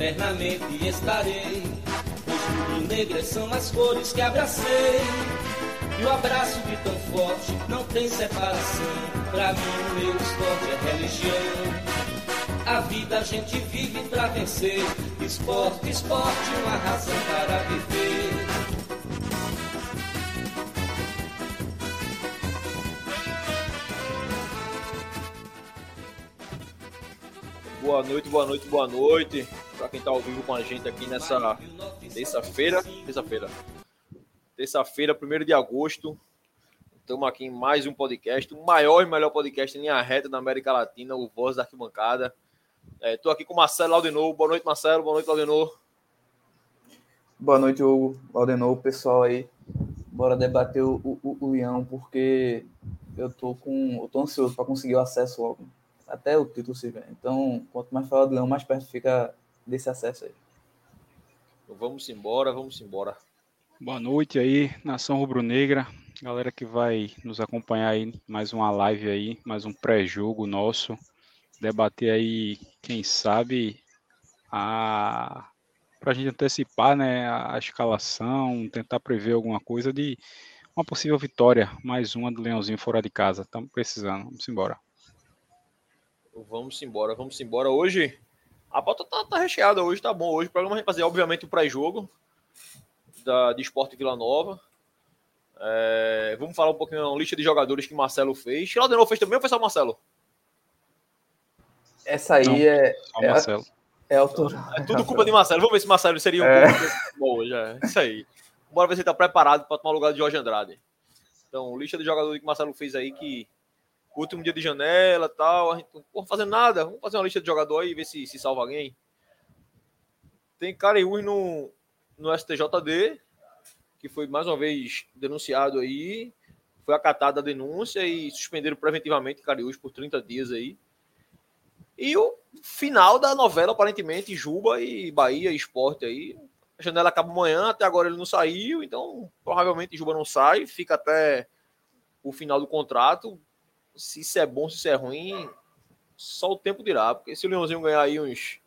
eternamente estarei. Os rubro-negras são as cores que abracei. E o abraço de tão forte não tem separação. Pra mim, o meu esporte é religião. A vida a gente vive pra vencer. Esporte, esporte, uma razão para viver. Boa noite, boa noite, boa noite. Para quem está ao vivo com a gente aqui nessa terça-feira. Terça-feira. Terça-feira, 1 de agosto. Estamos aqui em mais um podcast, o maior e melhor podcast em linha reta da América Latina, o Voz da Arquibancada. Estou é, aqui com o Marcelo Laudenor. Boa noite, Marcelo. Boa noite, Laudenor. Boa noite, Hugo. Laudenor, pessoal aí. Bora debater o, o, o Leão, porque eu tô com. Eu tô ansioso para conseguir o acesso logo até o título se vê. Então, quanto mais fala do Leão, mais perto fica desse acesso aí. Vamos embora, vamos embora. Boa noite aí, nação rubro-negra, galera que vai nos acompanhar aí mais uma live aí, mais um pré-jogo nosso, debater aí, quem sabe, a para a gente antecipar, né, a escalação, tentar prever alguma coisa de uma possível vitória, mais uma do Leãozinho fora de casa. Estamos precisando, vamos embora. Vamos embora, vamos embora. Hoje, a pauta tá, tá recheada, hoje tá bom. Hoje o programa vai fazer, obviamente, o pré-jogo da, de Esporte Vila Nova. É, vamos falar um pouquinho da lista de jogadores que Marcelo fez. Claudenor fez também ou foi só Marcelo? Essa aí Não, é, é, Marcelo. é autor. É tudo culpa de Marcelo. Vamos ver se Marcelo seria um é. bom já. Isso aí. Bora ver se ele tá preparado para tomar o lugar de Jorge Andrade. Então, lista de jogadores que Marcelo fez aí que último dia de janela tal. A gente não fazendo nada. Vamos fazer uma lista de jogador aí e ver se, se salva alguém. Tem Cariús no, no STJD, que foi mais uma vez denunciado aí. Foi acatada a denúncia e suspenderam preventivamente Cariús por 30 dias aí. E o final da novela, aparentemente, Juba e Bahia Esporte aí. A janela acaba amanhã, até agora ele não saiu, então provavelmente Juba não sai, fica até o final do contrato se isso é bom, se isso é ruim, só o tempo dirá. Porque se o Leãozinho ganhar aí uns.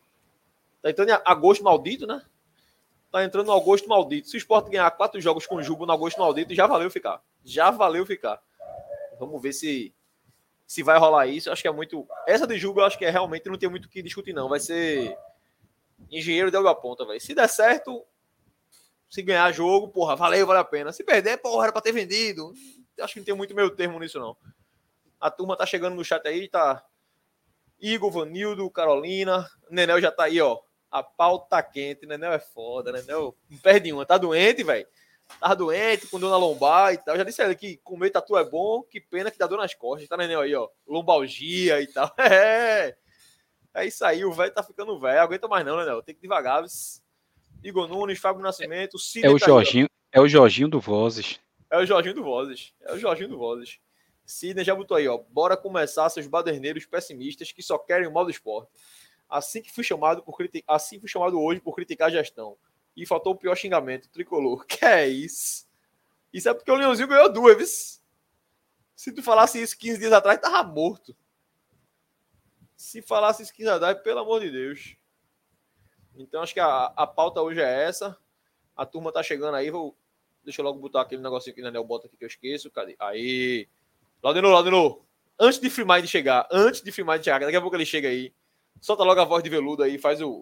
Tá entrando em agosto maldito, né? Tá entrando no agosto maldito. Se o Sport ganhar quatro jogos com o Jubo no agosto maldito, já valeu ficar. Já valeu ficar. Vamos ver se se vai rolar isso. Acho que é muito. Essa de Jubo, eu acho que é realmente não tem muito o que discutir, não. Vai ser engenheiro de a ponta, velho. Se der certo, se ganhar jogo, porra, valeu, vale a pena. Se perder, porra, era pra ter vendido. Acho que não tem muito meio termo nisso, não. A turma tá chegando no chat aí, tá? Igor, Vanildo, Carolina. Nenel já tá aí, ó. A pauta tá quente. Nenel é foda, Nenel não perde uma. Tá doente, velho. Tá doente, com dor na lombar e tal. Já disse ele que comer tatu é bom, que pena que dá dor nas costas. Tá, Nenel aí, ó. Lombalgia e tal. É. É isso aí, o velho tá ficando velho. Aguenta mais não, Nenel. Tem que devagar. Igor Nunes, Fábio Nascimento, É o tá Jorginho, aí, é o Jorginho do Vozes. É o Jorginho do Vozes. É o Jorginho do Vozes. Sidney já botou aí, ó. Bora começar seus baderneiros pessimistas que só querem o mal do esporte. Assim que fui chamado por criticar, assim fui chamado hoje por criticar a gestão. E faltou o pior xingamento, tricolor. Que é isso? Isso é porque o Leãozinho ganhou duas, viu? Se tu falasse isso 15 dias atrás, tava morto. Se falasse isso 15 dias atrás, pelo amor de Deus. Então acho que a, a pauta hoje é essa. A turma tá chegando aí. Vou, deixa eu logo botar aquele negocinho que o Daniel bota aqui que eu esqueço. Cadê? Aí. Laudenor, Laudenor, antes de filmar de chegar, antes de filmar de chegar, daqui a pouco ele chega aí, solta logo a voz de veludo aí, faz o.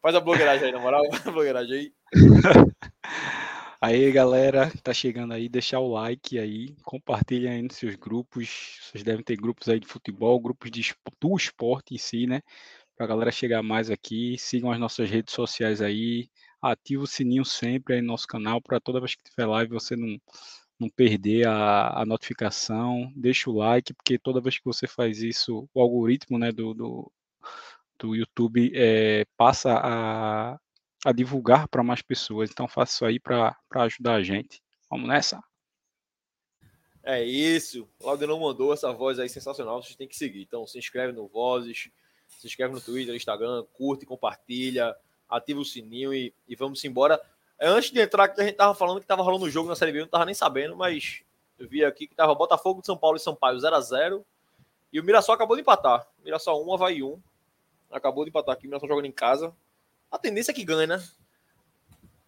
Faz a blogueiragem aí, na moral, faz a blogueiragem aí. Aí, galera, tá chegando aí, deixar o like aí, compartilha aí nos seus grupos. Vocês devem ter grupos aí de futebol, grupos de, do esporte em si, né? Pra galera chegar mais aqui. Sigam as nossas redes sociais aí. Ativa o sininho sempre aí no nosso canal para toda vez que tiver live você não não perder a, a, notificação, deixa o like, porque toda vez que você faz isso, o algoritmo né, do, do, do YouTube é, passa a, a divulgar para mais pessoas. Então faça isso aí para ajudar a gente. Vamos nessa? É isso. O Laudenão mandou essa voz aí sensacional. Vocês têm que seguir. Então se inscreve no Vozes, se inscreve no Twitter, no Instagram, curte, compartilha, ativa o sininho e, e vamos embora. É, antes de entrar aqui, a gente tava falando que tava rolando o jogo na Série B, eu não tava nem sabendo, mas eu vi aqui que tava Botafogo de São Paulo e São Paulo 0x0. E o Mirassol acabou de empatar. Mirassol 1, Havaí 1. Acabou de empatar aqui, o Mirassol jogando em casa. a tendência é que ganhe, né?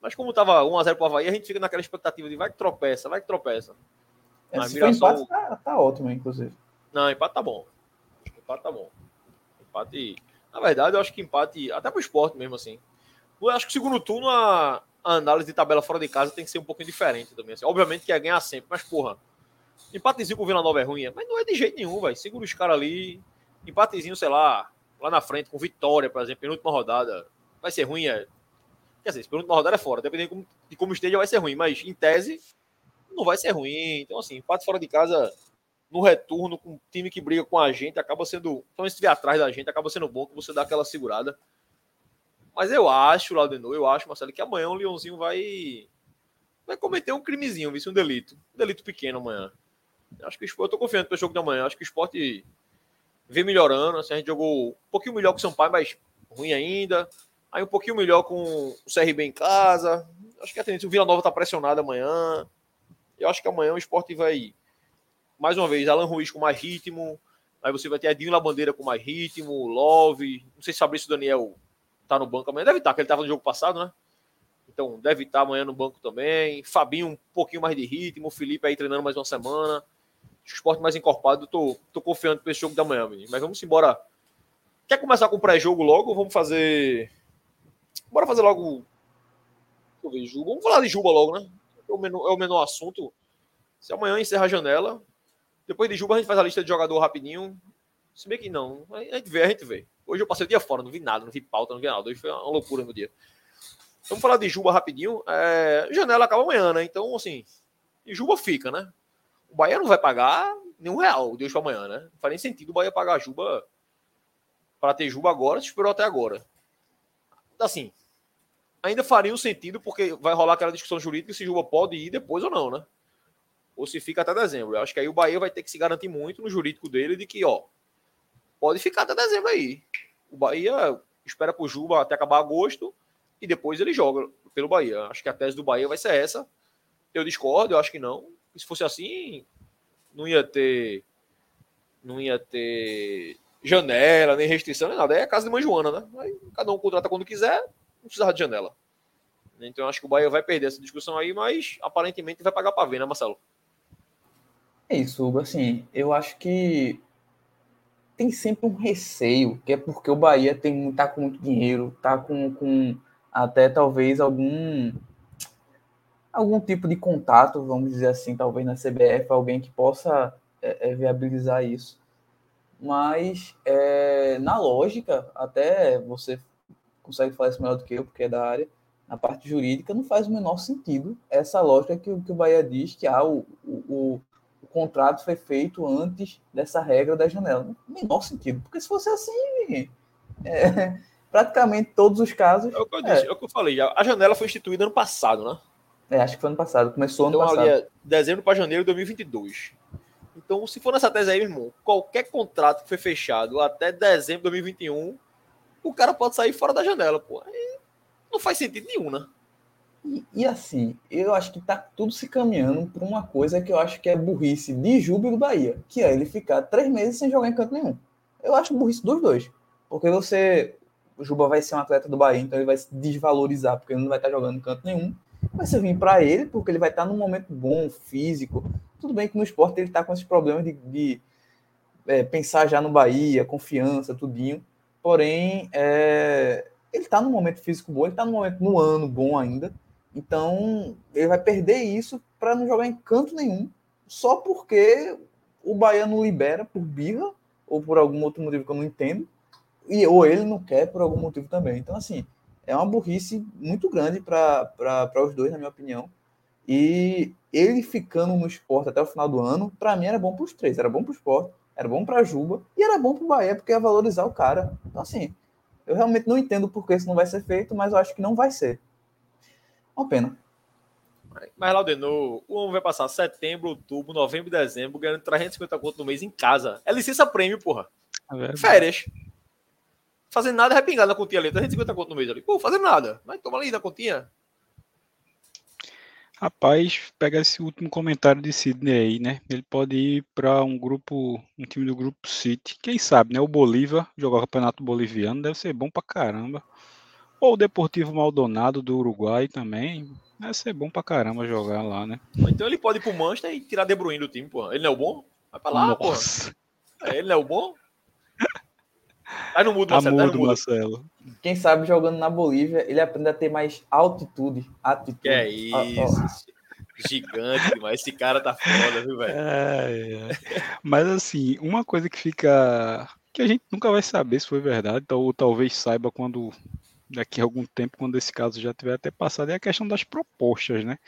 Mas como tava 1x0 pro Havaí, a gente fica naquela expectativa de vai que tropeça, vai que tropeça. É, se Mirassol... empate, tá, tá ótimo, inclusive. Não, empate tá bom. Empate tá bom. Empate. Na verdade, eu acho que empate, até pro esporte mesmo, assim. Eu acho que o segundo turno, a, a análise de tabela fora de casa tem que ser um pouquinho diferente também. Assim. Obviamente que ia ganhar sempre, mas, porra, empatezinho com o Vila Nova é ruim, mas não é de jeito nenhum, velho. Segura os caras ali. Empatezinho, sei lá, lá na frente, com vitória, por exemplo, penúltima rodada. Vai ser ruim, é. Quer dizer, penúltima rodada é fora, dependendo de como esteja, vai ser ruim, mas em tese, não vai ser ruim. Então, assim, empate fora de casa no retorno com um time que briga com a gente, acaba sendo, então se estiver atrás da gente, acaba sendo bom que você dá aquela segurada. Mas eu acho, Laudenor, eu acho, Marcelo, que amanhã o Leãozinho vai vai cometer um crimezinho, um delito. Um delito pequeno amanhã. Acho que o esporte, eu tô confiante pro jogo da manhã. Acho que o esporte vem melhorando. Assim, a gente jogou um pouquinho melhor com o São Paulo, mas ruim ainda. Aí um pouquinho melhor com o CRB em casa. Acho que a tendência, o Vila Nova tá pressionado amanhã. Eu acho que amanhã o esporte vai mais uma vez, Alan Ruiz com mais ritmo. Aí você vai ter Adinho Labandeira com mais ritmo, Love. Não sei se Fabrício Daniel tá no banco amanhã. Deve estar, tá, porque ele estava no jogo passado, né? Então deve estar tá amanhã no banco também. Fabinho um pouquinho mais de ritmo. Felipe aí treinando mais uma semana. O esporte mais encorpado. Tô, tô confiando para esse jogo da manhã, menino. Mas vamos embora. Quer começar com o pré-jogo logo vamos fazer. Bora fazer logo. Deixa ver, Juba. Vamos falar de Juba logo, né? É o menor, é o menor assunto. Se amanhã encerra a janela, depois de Juba, a gente faz a lista de jogador rapidinho. Se bem que não. A gente vê, a gente vê. Hoje eu passei o dia fora, não vi nada, não vi pauta, não vi nada. Hoje foi uma loucura no dia. Vamos falar de Juba rapidinho. É... Janela acaba amanhã, né? Então, assim, Juba fica, né? O Bahia não vai pagar nenhum real de hoje para amanhã, né? Não faz nem sentido o Bahia pagar Juba para ter Juba agora, se esperou até agora. Assim, ainda faria um sentido, porque vai rolar aquela discussão jurídica se Juba pode ir depois ou não, né? ou se fica até dezembro. Eu acho que aí o Bahia vai ter que se garantir muito no jurídico dele de que, ó, pode ficar até dezembro aí. O Bahia espera pro Juba até acabar agosto e depois ele joga pelo Bahia. Acho que a tese do Bahia vai ser essa. Eu discordo, eu acho que não. E se fosse assim, não ia ter não ia ter janela, nem restrição, nem nada. É a casa de mãe Joana, né? Aí cada um contrata quando quiser, não precisava de janela. Então acho que o Bahia vai perder essa discussão aí, mas aparentemente vai pagar para ver, né, Marcelo? É isso, Hugo. Assim, eu acho que tem sempre um receio, que é porque o Bahia tem, tá com muito dinheiro, tá com, com até talvez algum algum tipo de contato, vamos dizer assim, talvez na CBF, alguém que possa é, é, viabilizar isso. Mas é, na lógica, até você consegue falar isso melhor do que eu, porque é da área, na parte jurídica, não faz o menor sentido essa lógica que, que o Bahia diz que ah, o, o, o contrato foi feito antes dessa regra da janela. No menor sentido, porque se fosse assim, é, praticamente todos os casos. É o que eu disse, é, é o que eu falei. A janela foi instituída ano passado, né? É, acho que foi ano passado, começou ano então, passado. Ali é dezembro para janeiro de 2022. Então, se for nessa tese aí, meu irmão, qualquer contrato que foi fechado até dezembro de 2021, o cara pode sair fora da janela, pô. Não faz sentido nenhum, né? E, e, assim, eu acho que tá tudo se caminhando para uma coisa que eu acho que é burrice de e do Bahia, que é ele ficar três meses sem jogar em canto nenhum. Eu acho burrice dos dois. Porque você. O Juba vai ser um atleta do Bahia, então ele vai se desvalorizar, porque ele não vai estar jogando em canto nenhum. Vai servir para ele, porque ele vai estar num momento bom, físico. Tudo bem que no esporte ele está com esses problemas de, de é, pensar já no Bahia, confiança, tudinho. Porém, é, ele está num momento físico bom, ele está num momento no ano bom ainda. Então, ele vai perder isso para não jogar em canto nenhum, só porque o Bahia não libera por birra ou por algum outro motivo que eu não entendo, e ou ele não quer por algum motivo também. Então, assim, é uma burrice muito grande para os dois, na minha opinião. E ele ficando no esporte até o final do ano, para mim era bom para os três. Era bom para o esporte, era bom para a Juba e era bom para o Bahia, porque ia valorizar o cara. Então, assim, eu realmente não entendo por que isso não vai ser feito, mas eu acho que não vai ser. Uma pena. Mas, Laudenor, o homem vai passar setembro, outubro, novembro e dezembro ganhando 350 conto no mês em casa. É licença prêmio, porra. É Férias. Fazendo nada, repingado na continha ali. 350 conto no mês ali. Pô, fazendo nada. Mas toma ali na continha. Rapaz, pega esse último comentário de Sidney aí, né? Ele pode ir para um grupo, um time do grupo City. Quem sabe, né? O Bolívar, jogar o campeonato boliviano, deve ser bom pra caramba. Ou o Deportivo Maldonado do Uruguai também. Vai ser bom pra caramba jogar lá, né? Então ele pode ir pro Manchester e tirar De Bruyne do time, pô. Ele não é o bom? Vai pra lá, pô. É, ele não é o bom? Aí não muda, Marcelo. Tá mudo, Marcelo. Quem sabe jogando na Bolívia, ele aprende a ter mais altitude, atitude. Que é isso. Oh, Gigante demais. Esse cara tá foda, viu, velho? É, é. Mas assim, uma coisa que fica. que a gente nunca vai saber se foi verdade, ou talvez saiba quando. Daqui a algum tempo, quando esse caso já tiver até passado, é a questão das propostas, né?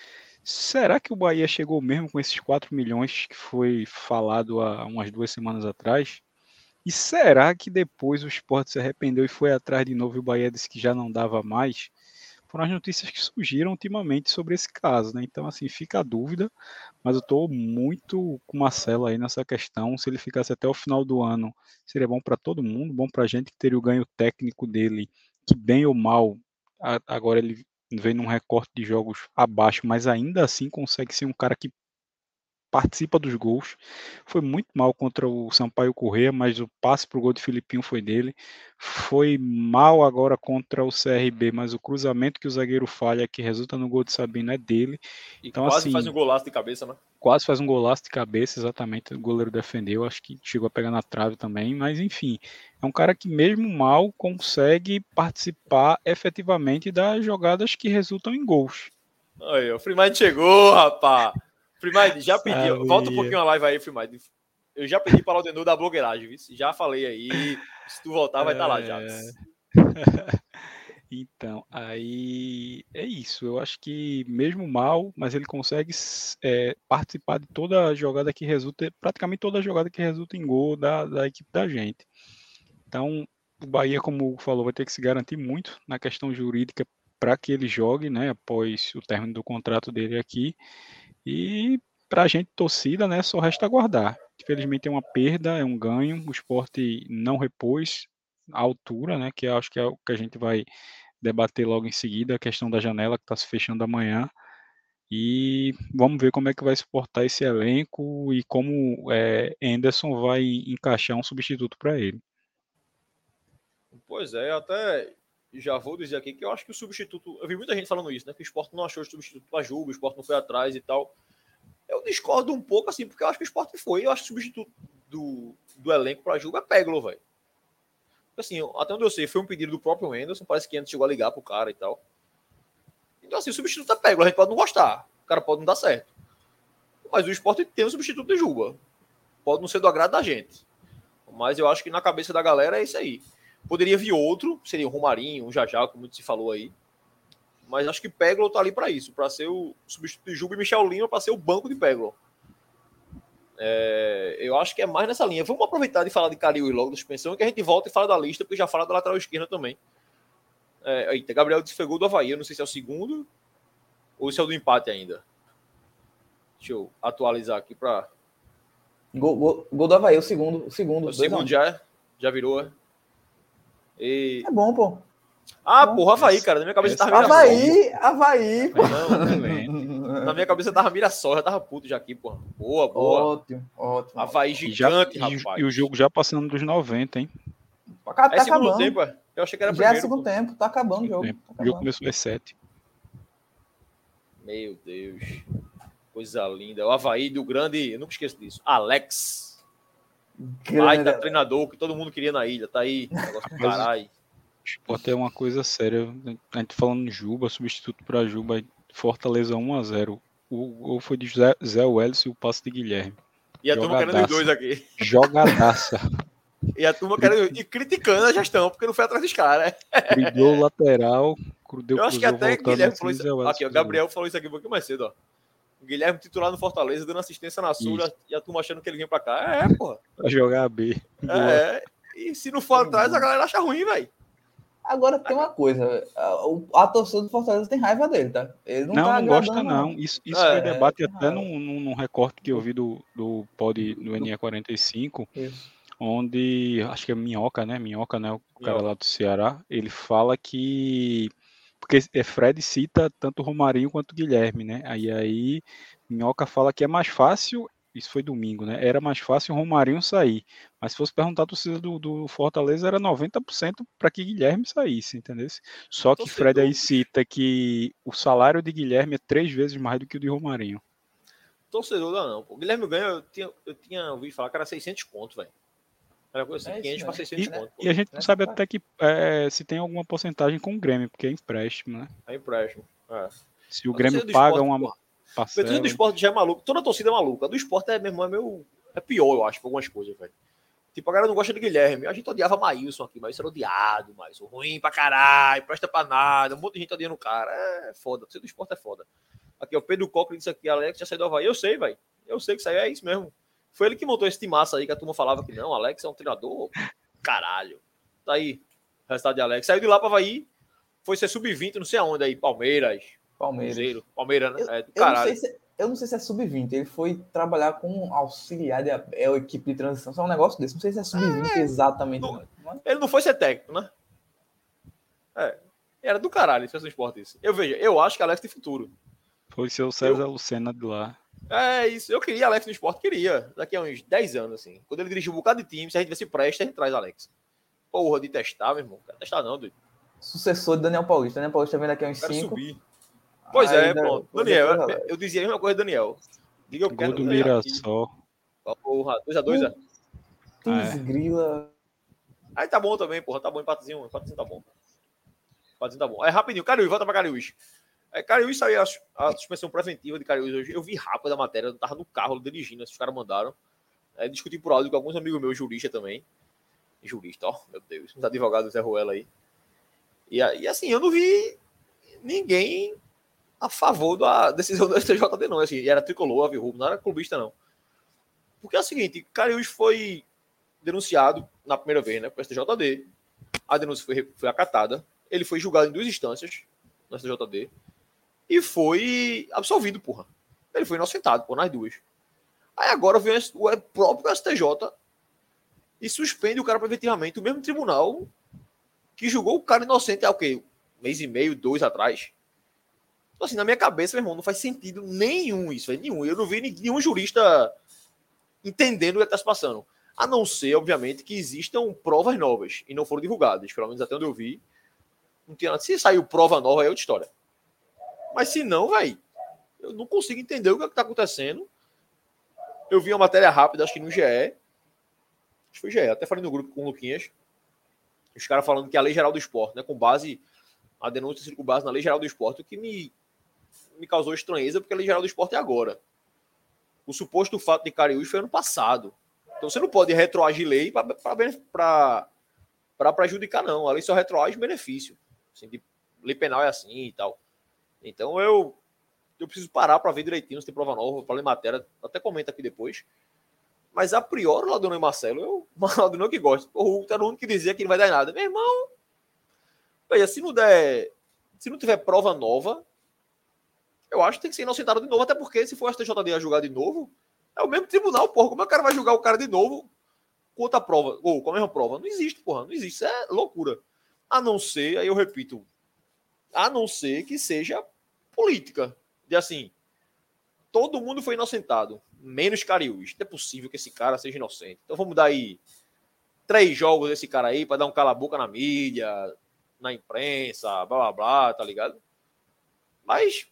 Será que o Bahia chegou mesmo com esses 4 milhões que foi falado há umas duas semanas atrás? E será que depois o esporte se arrependeu e foi atrás de novo e o Bahia disse que já não dava mais? Foram as notícias que surgiram ultimamente sobre esse caso, né? Então, assim, fica a dúvida, mas eu estou muito com o Marcelo aí nessa questão. Se ele ficasse até o final do ano, seria bom para todo mundo, bom para a gente que teria o ganho técnico dele, que bem ou mal, agora ele vem num recorte de jogos abaixo, mas ainda assim consegue ser um cara que participa dos gols. Foi muito mal contra o Sampaio Corrêa, mas o passe para o gol de Filipinho foi dele. Foi mal agora contra o CRB, mas o cruzamento que o zagueiro falha, que resulta no gol de Sabino, é dele. E então, quase assim, faz um golaço de cabeça, né? Quase faz um golaço de cabeça, exatamente. O goleiro defendeu, acho que chegou a pegar na trave também, mas enfim, é um cara que mesmo mal consegue participar efetivamente das jogadas que resultam em gols. Aí, o Freeman chegou, rapaz. Freemind, já pedi. Volta um pouquinho a live aí, Freemind. Eu já pedi para o Aldenor da blogueiragem, viu? já falei aí. Se tu voltar, vai estar tá lá já. É. Então, aí é isso. Eu acho que mesmo mal, mas ele consegue é, participar de toda a jogada que resulta, praticamente toda a jogada que resulta em gol da, da equipe da gente. Então, o Bahia, como falou, vai ter que se garantir muito na questão jurídica para que ele jogue, né, após o término do contrato dele aqui. E para a gente, torcida, né, só resta aguardar. Infelizmente é uma perda, é um ganho. O esporte não repôs a altura, né, que acho que é o que a gente vai debater logo em seguida, a questão da janela que está se fechando amanhã. E vamos ver como é que vai suportar esse elenco e como é, Anderson vai encaixar um substituto para ele. Pois é, até já vou dizer aqui que eu acho que o substituto. Eu vi muita gente falando isso, né? Que o esporte não achou o substituto para Juba, o esporte não foi atrás e tal. Eu discordo um pouco, assim, porque eu acho que o esporte foi. Eu acho que o substituto do, do elenco para Juba é Peglo, velho. Assim, até onde eu sei, foi um pedido do próprio Anderson. Parece que antes chegou a ligar pro cara e tal. Então, assim, o substituto é Peglo. A gente pode não gostar. O cara pode não dar certo. Mas o esporte tem um substituto de Juba. Pode não ser do agrado da gente. Mas eu acho que na cabeça da galera é isso aí. Poderia vir outro, seria o Romarinho, um Jajá, como muito se falou aí. Mas acho que Peglo tá ali para isso, para ser o substituto de Juba e Michel Lima para ser o banco de Peglo. É, eu acho que é mais nessa linha. Vamos aproveitar de falar de Calil e logo da suspensão, que a gente volta e fala da lista, porque já fala da lateral esquerda também. É, eita, Gabriel desfegou do Havaí, eu não sei se é o segundo ou se é o do empate ainda. Deixa eu atualizar aqui para. Gol, gol, gol do Havaí, o segundo. O segundo, o segundo já, já virou, é? E... É bom, pô. Ah, bom. porra, Havaí, cara. Na minha cabeça tava Havaí, Havaí, pô. Não, na minha cabeça tava Mirassol, já tava puto já aqui, pô. Boa, boa. Ótimo, ótimo. Havaí gigante, e já, rapaz. E, o jogo já passando dos 90, hein? Tá, é segundo acabando. tempo, é. Eu achei que era já primeiro. Já é segundo pô. tempo, tá acabando o jogo. Tá o jogo começou às 7. Meu Deus. Coisa linda. O Havaí do grande, eu nunca esqueço disso. Alex. Grande... Baita treinador que todo mundo queria na ilha. Tá aí, negócio do caralho. Pode ter uma coisa séria. A gente falando Juba, substituto para Juba, Fortaleza 1x0. O gol foi de Zé, Zé Welles e o passe de Guilherme. E a Jogadaça. turma querendo os dois aqui. Jogadaça. e a turma querendo. E criticando a gestão, porque não foi atrás dos caras. Driblou lateral. Deu Eu acho que até Guilherme falou isso. Aqui, o Gabriel falou isso aqui um pouquinho mais cedo, ó. Guilherme titular no Fortaleza, dando assistência na Sul e a turma achando que ele vinha pra cá. É, porra. Pra jogar a B. É, e se não for atrás, a galera acha ruim, velho. Agora tem uma coisa, a, a torcida do Fortaleza tem raiva dele, tá? Ele não, não, tá não gosta não. Isso, isso é, foi debate é, até num, num, recorte que eu vi do, do pod do NE45, isso. onde acho que é Minhoca, né? Minhoca, né? O cara lá do Ceará, ele fala que porque é, Fred cita tanto o Romarinho quanto Guilherme, né? Aí aí Minhoca fala que é mais fácil isso foi domingo, né? Era mais fácil o Romarinho sair. Mas se fosse perguntar a torcida do, do Fortaleza, era 90% para que Guilherme saísse, entendeu? Só que. Fred aí cita que o salário de Guilherme é três vezes mais do que o de Romarinho. Torcedor não, não. O Guilherme ganha, eu tinha, eu tinha ouvido falar que era 600 conto, velho. Era coisa assim, é 500 para 600 e, conto. E a gente não sabe até que é, se tem alguma porcentagem com o Grêmio, porque é empréstimo, né? É empréstimo. É. Se o Grêmio paga esporte, uma parcela... A torcida do esporte já é maluco. Toda a torcida é maluca. A do esporte é, mesmo, é, meio, é pior, eu acho, por algumas coisas, velho. Tipo, a galera não gosta de Guilherme. A gente odiava Maílson aqui, mas isso era odiado, mas ruim pra caralho, presta pra nada. Um monte de gente odiando o cara. É foda. A torcida do esporte é foda. Aqui, o Pedro Coque disse aqui, Alex já saiu do Havaí. Eu sei, velho. Eu sei que saiu, é isso mesmo. Foi ele que montou esse massa aí, que a turma falava que não, Alex é um treinador. Caralho. Tá aí. O resultado de Alex. Saiu de lá pra Havaí. Foi ser sub-20, não sei aonde aí. Palmeiras. Palmeiras. Cruzeiro. Palmeiras, né? Eu, é, eu, não sei se, eu não sei se é sub-20. Ele foi trabalhar com auxiliar de Abel, equipe de transição. Só um negócio desse. Não sei se é sub-20 é, exatamente. Não. Ele não foi ser técnico, né? É. Era do caralho se fosse um esporte isso. Eu vejo, eu acho que Alex tem futuro. Foi seu César eu... Lucena de lá. É isso. Eu queria Alex no esporte, queria. Daqui a uns 10 anos, assim. Quando ele dirigir um bocado de time, se a gente vê se presta, a gente traz Alex. Porra, de testar, meu irmão. Não quero testar, não, doido. Sucessor de Daniel Paulista. Daniel Paulista vem daqui a uns 5. subir. Pois é, pronto. Daniel, eu, eu dizia a mesma coisa, Daniel. Diga eu quero. Gol do Mirassol. Porra, 2x2, é? grila. Aí tá bom também, porra. Tá bom, empatezinho. Empatezinho tá bom. Empatezinho tá bom. É rapidinho. Cariús, volta pra Cariús. É, Cariús saiu a, a, suspensão preventiva de Cariús hoje. Eu vi rápido a matéria, eu tava no carro dirigindo, esses caras mandaram. É, discuti por áudio com alguns amigos meus, jurista também. Jurista, ó, meu Deus, os advogados Zé Ruela aí. E, e assim, eu não vi ninguém a favor da decisão do STJD, não. Assim, era tricolor, avirrubo, não era clubista, não. Porque é o seguinte, Cariús foi denunciado na primeira vez, né, com o STJD. A denúncia foi, foi acatada. Ele foi julgado em duas instâncias no STJD e foi absolvido, porra. Ele foi inocentado, por nas duas. Aí agora vem o próprio STJ e suspende o cara preventivamente. O mesmo tribunal que julgou o cara inocente há o quê? Um mês e meio, dois atrás. Então, assim, na minha cabeça, meu irmão, não faz sentido nenhum isso, nenhum. Eu não vi nenhum jurista entendendo o que está se passando. A não ser, obviamente, que existam provas novas e não foram divulgadas. Pelo menos até onde eu vi. Não tinha nada. Se saiu prova nova, é outra história. Mas se não, vai. Eu não consigo entender o que é está acontecendo. Eu vi uma matéria rápida, acho que no GE. Acho que foi GE, até falei no grupo com o Luquinhas. Os caras falando que a Lei Geral do Esporte, né, com base. A denúncia com base na Lei Geral do Esporte, o que me, me causou estranheza, porque a Lei Geral do Esporte é agora. O suposto fato de Cariús foi ano passado. Então você não pode retroagir lei para prejudicar, não. A lei só retroage benefício. Assim, de, lei penal é assim e tal. Então eu eu preciso parar para ver direitinho se tem prova nova, para ler matéria, até comenta aqui depois. Mas a priori, o Ladrão e Marcelo, eu, o Ladrão que gosta. O Hulk era o único que dizia que não vai dar nada. Meu irmão, veja, se não der, se não tiver prova nova, eu acho que tem que ser inocentado de novo, até porque se for a STJD a julgar de novo, é o mesmo tribunal, porra. Como é que o cara vai julgar o cara de novo com outra prova, ou com a mesma prova? Não existe, porra, não existe. Isso é loucura. A não ser, aí eu repito, a não ser que seja política. De assim, todo mundo foi inocentado, menos Cariús. Não é possível que esse cara seja inocente. Então vamos dar aí três jogos desse cara aí para dar um cala-boca na mídia, na imprensa, blá blá blá, tá ligado? Mas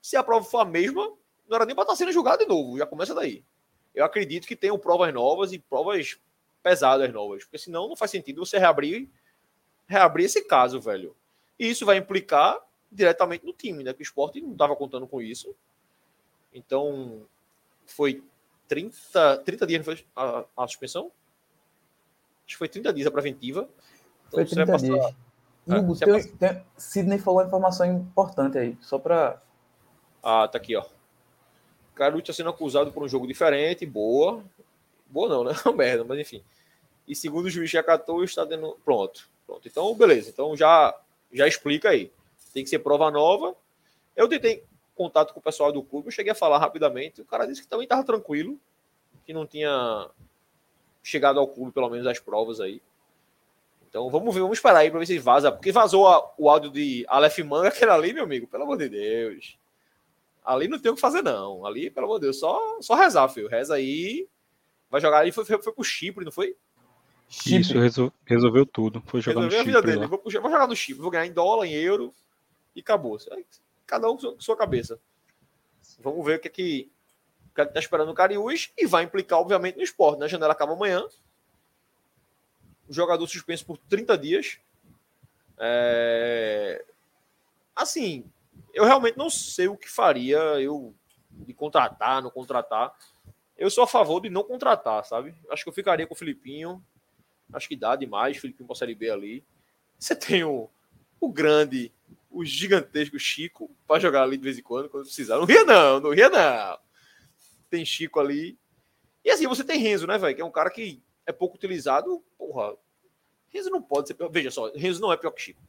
se a prova for a mesma, não era nem para estar tá sendo julgado de novo, já começa daí. Eu acredito que tenham provas novas e provas pesadas novas, porque senão não faz sentido você reabrir, reabrir esse caso, velho. E isso vai implicar diretamente no time, né? Que o esporte não estava contando com isso. Então, foi 30, 30 dias foi a, a, suspensão? Acho que foi 30 dias a preventiva. Então, foi 30 passar... dias. Ah, Hugo, tem, tem, Sidney falou uma informação importante aí, só para. Ah, tá aqui, ó. Caruti está sendo acusado por um jogo diferente, boa. Boa não, né? Uma merda, mas enfim. E segundo o juiz que acatou, está dando. Pronto. Pronto. Então, beleza. Então já já explica aí. Tem que ser prova nova. Eu tentei contato com o pessoal do clube, eu cheguei a falar rapidamente. O cara disse que também estava tranquilo, que não tinha chegado ao clube, pelo menos, as provas aí. Então vamos ver, vamos esperar aí para ver se vaza. Porque vazou a, o áudio de Aleph Manga, aquele ali, meu amigo, pelo amor de Deus. Ali não tem o que fazer, não. Ali, pelo amor de Deus, só, só rezar, filho. Reza aí. Vai jogar ali, foi, foi, foi pro Chipre, não foi? Chipre. Isso, resol, resolveu tudo. Foi jogar resolveu no Chipre. A vida dele. Vou, vou, jogar no Chipre, vou ganhar em dólar, em euro e acabou. Cada um com sua cabeça. Vamos ver o que é que, o que, é que tá esperando o Cariús e vai implicar, obviamente, no esporte. Né? A janela acaba amanhã. O jogador suspenso por 30 dias. É... Assim, eu realmente não sei o que faria eu de contratar, não contratar. Eu sou a favor de não contratar, sabe? Acho que eu ficaria com o Filipinho. Acho que dá demais, Filipinho para Série B ali. Você tem o, o grande, o gigantesco Chico para jogar ali de vez em quando, quando precisar. Não ria não, não ria não. Tem Chico ali. E assim, você tem Renzo, né, velho? Que é um cara que é pouco utilizado. Porra, Renzo não pode ser pior. Veja só, Renzo não é pior que Chico.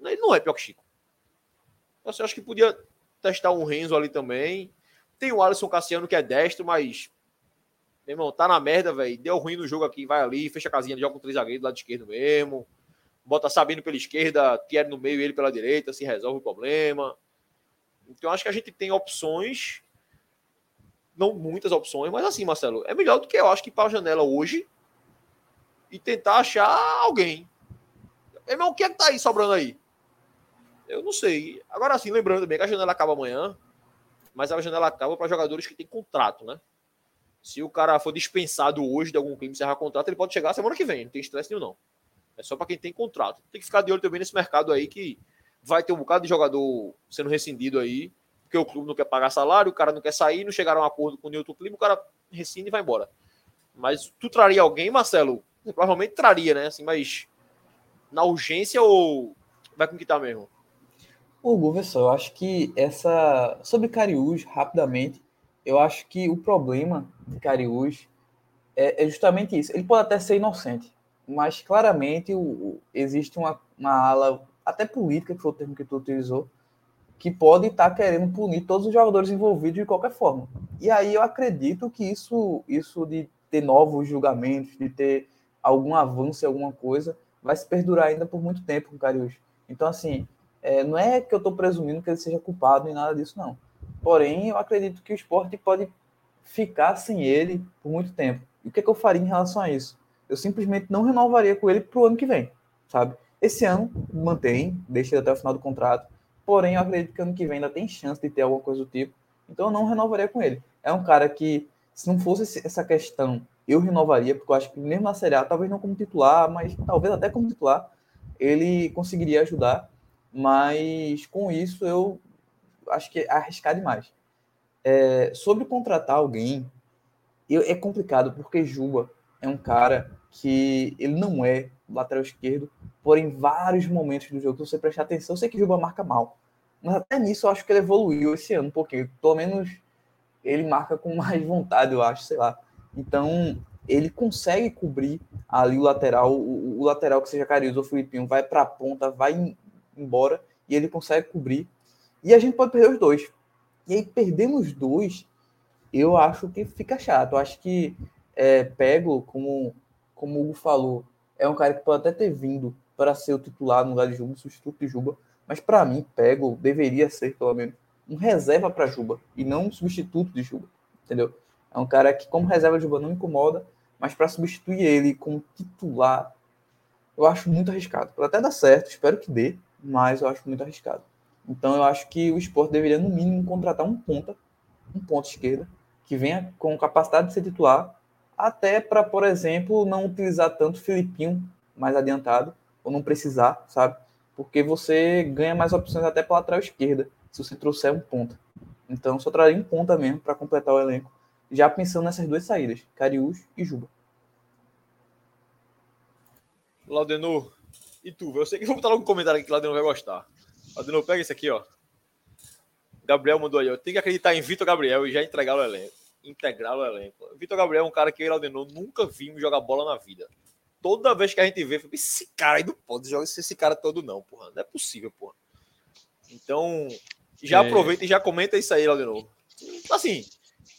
Ele não é pior que Chico. Eu acho que podia testar um Renzo ali também. Tem o Alisson Cassiano que é destro, mas. Meu irmão, tá na merda, velho. Deu ruim no jogo aqui, vai ali, fecha a casinha, joga com três zagueiros do lado esquerdo mesmo. Bota Sabino pela esquerda, Thierry no meio e ele pela direita, se resolve o problema. Então acho que a gente tem opções. Não muitas opções, mas assim, Marcelo, é melhor do que eu acho que para a janela hoje e tentar achar alguém. Meu irmão, o que é que tá aí sobrando aí? Eu não sei. Agora sim, lembrando também que a janela acaba amanhã, mas a janela acaba para jogadores que têm contrato, né? Se o cara for dispensado hoje de algum clube encerrar contrato, ele pode chegar semana que vem, não tem estresse nenhum, não. É só para quem tem contrato. Tem que ficar de olho também nesse mercado aí que vai ter um bocado de jogador sendo rescindido aí, porque o clube não quer pagar salário, o cara não quer sair, não chegaram a um acordo com o Newton Clima, o cara rescinde e vai embora. Mas tu traria alguém, Marcelo? Provavelmente traria, né? Assim, mas na urgência ou vai com que tá mesmo? Hugo, vê só, eu acho que essa. Sobre Cariús, rapidamente, eu acho que o problema de Cariús é, é, justamente isso. Ele pode até ser inocente, mas claramente o, existe uma, uma ala, até política, que foi o termo que tu utilizou, que pode estar tá querendo punir todos os jogadores envolvidos de qualquer forma. E aí eu acredito que isso, isso de ter novos julgamentos, de ter algum avanço em alguma coisa, vai se perdurar ainda por muito tempo com o. Então, assim, é, não é que eu estou presumindo que ele seja culpado nem nada disso, não. Porém, eu acredito que o esporte pode ficar sem ele por muito tempo. E o que, é que eu faria em relação a isso? Eu simplesmente não renovaria com ele para o ano que vem, sabe? Esse ano mantém, deixa ele até o final do contrato. Porém, eu acredito que ano que vem ainda tem chance de ter alguma coisa do tipo. Então, eu não renovaria com ele. É um cara que, se não fosse essa questão, eu renovaria, porque eu acho que mesmo na Série A, talvez não como titular, mas talvez até como titular, ele conseguiria ajudar mas com isso eu acho que é arriscar demais. É, sobre contratar alguém, eu, é complicado, porque Juba é um cara que ele não é lateral esquerdo, porém, em vários momentos do jogo, se você prestar atenção, eu sei que Juba marca mal. Mas até nisso eu acho que ele evoluiu esse ano pouquinho. Pelo menos ele marca com mais vontade, eu acho, sei lá. Então, ele consegue cobrir ali o lateral, o, o lateral que seja Carius ou Filipinho, vai para a ponta, vai embora e ele consegue cobrir. E a gente pode perder os dois. E aí, perdendo os dois, eu acho que fica chato. Eu acho que é, Pego, como, como o Hugo falou, é um cara que pode até ter vindo para ser o titular no lugar de Juba, substituto de Juba. Mas para mim, Pego deveria ser, pelo menos, um reserva para Juba e não um substituto de Juba. Entendeu? É um cara que, como reserva de Juba, não incomoda, mas para substituir ele como titular, eu acho muito arriscado. Pode até dar certo, espero que dê, mas eu acho muito arriscado. Então eu acho que o esporte deveria, no mínimo, contratar um ponta, um ponto esquerda, que venha com capacidade de ser titular, até para, por exemplo, não utilizar tanto o Filipinho mais adiantado, ou não precisar, sabe? Porque você ganha mais opções até para lateral esquerda, se você trouxer um ponta. Então só traria um ponta mesmo para completar o elenco, já pensando nessas duas saídas, Cariús e Juba. Laudenor, e tu, eu sei que vou botar logo um comentário aqui que lá não vai gostar. Lá pega esse aqui, ó. Gabriel mandou aí, ó. Tem que acreditar em Vitor Gabriel e já entregar o elenco. Integrar o elenco. Vitor Gabriel é um cara que eu e Laudenor nunca vimos jogar bola na vida. Toda vez que a gente vê, esse cara aí não pode jogar esse cara todo, não, porra. Não é possível, porra. Então, já é... aproveita e já comenta isso aí, Laudenor. Assim,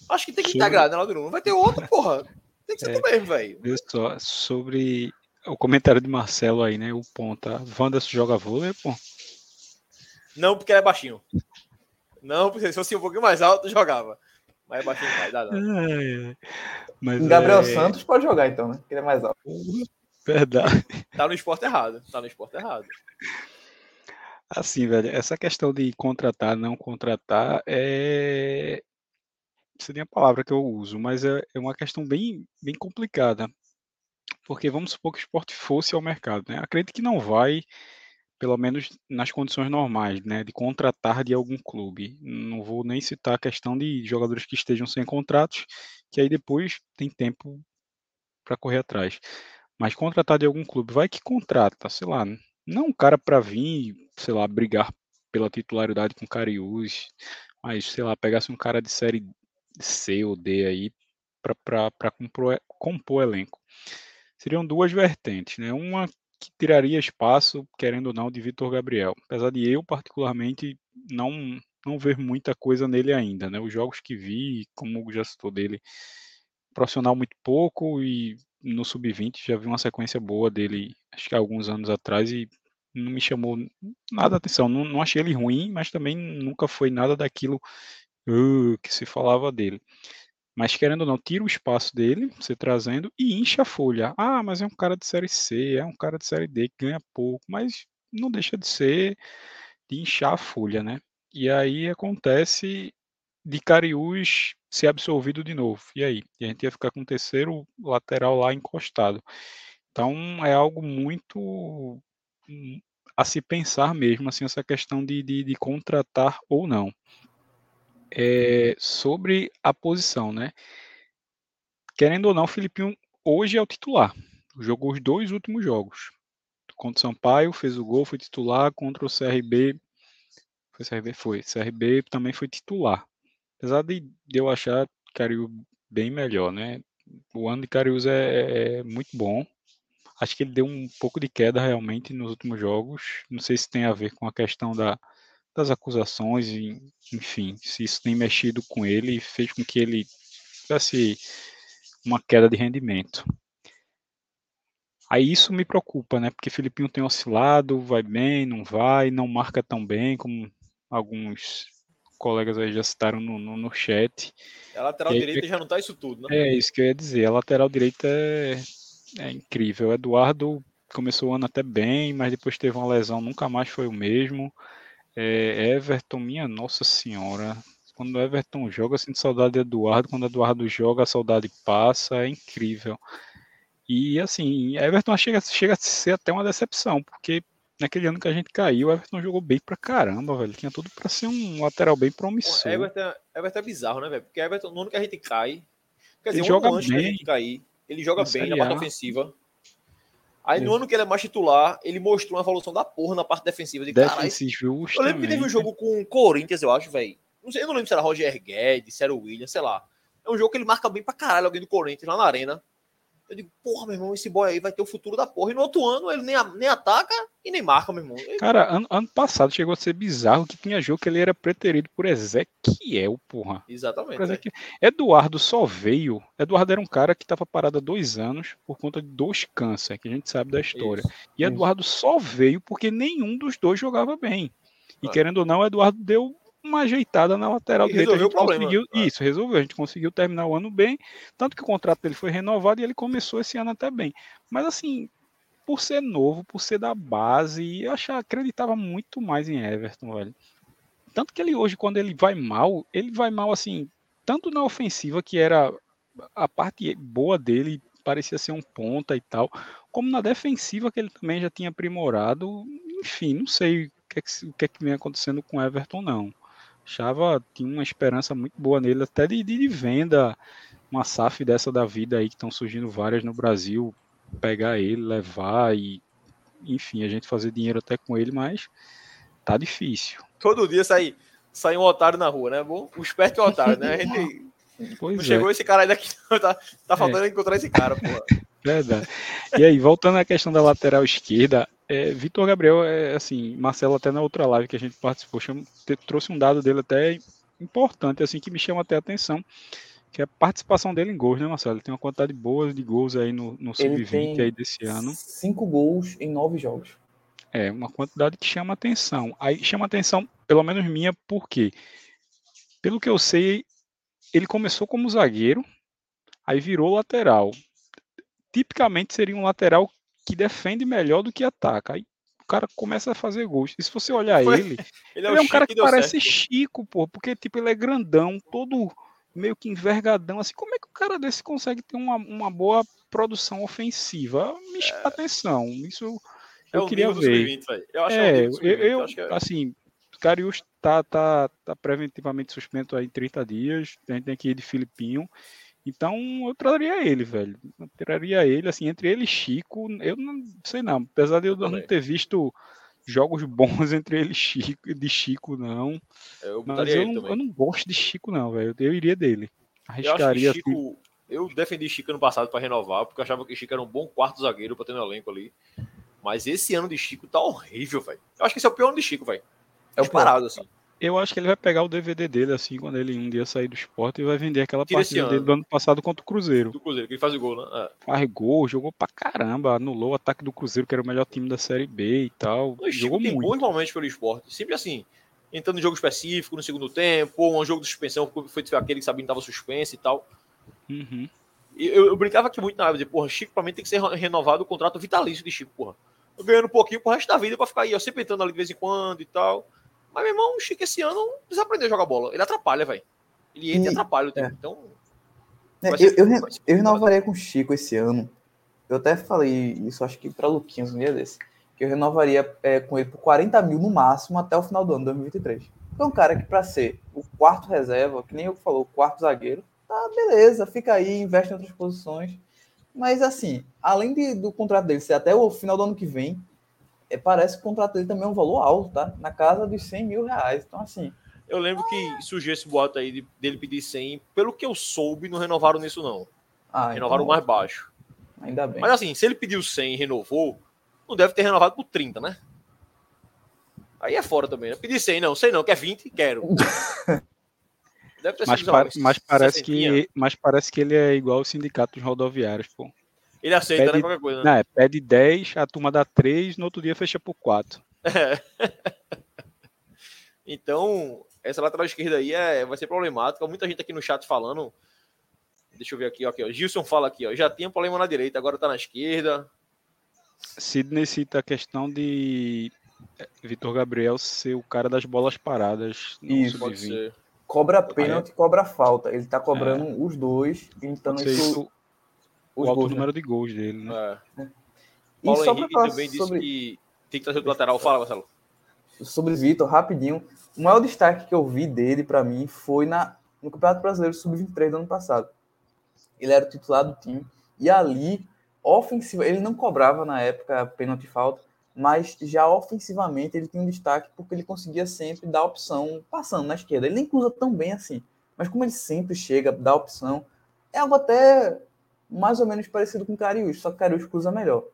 acho que tem que integrar, né, Laudenor? Não vai ter outro, porra. Tem que ser é... tu mesmo, velho. Viu só, sobre o comentário de Marcelo aí, né? O ponta. Wanderson joga vôlei, pô. Não, porque ele é baixinho. Não, porque se fosse um pouquinho mais alto, jogava. Mas é baixinho demais, dá não. Mas Gabriel é... Santos pode jogar então, né? Porque ele é mais alto. Verdade. Tá no esporte errado. Tá no esporte errado. Assim, velho, essa questão de contratar, não contratar, é. Seria a palavra que eu uso, mas é, é uma questão bem, bem complicada. Porque vamos supor que o esporte fosse ao mercado, né? Acredito que não vai, pelo menos nas condições normais, né? De contratar de algum clube. Não vou nem citar a questão de jogadores que estejam sem contratos, que aí depois tem tempo para correr atrás. Mas contratar de algum clube, vai que contrata, sei lá, não um cara para vir, sei lá, brigar pela titularidade com Cariús, mas sei lá, pegasse um cara de série C ou D aí para compor, compor elenco. Seriam duas vertentes, né? Uma que tiraria espaço, querendo ou não, de Vitor Gabriel. Apesar de eu, particularmente, não não ver muita coisa nele ainda, né? Os jogos que vi, como já citou dele, profissional muito pouco e no sub-20 já vi uma sequência boa dele, acho que há alguns anos atrás e não me chamou nada a atenção. Não, não achei ele ruim, mas também nunca foi nada daquilo uh, que se falava dele. Mas querendo ou não, tira o espaço dele, você trazendo, e incha a folha. Ah, mas é um cara de série C, é um cara de série D que ganha pouco, mas não deixa de ser de inchar a folha, né? E aí acontece de Cariús ser absorvido de novo. E aí? E a gente ia ficar com o terceiro lateral lá encostado. Então é algo muito hum, a se pensar mesmo, assim, essa questão de, de, de contratar ou não é, sobre a posição, né? Querendo ou não, o Filipinho hoje é o titular. Jogou os dois últimos jogos. Contra o Sampaio, fez o gol, foi titular. Contra o CRB, foi CRB? Foi. CRB também foi titular. Apesar de, eu achar Cariú bem melhor, né? O ano de Cariús é, é muito bom. Acho que ele deu um pouco de queda realmente nos últimos jogos. Não sei se tem a ver com a questão da, das acusações, enfim, se isso tem mexido com ele e fez com que ele tivesse uma queda de rendimento. Aí isso me preocupa, né? Porque Filipinho tem oscilado, vai bem, não vai, não marca tão bem como alguns colegas aí já citaram no, no, no chat. A lateral direita já não tá isso tudo, né? É isso que eu ia dizer. A lateral direita é, é incrível. O Eduardo começou o ano até bem, mas depois teve uma lesão, nunca mais foi o mesmo. É, Everton, minha Nossa Senhora. Quando o Everton joga, eu sinto saudade de Eduardo. Quando Eduardo joga, a saudade passa. É incrível. E assim, Everton chega, chega a ser até uma decepção, porque naquele ano que a gente caiu, o Everton jogou bem pra caramba, velho. Tinha tudo pra ser um lateral bem promissor. Everton, Everton é bizarro, né, velho? Porque Everton, no ano que a gente cai, quer dizer, ele um joga antes bem. gente cair, ele joga bem na parte ofensiva. Aí no ano que ele é mais titular, ele mostrou uma evolução da porra na parte defensiva. De, Defensivo eu lembro que teve um jogo com o Corinthians, eu acho, velho. Eu não lembro se era Roger Guedes, se era o William, sei lá. É um jogo que ele marca bem pra caralho alguém do Corinthians lá na arena. Eu digo, porra, meu irmão, esse boy aí vai ter o futuro da porra. E no outro ano ele nem, nem ataca e nem marca, meu irmão. Ele... Cara, ano, ano, passado chegou a ser bizarro que tinha jogo que ele era preterido por Ezequiel, porra. Exatamente. Por Ezequiel. É. Eduardo só veio. Eduardo era um cara que estava parado há dois anos por conta de dois câncer, que a gente sabe da história. Isso. E Eduardo Isso. só veio porque nenhum dos dois jogava bem. E ah. querendo ou não, Eduardo deu uma ajeitada na lateral e direita. Resolveu o problema. Né? Isso, resolveu. A gente conseguiu terminar o ano bem, tanto que o contrato dele foi renovado e ele começou esse ano até bem. Mas assim, por ser novo, por ser da base, eu achava, acreditava muito mais em Everton, velho. Tanto que ele hoje, quando ele vai mal, ele vai mal assim, tanto na ofensiva, que era a parte boa dele, parecia ser um ponta e tal, como na defensiva, que ele também já tinha aprimorado. Enfim, não sei o que é que, o que, é que vem acontecendo com Everton, não. Chava tinha uma esperança muito boa nele, até de, de venda, uma SAF dessa da vida aí, que estão surgindo várias no Brasil, pegar ele, levar e, enfim, a gente fazer dinheiro até com ele, mas tá difícil. Todo dia sai, sai um otário na rua, né? Bom, o esperto é o otário, né? A gente. Pois não é. chegou esse cara aí daqui, tá, tá faltando é. encontrar esse cara, pô. Verdade. E aí, voltando à questão da lateral esquerda, é, Vitor Gabriel, é assim, Marcelo até na outra live que a gente participou, chama, trouxe um dado dele até importante, assim, que me chama até a atenção, que é a participação dele em gols, né, Marcelo? Ele tem uma quantidade boa de gols aí no, no Sub-20 aí desse ano. Cinco gols em nove jogos. É, uma quantidade que chama atenção. Aí chama atenção, pelo menos minha, porque Pelo que eu sei, ele começou como zagueiro, aí virou lateral. Tipicamente seria um lateral que defende melhor do que ataca. Aí o cara começa a fazer gols. E se você olhar Foi. ele, ele, é, ele é um cara que parece certo. Chico, pô, porque tipo ele é grandão, todo meio que envergadão, assim, como é que o cara desse consegue ter uma, uma boa produção ofensiva? Me chama é... atenção. Isso é eu queria ver. eu acho é, eu, eu, é... assim, Carius tá, tá, tá preventivamente suspenso aí em 30 dias. A gente tem aqui de Filipinho. Então eu traria ele, velho. Eu traria ele, assim, entre ele e Chico, eu não sei não. Apesar de eu não ter visto jogos bons entre ele e Chico, de Chico, não. Eu mas eu não, eu não, gosto de Chico, não, velho. Eu iria dele. Arriscaria. Eu, Chico, assim... eu defendi Chico ano passado para renovar, porque eu achava que Chico era um bom quarto zagueiro para ter no elenco ali. Mas esse ano de Chico tá horrível, velho. Eu acho que esse é o pior ano de Chico, velho. É o parado, assim. Eu acho que ele vai pegar o DVD dele, assim, quando ele um dia sair do esporte e vai vender aquela Tira partida dele do ano passado contra o Cruzeiro. Do Cruzeiro, que ele faz o gol, né? É. Faz gol, jogou pra caramba, anulou o ataque do Cruzeiro, que era o melhor time da Série B e tal. Jogou tem muito. bons momentos pelo esporte. Sempre assim, entrando em jogo específico, no segundo tempo, ou um jogo de suspensão, foi aquele que sabia que tava suspenso e tal. Uhum. E eu, eu, brincava aqui muito na época, porra, Chico pra mim tem que ser renovado o contrato vitalício de Chico, porra. Ganhando um pouquinho pro resto da vida pra ficar aí, ó, sempre entrando ali de vez em quando e tal. Mas, meu irmão, o Chico esse ano desaprendeu a jogar bola. Ele atrapalha, velho. Ele entra e, e atrapalha o time. É. Então. É, eu, eu, eu renovaria com o Chico esse ano. Eu até falei isso, acho que para Luquinhos um dia desse. Que eu renovaria é, com ele por 40 mil no máximo até o final do ano, 2023. Então, um cara que para ser o quarto reserva, que nem eu falou, o quarto zagueiro, tá beleza, fica aí, investe em outras posições. Mas assim, além de, do contrato dele ser até o final do ano que vem, é, parece que o contrato dele também é um valor alto, tá? Na casa dos 100 mil reais. Então, assim. Eu lembro que surgiu esse boato aí de, dele pedir 100. Pelo que eu soube, não renovaram nisso, não. Ah, renovaram então... mais baixo. Ainda bem. Mas assim, se ele pediu 100 e renovou, não deve ter renovado por 30, né? Aí é fora também, né? Pedir 100, não, sei não, quer 20, quero. Deve ter mas, pa mas parece que, mas parece que ele é igual o sindicato dos rodoviários, pô. Ele aceita, né, pede, né? Qualquer coisa. Né? Não, é, pede 10, a turma dá 3, no outro dia fecha por 4. É. então, essa lateral esquerda aí é, vai ser problemática. Muita gente aqui no chat falando. Deixa eu ver aqui, ó, aqui ó. Gilson fala aqui, ó. Já tinha problema na direita, agora tá na esquerda. Sidney cita a questão de é, Vitor Gabriel ser o cara das bolas paradas. Isso, pode ser. Cobra pênalti, cobra falta. Ele tá cobrando é. os dois, então isso o alto gols, número né? de gols dele, né? É. E Paulo só Henrique também disse sobre... que tem que trazer o lateral. Fala, Marcelo. Sobre Vitor, rapidinho. O maior destaque que eu vi dele, para mim, foi na, no Campeonato Brasileiro Sub-23 do ano passado. Ele era o titular do time. E ali, ofensiva, ele não cobrava na época pênalti falta, mas já ofensivamente ele tinha um destaque porque ele conseguia sempre dar opção passando na esquerda. Ele nem cruza tão bem assim, mas como ele sempre chega, dá opção, é algo até mais ou menos parecido com o Cariús, só que o Cariús cruza melhor.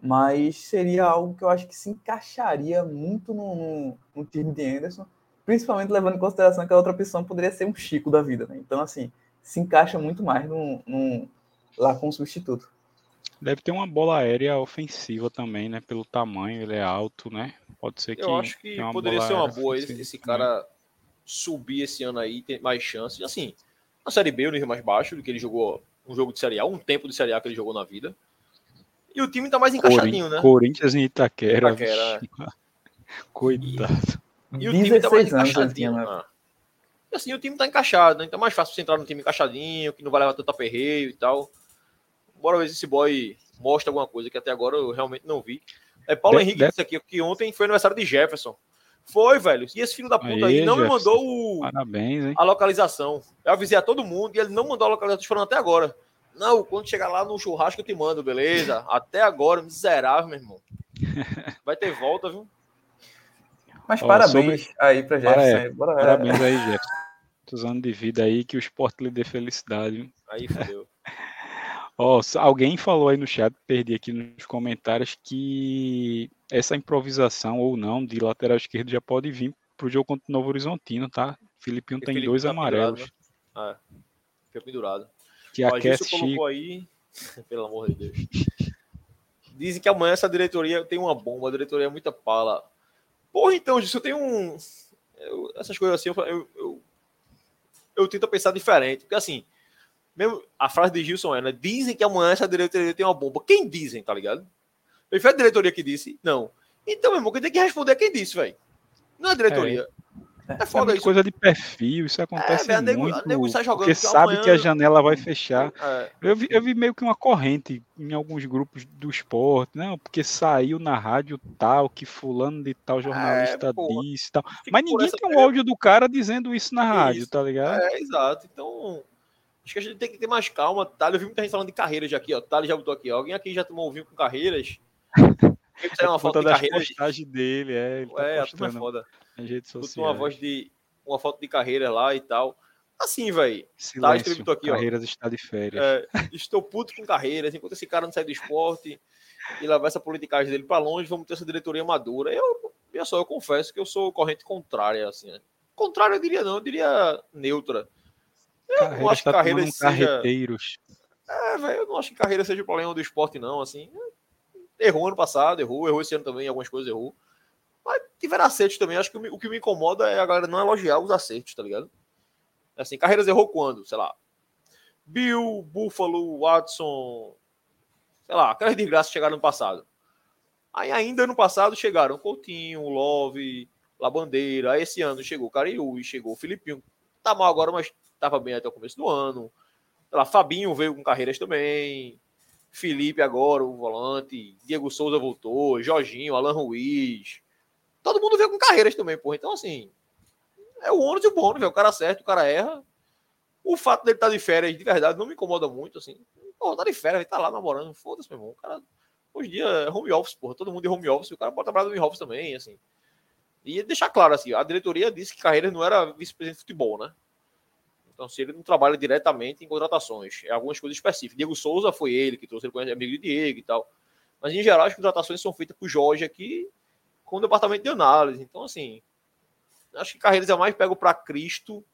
Mas seria algo que eu acho que se encaixaria muito no, no, no, time de Anderson, principalmente levando em consideração que a outra opção poderia ser um Chico da vida, né? Então, assim, se encaixa muito mais no, no, lá com o substituto. Deve ter uma bola aérea ofensiva também, né? Pelo tamanho, ele é alto, né? Pode ser que. Eu acho que poderia ser uma boa esse, esse cara subir esse ano aí, ter mais chances. Assim, na Série B, o nível mais baixo do que ele jogou um jogo de Série A, um tempo de Série A que ele jogou na vida. E o time tá mais encaixadinho, né? Corinthians e Itaquera. Itaquera. Coitado. E, e o time tá mais encaixadinho. Né? E assim, o time tá encaixado, né? Então é mais fácil você entrar no time encaixadinho, que não vai levar tanto aperreio e tal. Bora ver se esse boy mostra alguma coisa que até agora eu realmente não vi. É Paulo de, Henrique de... disse aqui que ontem foi aniversário de Jefferson. Foi, velho. E esse filho da puta aí, aí não Jefferson. me mandou o... Parabéns, hein? a localização. Eu avisei a todo mundo e ele não mandou a localização. Tô falando até agora. Não, quando chegar lá no churrasco eu te mando, beleza? Até agora, miserável, meu irmão. Vai ter volta, viu? Mas Ó, parabéns sobre... aí pra Jefferson. É, Bora, parabéns aí, Jefferson. Muitos anos de vida aí, que o esporte lhe dê felicidade. Aí fodeu. Ó, alguém falou aí no chat, perdi aqui nos comentários, que essa improvisação ou não de lateral esquerdo já pode vir pro jogo contra o Novo Horizontino, tá? Filipinho tem Felipe dois tá amarelos. Né? Ah, fica pendurado. Que Ó, aquece colocou aí, pelo amor de Deus. Dizem que amanhã essa diretoria tem uma bomba, a diretoria é muita pala. Porra, então, se eu tenho um. Eu, essas coisas assim, eu, eu, eu eu tento pensar diferente. Porque assim, mesmo a frase de Gilson é, né? Dizem que amanhã essa diretoria tem uma bomba. Quem dizem, tá ligado? Foi a diretoria que disse? Não. Então, meu irmão, quem tem que responder é quem disse, velho. Não é a diretoria. É, é foda é isso. coisa de perfil, isso acontece é, véio, muito. Nego, nego jogando porque sabe amanhã... que a janela vai fechar. É. Eu, vi, eu vi meio que uma corrente em alguns grupos do esporte, não, porque saiu na rádio tal, que fulano de tal jornalista é, disse tal. Mas ninguém tem um áudio do cara dizendo isso na rádio, isso. tá ligado? É, exato. Então, acho que a gente tem que ter mais calma. Tá? Eu vi muita gente falando de carreiras já aqui, ó. Thales já botou aqui. Ó. Alguém aqui já tomou ouvido com carreiras? É uma foto de carreiras. dele, é. Ele tá é, a turma é foda. Sociais. uma voz de uma foto de carreira lá e tal. Assim, velho. Tá escrito aqui, Carreiras ó. está de férias. É, estou puto com carreiras. Enquanto esse cara não sai do esporte e levar essa politicagem dele para longe, vamos ter essa diretoria madura. Eu, eu só, eu confesso que eu sou corrente contrária, assim. Né? Contrária eu diria não, eu diria neutra. Eu Carreira não acho que tá carreiras seja... carreteiros. É, velho, eu não acho que carreira seja o problema do esporte, não, assim. Errou ano passado, errou, errou esse ano também, algumas coisas errou. Mas tiveram acertos também. Acho que o, que me incomoda é a galera não elogiar os acertos, tá ligado? Assim, Carreiras errou quando? Sei lá. Bill, Buffalo, Watson. Sei lá, aquelas desgraças chegaram no passado. Aí ainda no passado chegaram Coutinho, Love, Labandeira. Aí esse ano chegou Cariús, chegou o Filipinho. Tá mal agora, mas tava bem até o começo do ano. Lá, Fabinho veio com carreiras também. Felipe agora, o volante. Diego Souza voltou. Jorginho, Alan Ruiz todo mundo veio com carreiras também, porra. Então, assim, é o ônus e o bônus, velho. O cara acerta, o cara erra. O fato dele estar tá de férias, de verdade, não me incomoda muito, assim. Pô, tá de férias, ele tá lá namorando. Foda-se, meu irmão. O cara, hoje em dia, é home office, porra. Todo mundo de home office. O cara pode trabalhar no home office também, assim. E deixar claro, assim, a diretoria disse que Carreiras não era vice-presidente de futebol, né? Então, se ele não trabalha diretamente em contratações, é algumas coisas específicas. Diego Souza foi ele que trouxe, ele conhece amigo de Diego e tal. Mas, em geral, as contratações são feitas por Jorge aqui com o departamento de análise. Então, assim, acho que Carreiras é mais pego para Cristo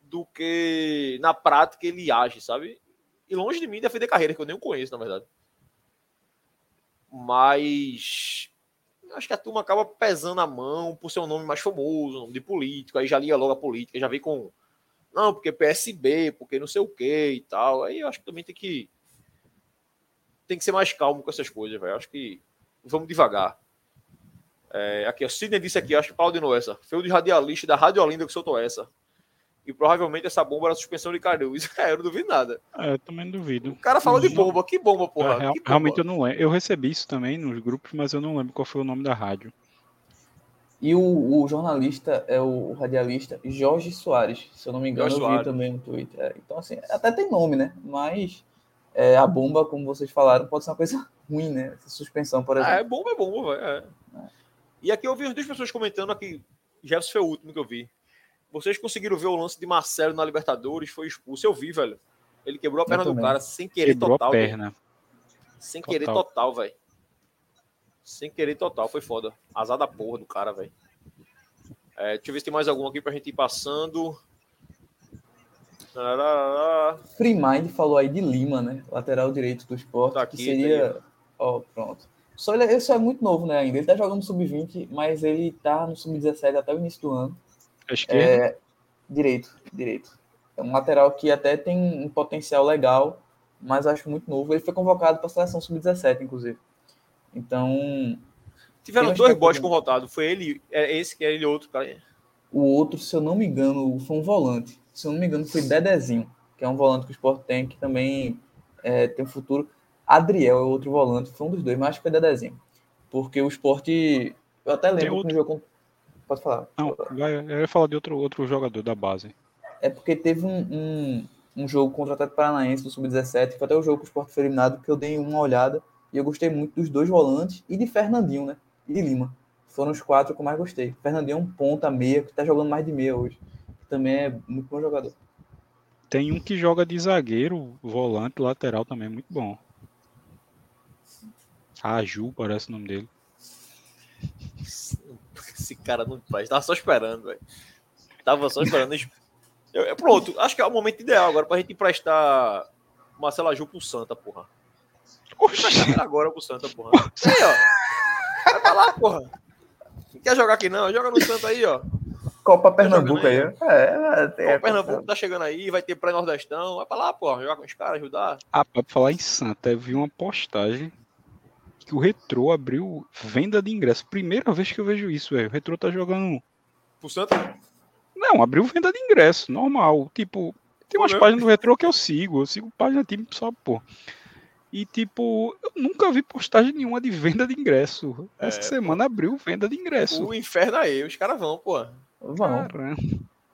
do que na prática ele age, sabe? E longe de mim defender Carreiras, que eu nem conheço, na verdade. Mas acho que a turma acaba pesando a mão por ser um nome mais famoso, nome de político, aí já lia logo a política, já vem com não, porque PSB, porque não sei o que e tal. Aí eu acho que também tem que tem que ser mais calmo com essas coisas, velho. Acho que vamos devagar. É, aqui, o Sidney disse aqui, acho que Paulo de novo essa. Foi o de radialista da Rádio Olinda que soltou essa. E provavelmente essa bomba era suspensão de Cariús. É, eu não duvido nada. É, eu também duvido. O cara falou de bomba. Que bomba, porra? É, real, bomba? Realmente eu não lembro. Eu recebi isso também nos grupos, mas eu não lembro qual foi o nome da rádio. E o, o jornalista é o radialista Jorge Soares. Se eu não me engano, Jorge eu vi Soares. também no Twitter. É, então, assim, até tem nome, né? Mas é, a bomba, como vocês falaram, pode ser uma coisa ruim, né? Essa suspensão, por exemplo. É, bomba é bomba, velho. É. E aqui eu vi as duas pessoas comentando aqui. Jefferson foi o último que eu vi. Vocês conseguiram ver o lance de Marcelo na Libertadores? Foi expulso. Eu vi, velho. Ele quebrou a perna do cara sem querer quebrou total. A perna. Sem total. querer total, velho. Sem querer total. Foi foda. Azar da porra do cara, velho. É, deixa eu ver se tem mais algum aqui pra gente ir passando. Free Mind falou aí de Lima, né? Lateral direito do esporte. Tá aqui, que seria. Ó, oh, pronto. Só ele, ele só é muito novo, né, ainda. Ele tá jogando sub-20, mas ele tá no sub-17 até o início do ano. Acho que é. Direito, direito. É um lateral que até tem um potencial legal, mas acho muito novo. Ele foi convocado para a seleção sub-17, inclusive. Então. Tiveram dois boys convocados. Foi ele, é esse que é ele outro, cara. O outro, se eu não me engano, foi um volante. Se eu não me engano, foi Dedezinho, que é um volante que o Sport tem, que também é, tem futuro. Adriel é outro volante, foi um dos dois, mas acho que foi Dedezinho. Porque o esporte. Eu até lembro outro... que no jogo. Pode falar. Não, eu ia falar de outro, outro jogador da base. É porque teve um, um, um jogo contra o Atlético Paranaense do Sub-17, que foi até o jogo que o esporte foi eliminado, que eu dei uma olhada e eu gostei muito dos dois volantes e de Fernandinho, né? E de Lima. Foram os quatro que eu mais gostei. Fernandinho é um ponta meia, que tá jogando mais de meia hoje. Também é muito bom jogador. Tem um que joga de zagueiro, volante, lateral também, muito bom. Aju, parece o nome dele. Esse cara não faz. Tava só esperando, velho. Tava só esperando. Eu, pronto, acho que é o momento ideal agora pra gente emprestar Marcelo Aju pro Santa, porra. Oxi. Agora pro Santa, porra. Aí, ó. Vai pra lá, porra. Não quer jogar aqui não? Joga no Santa aí, ó. Copa Pernambuco aí. É, é, tem Copa Pernambuco tá chegando aí, vai ter pré-nordestão. Vai pra lá, pô, jogar com os caras, ajudar. Ah, pra falar em Santa, eu vi uma postagem que o Retrô abriu venda de ingresso. Primeira vez que eu vejo isso, velho. O Retrô tá jogando. Pro Santa? Não, abriu venda de ingresso, normal. Tipo, tem umas páginas do Retrô que eu sigo. Eu sigo página time só, pô. E, tipo, eu nunca vi postagem nenhuma de venda de ingresso. Essa é, semana pô. abriu venda de ingresso. O inferno aí, os caras vão, pô. Vão.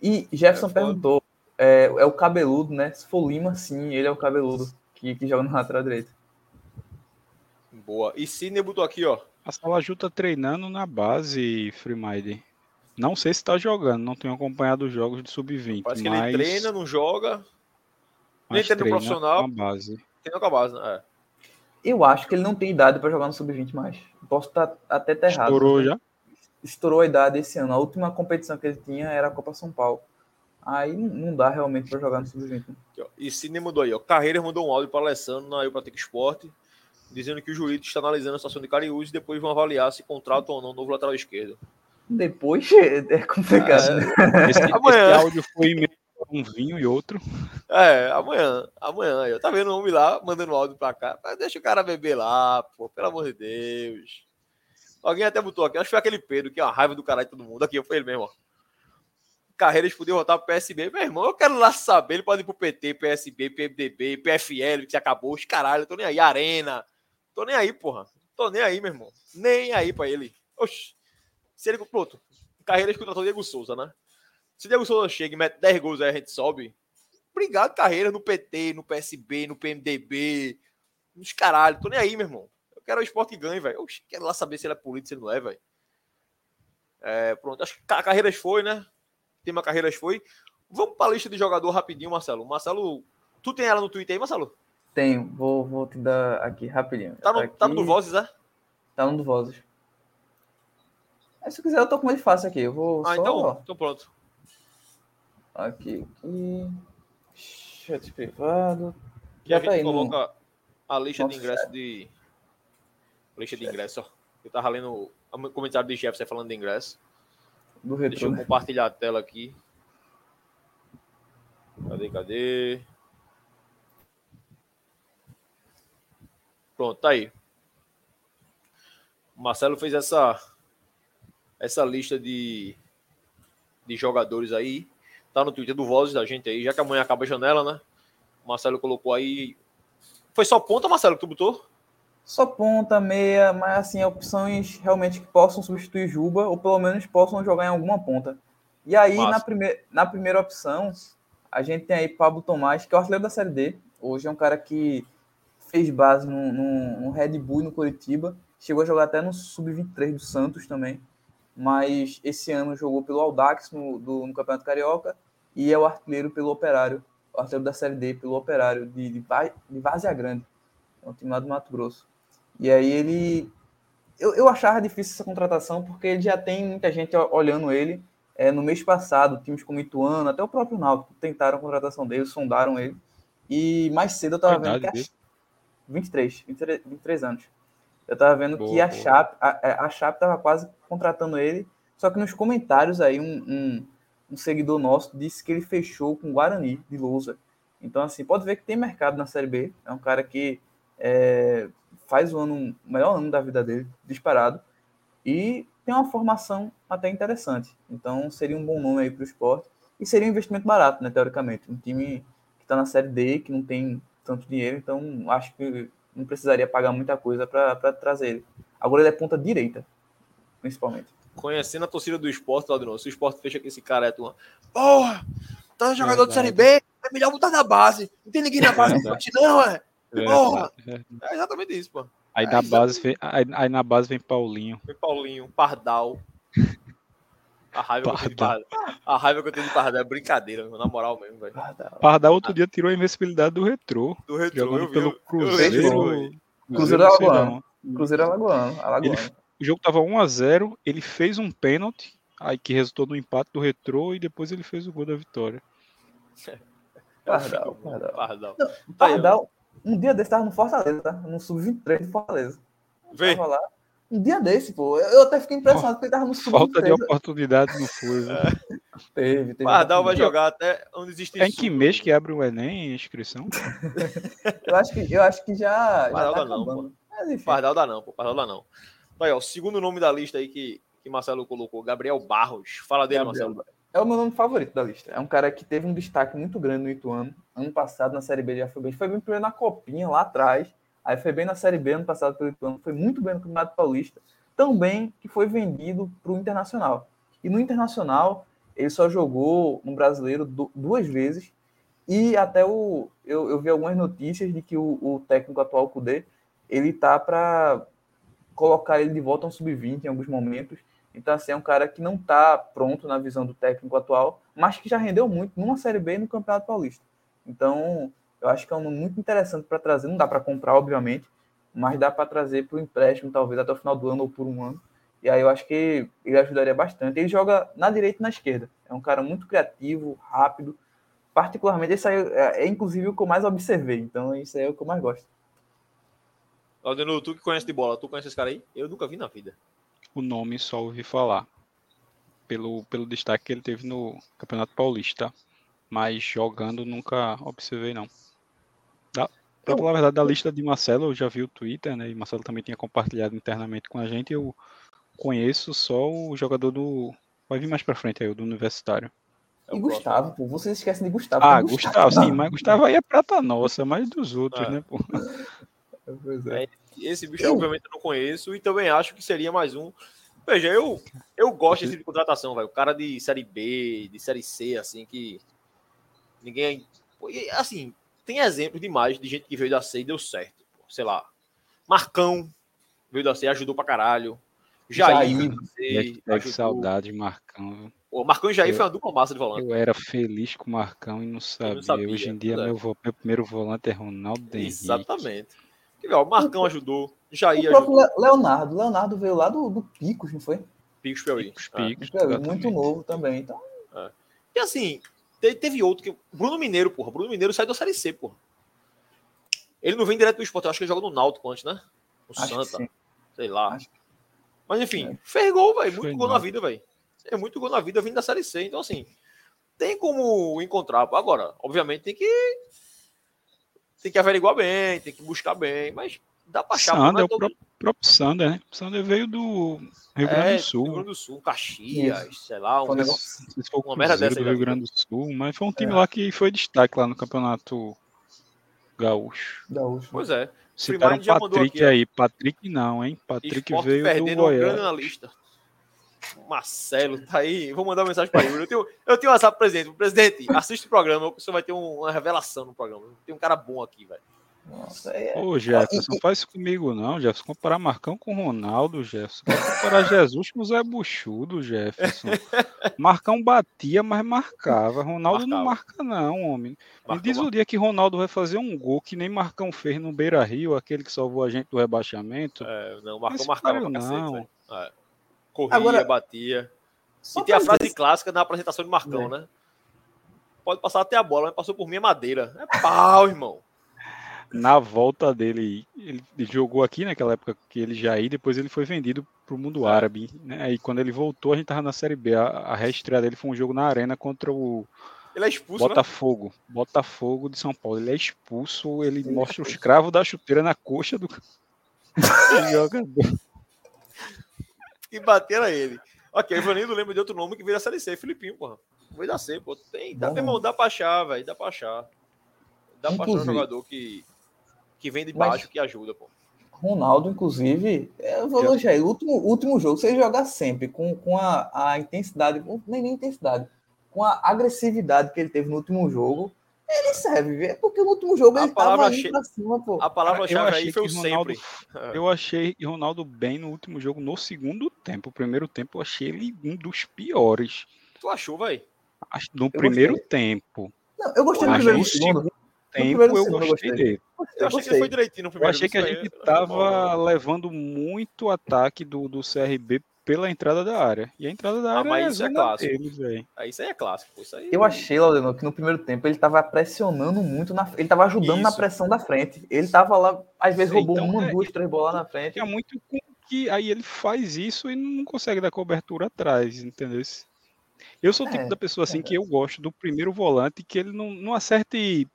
E Jefferson é, perguntou: é, é, o cabeludo, né? Se for Lima, sim, ele é o cabeludo que, que joga no lateral direito. Boa. E Sidney botou aqui, ó. A Salaju tá treinando na base, Freemind. Não sei se tá jogando, não tenho acompanhado os jogos de sub-20. Parece mas... que ele treina, não joga. Nem treina no profissional. Com a base. Treina com a base, né? É. Eu acho que ele não tem idade para jogar no sub-20 mais. Posso estar tá, até ter errado. Estourou já? Estourou a idade esse ano. A última competição que ele tinha era a Copa São Paulo. Aí não dá realmente para jogar no sub-20. E Sidney mudou aí, ó. Carreira mandou um áudio para Alessandro na Eupatic Esporte, dizendo que o juiz está analisando a situação de Cariús e depois vão avaliar se contrata ou não o novo lateral esquerdo. Depois é complicado. É, esse, esse áudio foi meio um vinho e outro. É, amanhã, amanhã. Eu tá vendo um homem lá mandando áudio pra cá. Mas deixa o cara beber lá, pô, pelo amor de Deus. Alguém até botou aqui, acho que foi aquele Pedro, que é uma raiva do caralho de todo mundo. Aqui, foi ele mesmo, ó. Carreiras podia voltar pro PSB. Meu irmão, eu quero lá saber. Ele pode ir pro PT, PSB, PMDB, PFL, que acabou. Os caralho, tô nem aí. Arena. Tô nem aí, porra. Tô nem aí, meu irmão. Nem aí pra ele. Oxi. Se ele. Pronto. Carreiras contratou o Diego Souza, né? Se Diego Souza chega e mete 10 gols aí, a gente sobe. Obrigado, carreira no PT, no PSB, no PMDB, nos caralho. Tô nem aí, meu irmão. Eu quero o esporte que ganhe, velho. Quero lá saber se ele é político, se ele não é, velho. É, pronto, acho que a Carreiras foi, né? Tema Carreiras foi. Vamos para a lista de jogador rapidinho, Marcelo. Marcelo, tu tem ela no Twitter aí, Marcelo? Tenho, vou, vou te dar aqui rapidinho. Tá no, aqui... tá no do Vozes, é? Tá no do Vozes. Mas se quiser, eu tô com ele fácil aqui. Eu vou ah, só... então, então pronto. Aqui, aqui. Chat privado. E a tá gente aí, coloca a lista Nossa, de ingresso de. Lista de ingresso, ó. Eu tava lendo o comentário de Jefferson falando de ingresso. Do retrô, Deixa eu né? compartilhar a tela aqui. Cadê, cadê? Pronto, tá aí. O Marcelo fez essa essa lista de, de jogadores aí. Tá no Twitter do Vozes da gente aí, já que amanhã acaba a janela, né? O Marcelo colocou aí. Foi só ponta, Marcelo, que tu botou? Só ponta, meia, mas assim, opções realmente que possam substituir Juba, ou pelo menos possam jogar em alguma ponta. E aí, na, prime na primeira opção, a gente tem aí Pablo Tomás, que é o artilheiro da Série D. Hoje é um cara que fez base no, no, no Red Bull no Curitiba. Chegou a jogar até no Sub-23 do Santos também mas esse ano jogou pelo Audax no, do, no Campeonato Carioca e é o artilheiro pelo Operário, o artilheiro da Série D pelo Operário de, de, de Vazia Grande, é um time lá do Mato Grosso. E aí ele. Eu, eu achava difícil essa contratação porque ele já tem muita gente olhando ele. É, no mês passado, times como Ituano, até o próprio Náutico tentaram a contratação dele, sondaram ele. E mais cedo eu estava vendo que. A... 23, 23, 23 anos. Eu tava vendo boa, que a Chape, a, a Chape tava quase contratando ele, só que nos comentários aí um, um, um, seguidor nosso disse que ele fechou com o Guarani de Lousa. Então, assim, pode ver que tem mercado na Série B. É um cara que é, faz o ano, o melhor ano da vida dele, disparado. E tem uma formação até interessante. Então, seria um bom nome aí para o esporte. E seria um investimento barato, né, teoricamente. Um time que está na Série D, que não tem tanto dinheiro. Então, acho que não precisaria pagar muita coisa para trazer ele. Agora ele é ponta direita, principalmente. Conhecendo a torcida do esporte, Claudio, se o esporte fecha com esse cara, é tu. Porra! Tá jogador de Série B, é melhor botar na base. Não tem ninguém na base é não, é? Porra! É exatamente isso, pô. Aí, na base vem, aí, aí, na base vem Paulinho. Vem Paulinho, Pardal. A raiva, que eu tenho de Pardal. a raiva que eu tenho de Pardal é brincadeira, na moral mesmo, velho. Pardal. Pardal outro dia tirou a invencibilidade do Retrô. Do Retrô, jogando eu vi, pelo eu, Cruzeiro. Eu Cruzeiro Alagoano. Cruzeiro Alagoano. Alagoano. Ele, o jogo tava 1x0, ele fez um pênalti, aí que resultou no empate do Retrô e depois ele fez o gol da vitória. Pardal, Pardal. Pardal. Não, Pardal, um dia desse tava no Fortaleza, tá? No Sub-23 do Fortaleza. Vem. Tava lá. Um dia desse, pô. Eu até fiquei impressionado porque ele tava no Falta de oportunidade no foi. É. Teve, teve. Pardal vai jogar até onde existe É em que mês que abre o Enem inscrição? Eu acho que, eu acho que já. já Pardal tá dá não. Mas enfim. Pardal dá não, pô. Pardal dá não. Aí, ó, o segundo nome da lista aí que, que Marcelo colocou, Gabriel Barros. Fala dele, Gabriel Marcelo. É o meu nome favorito da lista. É um cara que teve um destaque muito grande no Ituano. Ano passado, na Série B, já foi bem. Foi bem primeiro na Copinha, lá atrás. Aí foi bem na Série B ano passado pelo Ituano. Foi muito bem no Campeonato Paulista. Tão bem que foi vendido para o Internacional. E no Internacional, ele só jogou no Brasileiro du- duas vezes. E até o. Eu, eu vi algumas notícias de que o, o técnico atual, Kudê, ele tá para colocar ele de volta ao sub-20 em alguns momentos. Então, assim, é um cara que não está pronto na visão do técnico atual, mas que já rendeu muito numa Série B e no Campeonato Paulista. Então, eu acho que é um nome muito interessante para trazer. Não dá para comprar, obviamente, mas dá para trazer para o empréstimo, talvez até o final do ano ou por um ano. E aí eu acho que ele ajudaria bastante. Ele joga na direita e na esquerda. É um cara muito criativo, rápido. Particularmente, esse aí é, é inclusive o que eu mais observei. Então, isso aí é o que eu mais gosto. Aldeno, tu que conhece de bola, tu conhece esse cara aí? Eu nunca vi na vida. O nome só ouvi falar. Pelo, pelo destaque que ele teve no Campeonato Paulista. Mas jogando nunca observei, não. Pra falar a verdade, da lista de Marcelo, eu já vi o Twitter, né? E Marcelo também tinha compartilhado internamente com a gente. Eu conheço só o jogador do. Vai vir mais pra frente aí, o do Universitário. É e o Gustavo, pô. Vocês esquecem de Gustavo. Ah, Tem Gustavo, sim, mas Gustavo aí é prata nossa, mais dos outros, É. né, pô? Pois é. É, Esse bicho, eu, obviamente, eu não conheço e também acho que seria mais um. Veja, eu, eu gosto desse tipo de contratação, velho. O cara de Série B, de Série C, assim, que ninguém. Assim, tem exemplos demais de gente que veio da C e deu certo. Sei lá. Marcão veio da C, ajudou pra caralho. Jair, Jair. veio da C, É que, é que ajudou. saudade, Marcão. O Marcão e Jair Eu- foi uma dupla massa de volante. Eu era feliz com o Marcão e não sabia. sabia, Hoje em dia, é. meu, meu primeiro volante é Ronaldo Henrique. Exatamente. Que legal, o Marcão ajudou, Jair O próprio ajudou. Le- Leonardo. Leonardo veio lá do, do Picos, não foi? Picos Piauí. Picos, Ah. picos, exatamente. muito novo também. Então, E assim, te- teve outro que. Bruno Mineiro, porra. Bruno Mineiro saiu da Série C, porra. Ele não vem direto do esporte, eu acho que ele joga no Náutico antes, né? No acho Santa, sei lá. Acho Mas enfim, É. fez gol, velho. Muito gol na vida, velho. É muito gol na vida vindo da Série C. Então, assim, tem como encontrar. Agora, obviamente, tem que. Tem que averiguar bem, tem que buscar bem, mas dá pra achar. Sander, não é o todo- próprio, próprio Sander, né? O Sander veio do Rio Grande é, do Sul. Rio Grande do Sul, Caxias, sei lá. Um negócio- se Uma merda dessa do Rio. Grande do Sul, mas foi um time É. lá que foi destaque lá no campeonato gaúcho. Gaúcho. Pois é. Citaram Primário já mandou Patrick aqui, ó. aí. Patrick não, hein? Patrick Esporte veio do perdendo Goiás. Marcelo, tá aí. Vou mandar uma mensagem para ele. Eu tenho, eu tenho um WhatsApp pro presidente. Presidente, assiste o programa. Você vai ter um- uma revelação no programa. Tem um cara bom aqui, velho. Nossa, é, Ô, Jefferson, não faz isso comigo não, Jefferson. Comparar Marcão com Ronaldo, Jefferson. Comparar Jesus com o Zé Buchudo, Jefferson. Marcão batia, mas marcava. Ronaldo não marca não, homem. Me diz o dia que Ronaldo vai fazer um gol que nem Marcão fez no Beira Rio, aquele que salvou a gente do rebaixamento. É, não, Marcão Mas marcava pra cacete, não. velho. É. Corria, Agora- batia. E tem a frase dizer- clássica na apresentação de Marcão, É. né? Pode passar até a bola, mas passou por mim é madeira. É pau, irmão. Na volta dele, ele jogou aqui naquela época que ele já ia, depois ele foi vendido pro mundo É. árabe. Né? Aí quando ele voltou, a gente tava na Série B. A, a reestreia dele foi um jogo na arena contra o Ele é expulso, né? Botafogo. Botafogo de São Paulo. Ele é expulso, ele Ele é mostra o expulso. escravo da chuteira na coxa do do jogador. E bater a ele. Ok, Ivanildo lembra de outro nome que veio da Série C, Filipinho, porra. Veio da C, pô. Tem, dá, irmão, dá pra achar, velho. Dá pra achar. Dá pra achar um Inclusive. jogador que, que vem de Mas- baixo, que ajuda, pô. Ronaldo, inclusive, é, eu vou elogiar ele. O último, último jogo, se ele jogar sempre com, com a, a intensidade, nem, nem intensidade, com a agressividade que ele teve no último jogo, ele serve. É porque no último jogo A ele palavra tava indo che- pra cima, pô. A palavra-chave Eu achei aí foi o que Ronaldo- sempre. Eu achei Ronaldo bem no último jogo, no segundo tempo. O primeiro tempo eu achei ele um dos piores. Tu achou, velho? Acho- No primeiro tempo. Não, eu gostei do Mas primeiro segundo. Tempo eu segundo eu gostei dele. Eu achei que ele foi direitinho no Eu primeiro. achei que a gente eu tava levando muito ataque do, do CRB pela entrada da área. E a entrada da Ah, área mas é isso é clássico. deles. Ah, Isso aí é clássico. Isso aí. Eu achei, Laudenor, que no primeiro tempo ele tava pressionando muito, na, ele tava ajudando na Isso. pressão da frente. Ele tava lá, às vezes roubou Então, uma, é- duas, três bolas na frente. Tinha muito com, que aí ele faz isso e não consegue dar cobertura atrás, entendeu? Eu sou o tipo É, da pessoa assim é. que eu gosto do primeiro volante que ele não, não acerte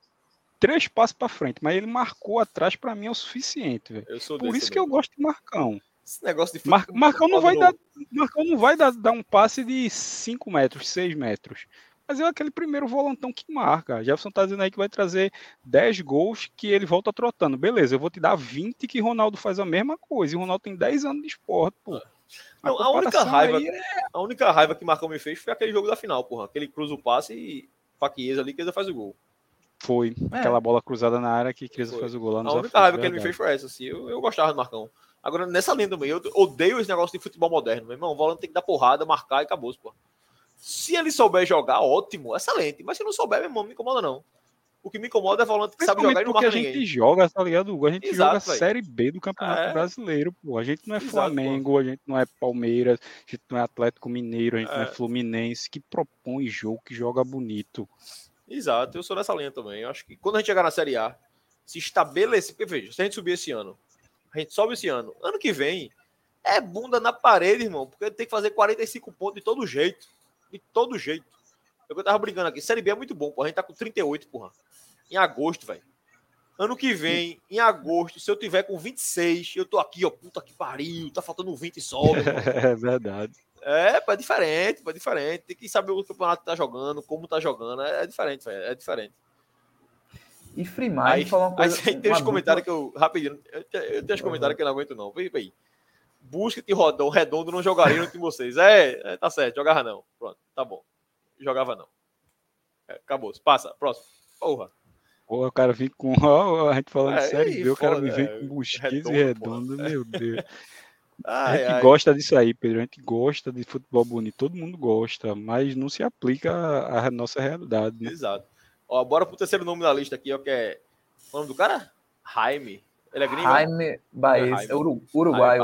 três passos para frente, mas ele marcou atrás para mim é o suficiente, velho. Eu sou Por isso que eu também. gosto de Marcão. Esse negócio de Mar Marcão não vai dar, Marcão não vai dar, dar um passe de 5 metros, 6 metros. Mas é aquele primeiro volantão que marca. Jefferson tá dizendo aí que vai trazer 10 gols que ele volta trotando. Beleza, eu vou te dar 20 que Ronaldo faz a mesma coisa. E o Ronaldo tem 10 anos de esporte, pô. Não, a única raiva- é- A única raiva que Marcão me fez foi aquele jogo da final, porra. Aquele cruza o passe e Paquiesa ali que ele faz o gol. Foi É. aquela bola cruzada na área que Cris faz o gol lá A nos única raiva que ele me fez foi essa, assim. Eu, eu gostava do Marcão. Agora, nessa linha também, eu odeio esse negócio de futebol moderno. Meu irmão, o volante tem que dar porrada, marcar e acabou, pô. Se ele souber jogar, ótimo, excelente. Mas se não souber, meu irmão, não me incomoda, não. O que me incomoda é volante que sabe jogar e não porque marca a gente ninguém. joga, tá ligado? Hugo? A gente Exato, joga a velho. Série B do Campeonato É. Brasileiro, pô. A gente não é Exato, Flamengo, a gente não é Palmeiras, a gente não é Atlético Mineiro, a gente não é É. Fluminense, que propõe jogo, que joga bonito. Exato, eu sou dessa linha também. Eu acho que quando a gente chegar na Série A, se estabelecer. Porque veja, se a gente subir esse ano, a gente sobe esse ano. Ano que vem, é bunda na parede, irmão. Porque tem que fazer 45 pontos de todo jeito. De todo jeito. É eu tava brincando aqui. Série B é muito bom, pô. A gente tá com 38, porra. Em agosto, velho. Ano que vem, em agosto, se eu tiver com 26, eu tô aqui, ó, puta que pariu, tá faltando 20 e sobe. irmão. É verdade. É, pô, é diferente, pô, é diferente. Tem que saber o campeonato tá jogando, como tá jogando. É, é diferente, velho. É diferente. E Freemar Aí, falou uma aí coisa. tem uns comentários que eu. Rapidinho, eu, eu tenho uns comentários que eu não aguento, não. Vem, vem. Busca de rodão, redondo não jogaria no time de vocês. É, é, tá certo, jogava não. Pronto, tá bom. Jogava não. É, acabou. Passa, próximo. Porra. Pô, o cara vem com. ó, a gente falando É, de Série aí, B, o cara me vem é, com busquets e redondo, redondo, meu Deus. A Ai, gente ai. gosta disso aí, Pedro. A gente gosta de futebol bonito, todo mundo gosta, mas não se aplica à nossa realidade, né? Exato. Ó, bora pro terceiro nome da lista aqui, ó, que é. O nome do cara? Jaime. Ele é gringo? Jaime Baez, é uru- uruguaio.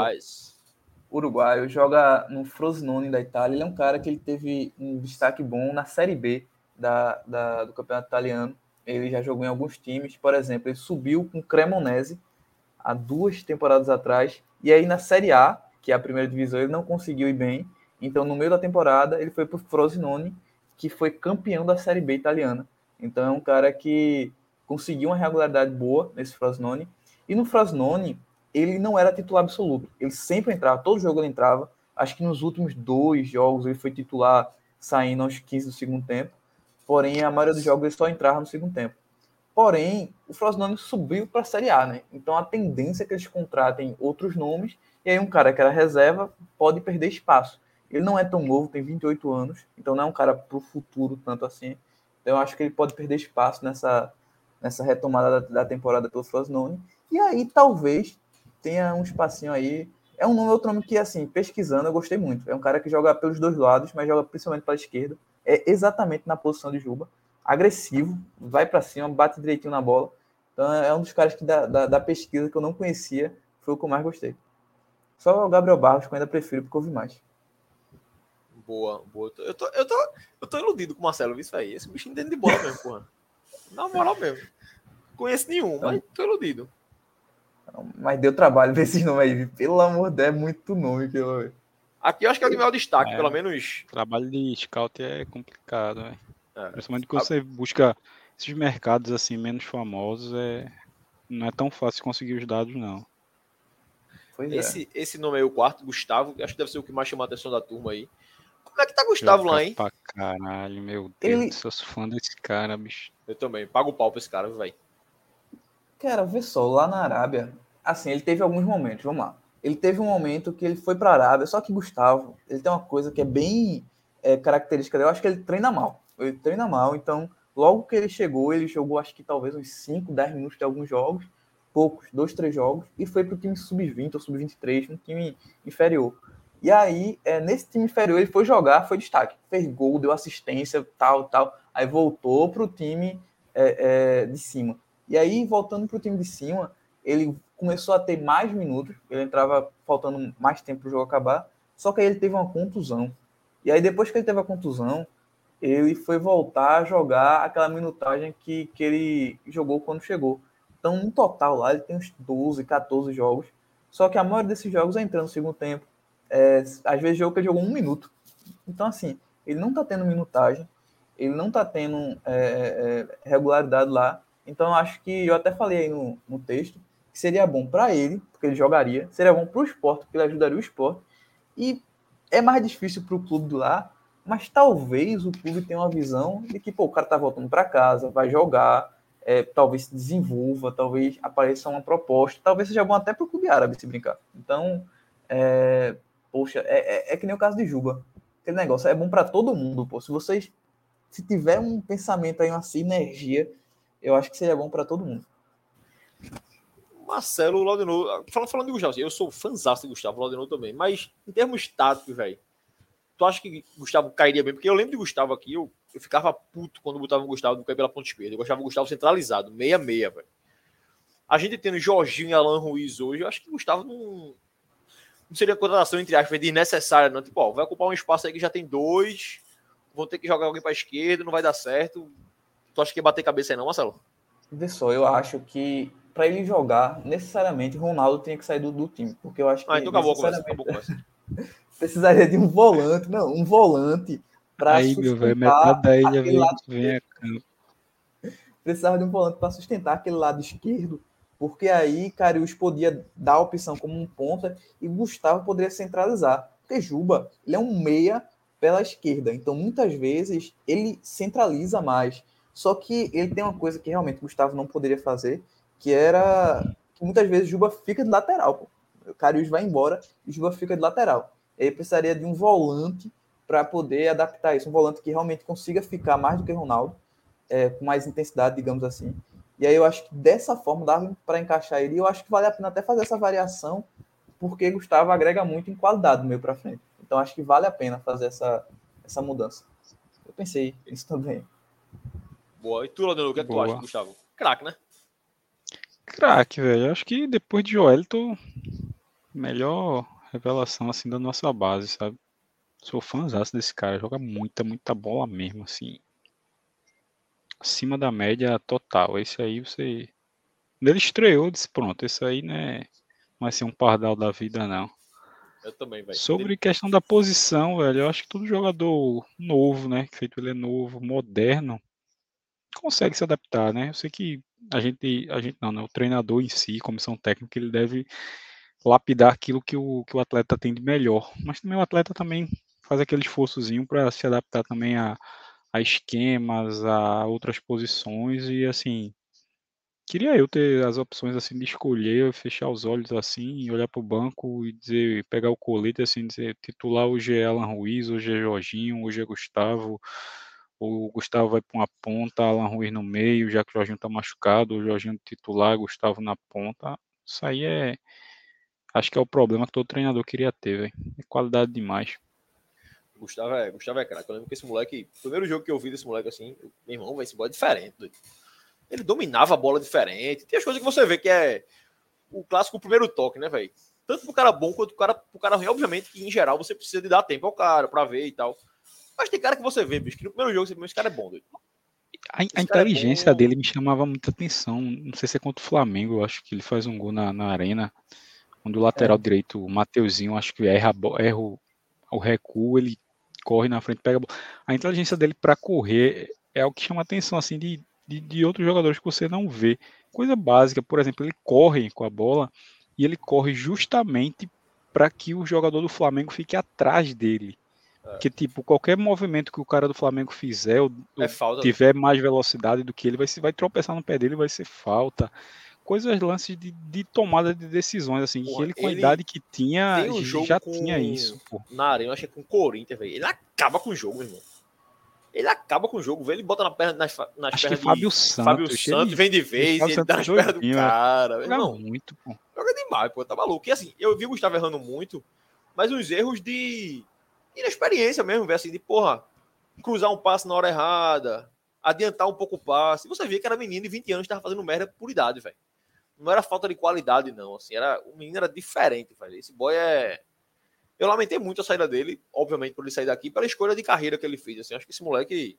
Uruguaio, joga no Frosinone da Itália. Ele é um cara que ele teve um destaque bom na Série B da, da- do campeonato italiano. Ele já jogou em alguns times, por exemplo, ele subiu com o Cremonese há duas temporadas atrás. E aí na Série A, que é a primeira divisão, ele não conseguiu ir bem. Então no meio da temporada ele foi para o Frosinone, que foi campeão da Série B italiana. Então é um cara que conseguiu uma regularidade boa nesse Frosinone. E no Frosinone, ele não era titular absoluto. Ele sempre entrava, todo jogo ele entrava. Acho que nos últimos dois jogos ele foi titular saindo aos 15 do segundo tempo. Porém, a maioria dos jogos ele só entrava no segundo tempo. Porém, o Frosinone subiu para a Série A, né? Então a tendência é que eles contratem outros nomes e aí um cara que era reserva pode perder espaço. Ele não é tão novo, tem 28 anos, então não é um cara para o futuro tanto assim. Então eu acho que ele pode perder espaço nessa, nessa retomada da, da temporada pelo Frosinone. E aí talvez tenha um espacinho aí. É um nome, outro nome que, assim, pesquisando, eu gostei muito. É um cara que joga pelos dois lados, mas joga principalmente pela esquerda. É exatamente na posição de Juba. Agressivo, vai para cima, bate direitinho na bola. Então é um dos caras que da, da, da pesquisa que eu não conhecia, foi o que eu mais gostei. Só o Gabriel Barros, que eu ainda prefiro, porque eu vi mais. Boa, boa. Eu tô, eu tô, eu tô iludido com o Marcelo, viu isso aí? Esse bicho entende de bola mesmo, porra. Na moral mesmo. Conheço nenhum, mas tô iludido. Mas deu trabalho ver esses nomes aí. Pelo amor de Deus, é muito nome que eu. Aqui eu acho que é o de maior destaque, É. pelo menos. Trabalho de scout é complicado, né? É. Principalmente quando você busca esses mercados assim menos famosos, é... não é tão fácil conseguir os dados, não. Pois é. Esse, esse nome aí, o quarto, Gustavo, acho que deve ser o que mais chamou a atenção da turma aí. Como é que tá Gustavo Joga lá, hein? Pra caralho, meu Deus, Ele- do céu, sou fã desse cara, bicho. Eu também. Pago o pau pra esse cara, velho. Cara, vê só, lá na Arábia, assim, ele teve alguns momentos, vamos lá. Ele teve um momento que ele foi para a Arábia, só que Gustavo, ele tem uma coisa que é bem é, característica dele, eu acho que ele treina mal. Ele treina mal, então, logo que ele chegou, ele jogou acho que talvez uns 5, 10 minutos de alguns jogos, poucos, dois, três jogos, e foi pro time sub-20 ou sub-23, um time inferior. E aí, é, nesse time inferior, ele foi jogar, foi destaque. Fez gol, deu assistência, tal, tal. Aí voltou pro time é, é, de cima. E aí, voltando pro time de cima, ele começou a ter mais minutos, ele entrava faltando mais tempo para o jogo acabar, só que aí ele teve uma contusão. E aí, depois que ele teve a contusão, ele foi voltar a jogar aquela minutagem que, que ele jogou quando chegou. Então, no total lá, ele tem uns 12, 14 jogos. Só que a maioria desses jogos é entrando no segundo tempo. É, às vezes jogo que ele jogou um minuto. Então, assim, ele não tá tendo minutagem, ele não tá tendo é, é, regularidade lá. Então, acho que eu até falei aí no, no texto que seria bom para ele, porque ele jogaria, seria bom para o esporte, porque ele ajudaria o esporte. E é mais difícil para o clube do lá, mas talvez o clube tenha uma visão de que pô, o cara tá voltando para casa, vai jogar, é, talvez se desenvolva, talvez apareça uma proposta, talvez seja bom até para o clube árabe se brincar. Então, é, poxa, é, é, é, que nem o caso de Juba. Aquele negócio é bom para todo mundo, pô. Se vocês se tiver um pensamento aí, uma sinergia, eu acho que seria bom para todo mundo. Marcelo Laudenor, falando, falando de Gustavo, eu sou fãzão de Gustavo Laudenor também, mas em termos táticos, velho, tu acha que Gustavo cairia bem? Porque eu lembro de Gustavo aqui, eu, eu ficava puto quando botava o Gustavo no pela ponta esquerda. Eu gostava do Gustavo centralizado, meia-meia, velho. A gente tendo Jorginho e Alan Ruiz hoje, eu acho que Gustavo não, não seria contratação, entre aspas, desnecessária, não. Tipo, ó, vai ocupar um espaço aí que já tem dois, vão ter que jogar alguém para esquerda, não vai dar certo. Tu acha que ia bater cabeça aí, não, Marcelo? Vê só, eu acho que para ele jogar, necessariamente Ronaldo tinha que sair do, do time, porque eu acho que. Ah, então acabou, acabou precisaria de um volante, não, um volante para Aí, meu velho, metade da ilha vem, lado vem a campo. Precisava de um volante para sustentar aquele lado esquerdo, porque aí Carius podia dar a opção como um ponta e Gustavo poderia centralizar. Porque Juba, ele é um meia pela esquerda, então muitas vezes ele centraliza mais. Só que ele tem uma coisa que realmente Gustavo não poderia fazer, que era que muitas vezes Juba fica de lateral. Pô. Carius vai embora e Juba fica de lateral. Ele precisaria de um volante para poder adaptar isso, um volante que realmente consiga ficar mais do que Ronaldo, é, com mais intensidade, digamos assim. E aí eu acho que dessa forma dava para encaixar ele. E eu acho que vale a pena até fazer essa variação, porque Gustavo agrega muito em qualidade do meio para frente. Então acho que vale a pena fazer essa, essa mudança. Eu pensei isso também. Boa. E tu, Laudano, o que, é que tu acha, Gustavo? Craque, né? Craque, velho. Acho que depois de Joelito, melhor revelação assim da nossa base, sabe? Sou fãzão desse cara, joga muita, muita bola mesmo, assim. Acima da média total. Esse aí você. Quando ele estreou, disse, pronto, esse aí né, não vai ser um pardal da vida, não. Eu também, velho. Sobre questão da posição, velho, eu acho que todo jogador novo, né? Feito ele é novo, moderno, consegue se adaptar, né? Eu sei que a gente, a gente não, né? O treinador em si, comissão técnica, ele deve lapidar aquilo que o, que o atleta tem de melhor. Mas também o atleta também faz aquele esforçozinho para se adaptar também a, a esquemas, a outras posições e assim. Queria eu ter as opções assim de escolher, fechar os olhos assim, olhar para o banco e dizer, pegar o colete assim, dizer titular hoje é Alan Ruiz, hoje é Jorginho, hoje é Gustavo, o Gustavo vai para uma ponta, Alan Ruiz no meio, já que o Jorginho está machucado, o Jorginho titular, Gustavo na ponta. Isso aí é. Acho que é o problema que todo treinador queria ter, velho. É qualidade demais. Gustavo é, Gustavo é craque. Eu lembro que esse moleque, primeiro jogo que eu vi desse moleque assim, meu irmão, vai esse bola é diferente. Doido. Ele dominava a bola diferente. Tem as coisas que você vê que é o clássico primeiro toque, né, velho? Tanto pro cara bom quanto pro cara, pro cara ruim. Obviamente que, em geral, você precisa de dar tempo ao cara pra ver e tal. Mas tem cara que você vê, bicho, que no primeiro jogo você vê, esse cara é bom, doido. A, a é inteligência é dele me chamava muita atenção. Não sei se é contra o Flamengo, eu acho que ele faz um gol na, na arena, onde o lateral é. direito, o Mateuzinho, acho que erra, erra o, o recuo, ele corre na frente, pega a bola. A inteligência dele para correr é o que chama atenção, assim, de, de, de, outros jogadores que você não vê. Coisa básica, por exemplo, ele corre com a bola e ele corre justamente para que o jogador do Flamengo fique atrás dele. Que, tipo, qualquer movimento que o cara do Flamengo fizer, ou, é falta, tiver né? mais velocidade do que ele, vai, vai tropeçar no pé dele, vai ser falta. Coisas, lances de, de tomada de decisões, assim, Porra, que ele, com a idade que tinha, um já com, tinha isso. Pô. Na arena, eu achei com o Corinthians, velho. Ele acaba com o jogo, irmão. Ele acaba com o jogo, velho. Ele bota na perna, nas, nas Acho pernas que Fábio Santos. Fábio Santos vem de vez, ele dá nas pernas do cara. Joga muito, pô. Joga demais, pô. Tá maluco. E assim, eu vi o Gustavo errando muito, mas os erros de inexperiência mesmo, ver assim, de porra, cruzar um passe na hora errada, adiantar um pouco o passe. Você via que era menino de 20 anos que tava fazendo merda por idade, velho. Não era falta de qualidade, não. Assim, era, o menino era diferente, velho. Esse boy é. Eu lamentei muito a saída dele, obviamente, por ele sair daqui, pela escolha de carreira que ele fez. Assim, acho que esse moleque.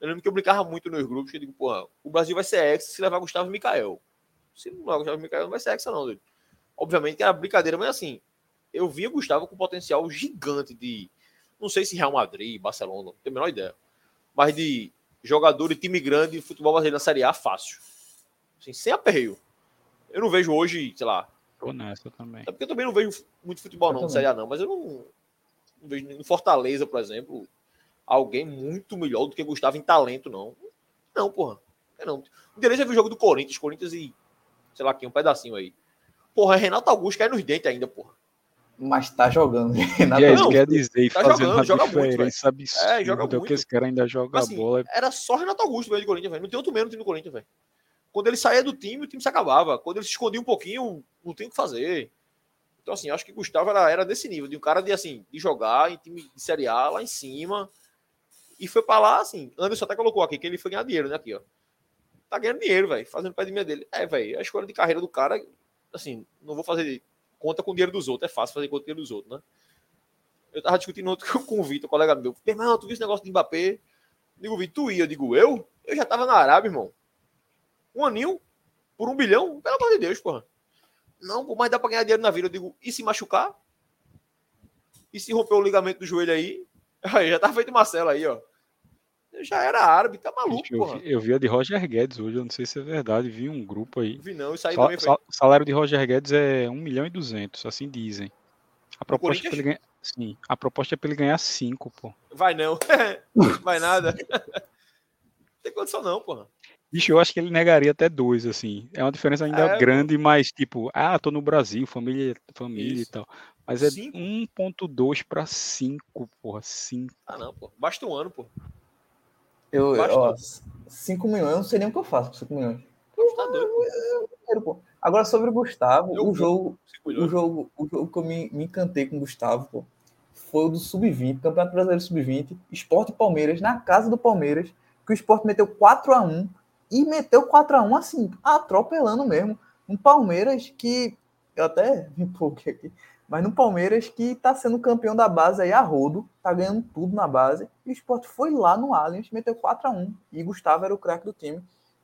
Eu lembro que eu brincava muito nos grupos, que eu digo, porra, o Brasil vai ser ex se levar Gustavo e Mikael. Se não levar Gustavo e Mikael, não vai ser ex, não, doido. Obviamente que era brincadeira, mas assim, eu via Gustavo com potencial gigante de. Não sei se Real Madrid, Barcelona, não tenho a menor ideia. Mas de jogador de time grande de futebol brasileiro na Série A fácil. Assim, sem aperreio. Eu não vejo hoje, sei lá. Tô nessa também. É porque eu também não vejo muito futebol, eu não, na Série A, não. Mas eu não, não vejo no Fortaleza, por exemplo, alguém muito melhor do que Gustavo em talento, não. Não, porra. É não. O interesse é ver o jogo do Corinthians, Corinthians e, sei lá, aqui, um pedacinho aí. Porra, é Renato Augusto cai nos dentes ainda, porra. Mas tá jogando. Renato Augusto. quer dizer, tá fazendo jogando, joga diferença muito, absurda, É, joga que muito. esse cara ainda joga Assim, bola. Era só Renato Augusto, velho, de Corinthians, velho. Não tem outro menos no time do Corinthians, velho. Quando ele saía do time, o time se acabava. Quando ele se escondia um pouquinho, não tem o que fazer. Então, assim, acho que Gustavo era, era desse nível, de um cara de, assim, de jogar em time de Série A lá em cima. E foi pra lá, assim, Anderson até colocou aqui que ele foi ganhar dinheiro, né, aqui, ó. Tá ganhando dinheiro, velho, fazendo pé de meia dele. É, velho, a escolha de carreira do cara, assim, não vou fazer conta com o dinheiro dos outros, é fácil fazer conta com o dinheiro dos outros, né? Eu tava discutindo outro com o Vitor, colega meu. Meu irmão, tu viu esse negócio de Mbappé? Digo, Vitor, tu ia? Eu digo, eu? Eu já tava na Arábia, irmão. Um aninho por um bilhão? Pelo amor de Deus, porra. Não, pô, mas dá pra ganhar dinheiro na vida. Eu digo, e se machucar? E se romper o ligamento do joelho aí? Aí, já tá feito Marcelo aí, ó. Já era árabe, tá maluco, eu, porra. eu vi a de Roger Guedes hoje, eu não sei se é verdade, vi um grupo aí. Não vi não, isso aí Sal- também foi. sal- salário de Roger Guedes é 1 milhão e 200, assim dizem. A proposta é pra ele ganhar, sim, a proposta é pra ele ganhar 5, pô. Vai não. Vai nada. Tem condição não, porra. Bicho, eu acho que ele negaria até dois, assim. É uma diferença ainda É, grande, mas tipo, ah, tô no Brasil, família, família e Isso. tal. Mas é Cinco? 1.2 pra 5, porra, 5. Ah, não, pô. Basta um ano, pô. Eu, Basta. ó, 5 milhões, eu não sei nem o que eu faço com 5 milhões. Tá doido. Dinheiro, pô. Agora, sobre o Gustavo, Eu o jogo, o jogo, o jogo que eu me, me encantei com o Gustavo, pô, foi o do Sub-20, Campeonato Brasileiro Sub-20, Esporte e Palmeiras, na casa do Palmeiras, que o Esporte meteu 4x1 e meteu 4x1 assim, atropelando mesmo. Um Palmeiras que, eu até me empolguei aqui, mas no Palmeiras que tá sendo campeão da base aí a rodo, tá ganhando tudo na base, e o Esporte foi lá no Allianz, meteu 4x1, e Gustavo era o craque do time.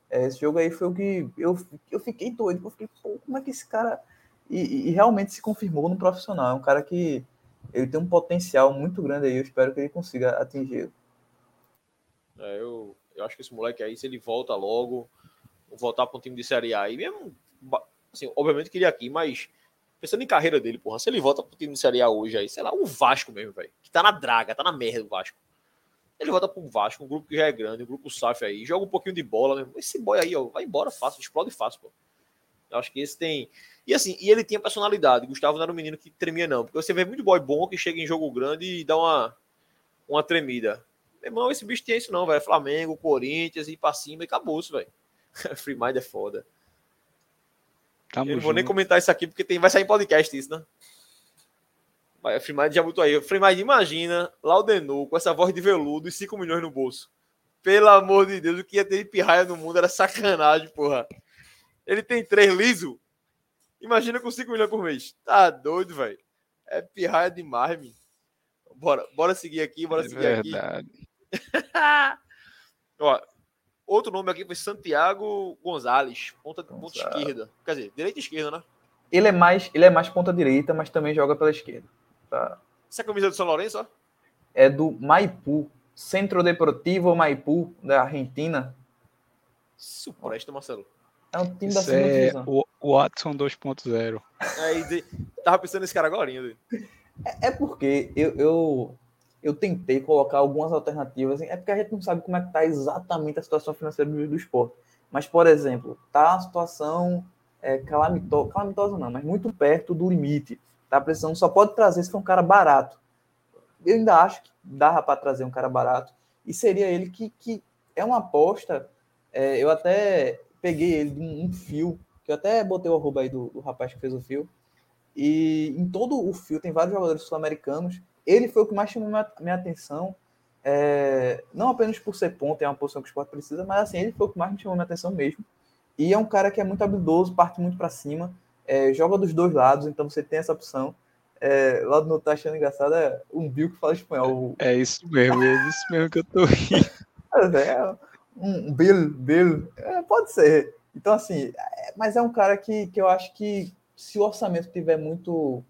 É, esse jogo aí foi o que eu, eu fiquei doido, eu fiquei, pô, como é que esse cara e- e realmente se confirmou no profissional. É um cara que ele tem um potencial muito grande aí. Eu espero que ele consiga atingir. É, eu, eu acho que esse moleque aí, se ele volta logo, voltar para um time de Série A, e mesmo, ba- assim, obviamente queria aqui, mas pensando em carreira dele, porra, se ele volta um time de Série A hoje aí, sei lá, o Vasco mesmo, velho, que tá na draga, tá na merda do Vasco. Ele volta um Vasco, um grupo que já é grande, um grupo SAF aí, joga um pouquinho de bola mesmo. Esse boy aí, ó, vai embora fácil, explode fácil, pô. Eu acho que esse tem. E assim, e ele tinha personalidade. Gustavo não era um menino que tremia, não. Porque você vê muito boy bom que chega em jogo grande e dá uma, uma tremida. Meu irmão, esse bicho tinha isso não, velho. Flamengo, Corinthians, ir pra cima e acabou isso, velho. Free Mind é foda. Tamo Eu não vou nem comentar isso aqui porque tem, vai sair em podcast isso, né? A Free Mind já botou aí. Free Mind, imagina Laudenou com essa voz de veludo e 5 milhões no bolso. Pelo amor de Deus, o que ia ter de pirraia no mundo era sacanagem, porra. Ele tem três liso. Imagina com 5 milhões por mês. Tá doido, velho. É pirraia demais, meu. Bora, bora seguir aqui, bora É seguir aqui. Ó, outro nome aqui foi Santiago Gonzalez, ponta, ponta esquerda. Quer dizer, direita e esquerda, né? Ele é mais, ele é mais ponta direita, mas também joga pela esquerda. Tá? Essa é a camisa do São Lourenço, ó. É do Maipú, Centro Deportivo Maipú, da Argentina. Isso presta, Marcelo. É um time da segunda é divisão. o, o Watson 2.0. Aí, de- tava pensando nesse cara agora ainda. É é porque eu, eu, eu tentei colocar algumas alternativas. É porque a gente não sabe como é que tá exatamente a situação financeira do, esporte. Mas, por exemplo, tá uma situação é, calamitosa, calamitosa não, mas muito perto do limite. Tá precisando, só pode trazer se for um cara barato. Eu ainda acho que dava para trazer um cara barato. E seria ele que, que é uma aposta. é, eu até peguei ele de um, um fio, que eu até botei o arroba aí do, do rapaz que fez o fio. E em todo o fio tem vários jogadores sul-americanos. Ele foi o que mais chamou minha, minha atenção. é, não apenas por ser ponta, é uma posição que o esporte precisa, mas assim, ele foi o que mais me chamou minha atenção mesmo. E é um cara que é muito habilidoso, parte muito para cima, é, joga dos dois lados, então você tem essa opção. É, lá do tá achando engraçado é um Bill que fala espanhol. É isso mesmo, é isso mesmo que eu tô rindo. É, um Bill, Bill, é, pode ser. Então, assim, é, mas é um cara que, que eu acho que, se o orçamento tiver muito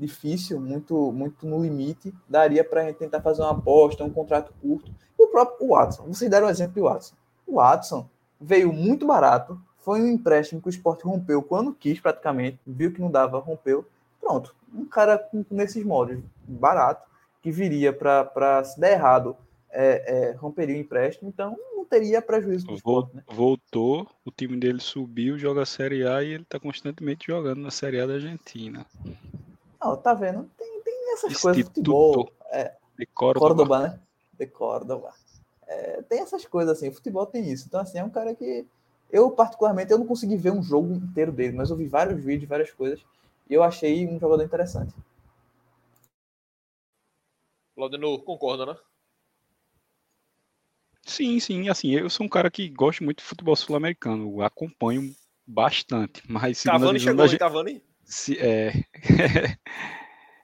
difícil, muito, muito no limite, daria para a gente tentar fazer uma aposta, um contrato curto. E o próprio Watson, vocês deram o exemplo do Watson. O Watson veio muito barato, foi um empréstimo que o esporte rompeu quando quis, praticamente, viu que não dava, rompeu. Pronto, um cara com, nesses modos, barato, que viria para, se der errado, é, é, romperia o empréstimo, então não teria prejuízo para o esporte. Né? Voltou, o time dele subiu, joga a Série A e ele está constantemente jogando na Série A da Argentina. Não, tá vendo? Tem, tem essas Instituto coisas de futebol. É, de Córdoba. Córdoba, né? De Córdoba. É, tem essas coisas assim, futebol tem isso. Então, assim, é um cara que eu, particularmente, eu não consegui ver um jogo inteiro dele, mas eu vi vários vídeos, várias coisas, e eu achei um jogador interessante. Laudenor, concorda, né? Sim, sim, assim, eu sou um cara que gosto muito de futebol sul-americano, acompanho bastante, mas... Cavani chegou, da... Cavani? Se, é...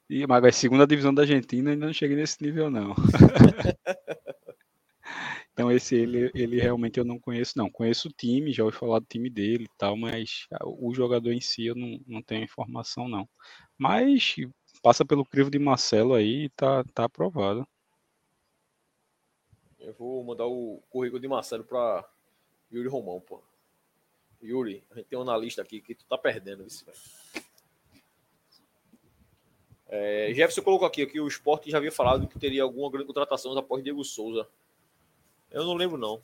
e, mas a segunda divisão da Argentina ainda não cheguei nesse nível, não. então, esse ele, ele realmente eu não conheço, não. Conheço o time, já ouvi falar do time dele e tal, mas o jogador em si eu não, não tenho informação, não. Mas passa pelo crivo de Marcelo aí e tá, tá aprovado. Eu vou mandar o currículo de Marcelo para Yuri Romão, pô. Yuri, a gente tem um analista aqui que tu tá perdendo isso, velho. É, Jefferson colocou aqui que o esporte já havia falado que teria alguma grande contratação após Diego Souza. Eu não lembro, não.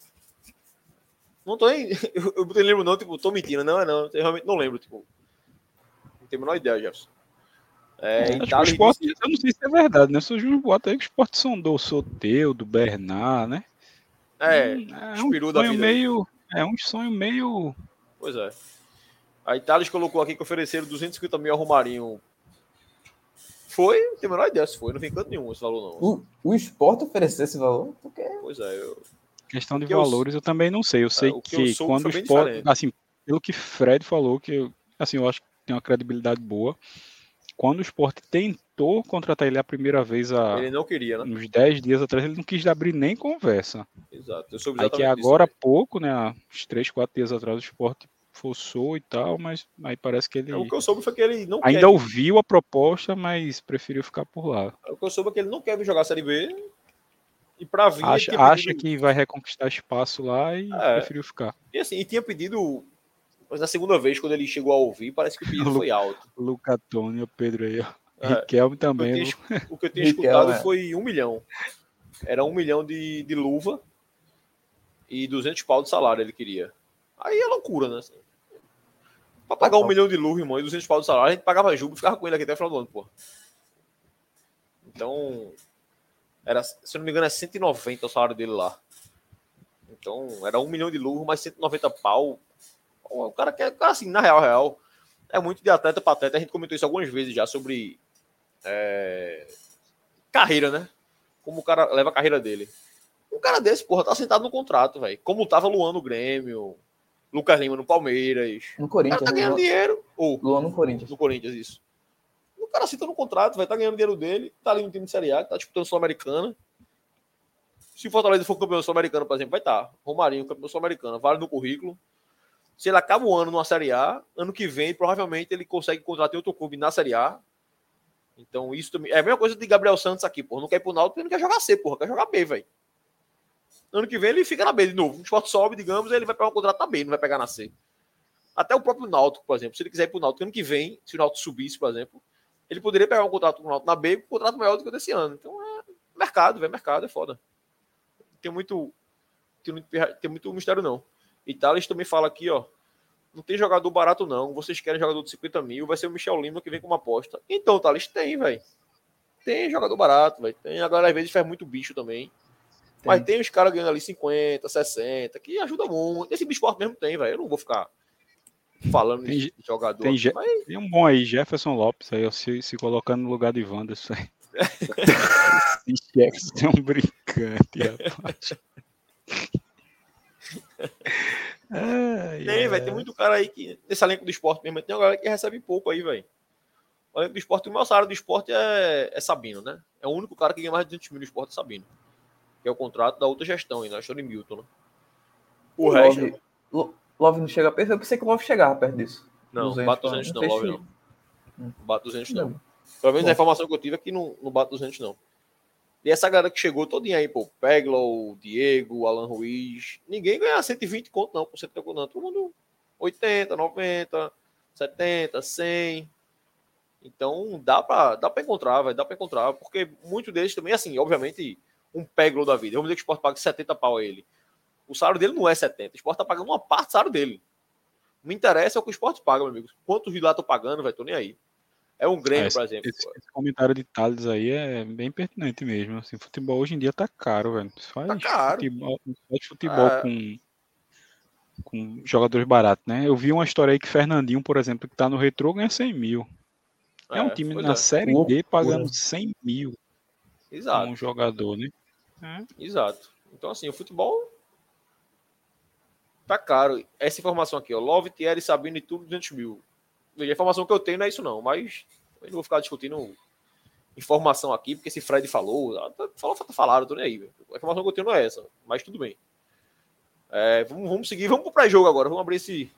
Não tô nem. Eu, eu não lembro, não, tipo, tô mentindo, não é não. Eu realmente não lembro, tipo. Não tenho a menor ideia, Jefferson. É, Itália, esporte, disse... Eu não sei se é verdade, né? Surgiu um boato aí que o esporte sondou o Soteu, do Bernard, né? É, hum, é um sonho meio. É um sonho meio. Pois é. A Itália colocou aqui que ofereceram 250 mil ao Romarinho foi, não tenho a menor ideia se foi, não tem canto nenhum esse valor, não. O, o esporte ofereceu esse valor? Porque... Pois é, eu... Questão de valores eu... eu... também não sei. Eu sei é, que, que eu quando o esporte. Diferente. Assim, pelo que Fred falou, que eu, assim, eu acho que tem uma credibilidade boa. Quando o esporte tentou contratar ele a primeira vez a. Ele não queria, né? Uns 10 dias atrás, ele não quis abrir nem conversa. Exato. Eu soube Aí que agora há pouco, né? Uns 3, 4 dias atrás, o esporte forçou e tal, mas aí parece que ele. É, o que eu soube foi que ele não Ainda quer... ouviu a proposta, mas preferiu ficar por lá. É, o que eu soube é que ele não quer vir jogar a Série B. E para vir. Acha, acha pedido... que vai reconquistar espaço lá e é. preferiu ficar. E assim, e tinha pedido. Mas na segunda vez, quando ele chegou a ouvir, parece que o pedido foi alto. Luca Antônio, Pedro aí, ó. É. Riquelme também. O que eu tinha, o que eu tinha escutado é. foi um milhão. Era um milhão de, de luva e 200 pau de salário ele queria. Aí é loucura, né? Pra pagar um milhão de luz, irmão, e 200 pau de salário, a gente pagava jugo e ficava com ele aqui até o final do ano, pô. Então, era, se não me engano, é 190 o salário dele lá. Então, era um milhão de luz, mais 190 pau. O cara quer, assim, na real, real, é muito de atleta para atleta. A gente comentou isso algumas vezes já sobre é, carreira, né? Como o cara leva a carreira dele. Um cara desse, porra, tá sentado no contrato, velho. Como tava Luan no Grêmio, Lucas Lima no Palmeiras. No Corinthians. O tá ganhando dinheiro. Ou, Luan no Corinthians. No Corinthians, isso. O cara cita no contrato, vai estar tá ganhando dinheiro dele, tá ali no time de Série A, tá disputando Sul-Americana. Se o Fortaleza for campeão sul-americano, por exemplo, vai estar. Tá. Romarinho, campeão sul-americano, vale no currículo. Se ele acaba o ano numa Série A, ano que vem, provavelmente ele consegue contratar outro clube na Série A. Então, isso também. É a mesma coisa de Gabriel Santos aqui, porra. Não quer ir pro Náutico porque não quer jogar C, porra. Quer jogar B, velho. Ano que vem ele fica na B de novo. O esporte sobe, digamos, ele vai pegar um contrato na B, não vai pegar na C. Até o próprio Náutico, por exemplo, se ele quiser ir pro Náutico ano que vem, se o Náutico subisse, por exemplo, ele poderia pegar um contrato com o Náutico na B, um contrato maior do que o desse ano. Então é mercado, velho, mercado é foda. Tem muito, tem muito, tem muito mistério não. E Thales também fala aqui, ó, não tem jogador barato não, vocês querem jogador de 50 mil, vai ser o Michel Lima que vem com uma aposta. Então, Thales, tem, velho. Tem jogador barato, velho. Tem, agora às vezes faz muito bicho também. Mas tem os caras ganhando ali 50, 60, que ajuda muito. Esse esporte mesmo tem, velho. Eu não vou ficar falando tem, de jogador. Tem, mas... tem, um bom aí, Jefferson Lopes, aí, se, se colocando no lugar de Wanderson. Jefferson é um brincante, rapaz. tem, velho. Tem muito cara aí que, nesse elenco do esporte mesmo, tem uma galera que recebe pouco aí, velho. O elenco do esporte, o maior salário do esporte é, é Sabino, né? É o único cara que ganha mais de 200 mil no esporte, é Sabino que é o contrato da outra gestão, ainda, acho de Milton. Né? O, o resto. Love, Love não chega perto, eu pensei que o Love chegava perto disso. Não, 200, bate 200 não, Love não. Não bate 200 não. Pelo menos Bom. a informação que eu tive é que não, não bate 200 não. E essa galera que chegou todinha aí, pô, Peglo, Diego, Alan Ruiz, ninguém ganha 120 conto não, por 130 conto não. Todo mundo 80, 90, 70, 100. Então dá para dá para encontrar, vai, dá para encontrar, porque muito deles também, assim, obviamente, um Peglo da vida. Vamos dizer que o Sport paga 70 pau a ele. O salário dele não é 70, o Sport tá pagando uma parte do salário dele. Me interessa é o que o Sport paga, meu amigo. Quantos lá tô pagando, vai, tô nem aí. É um Grêmio, é, por exemplo. Esse, esse, comentário de Thales aí é bem pertinente mesmo. Assim, futebol hoje em dia tá caro, velho. Faz tá caro. Futebol, faz futebol é. com, com jogadores baratos, né? Eu vi uma história aí que Fernandinho, por exemplo, que tá no retrô, ganha 100 mil. É, é um time na é. Série D pagando 100 mil. Exato. Um jogador, né? É. Exato. Então, assim, o futebol tá caro. Essa informação aqui, ó. Love, Thierry, Sabino e tudo, 200 mil. A informação que eu tenho não é isso, não, mas eu não vou ficar discutindo informação aqui, porque esse Fred falou, ah, tá, falou, tá falaram, tô nem aí. A informação que eu tenho não é essa, mas tudo bem. É, vamos, vamos seguir, vamos pro pré-jogo agora, vamos abrir esse.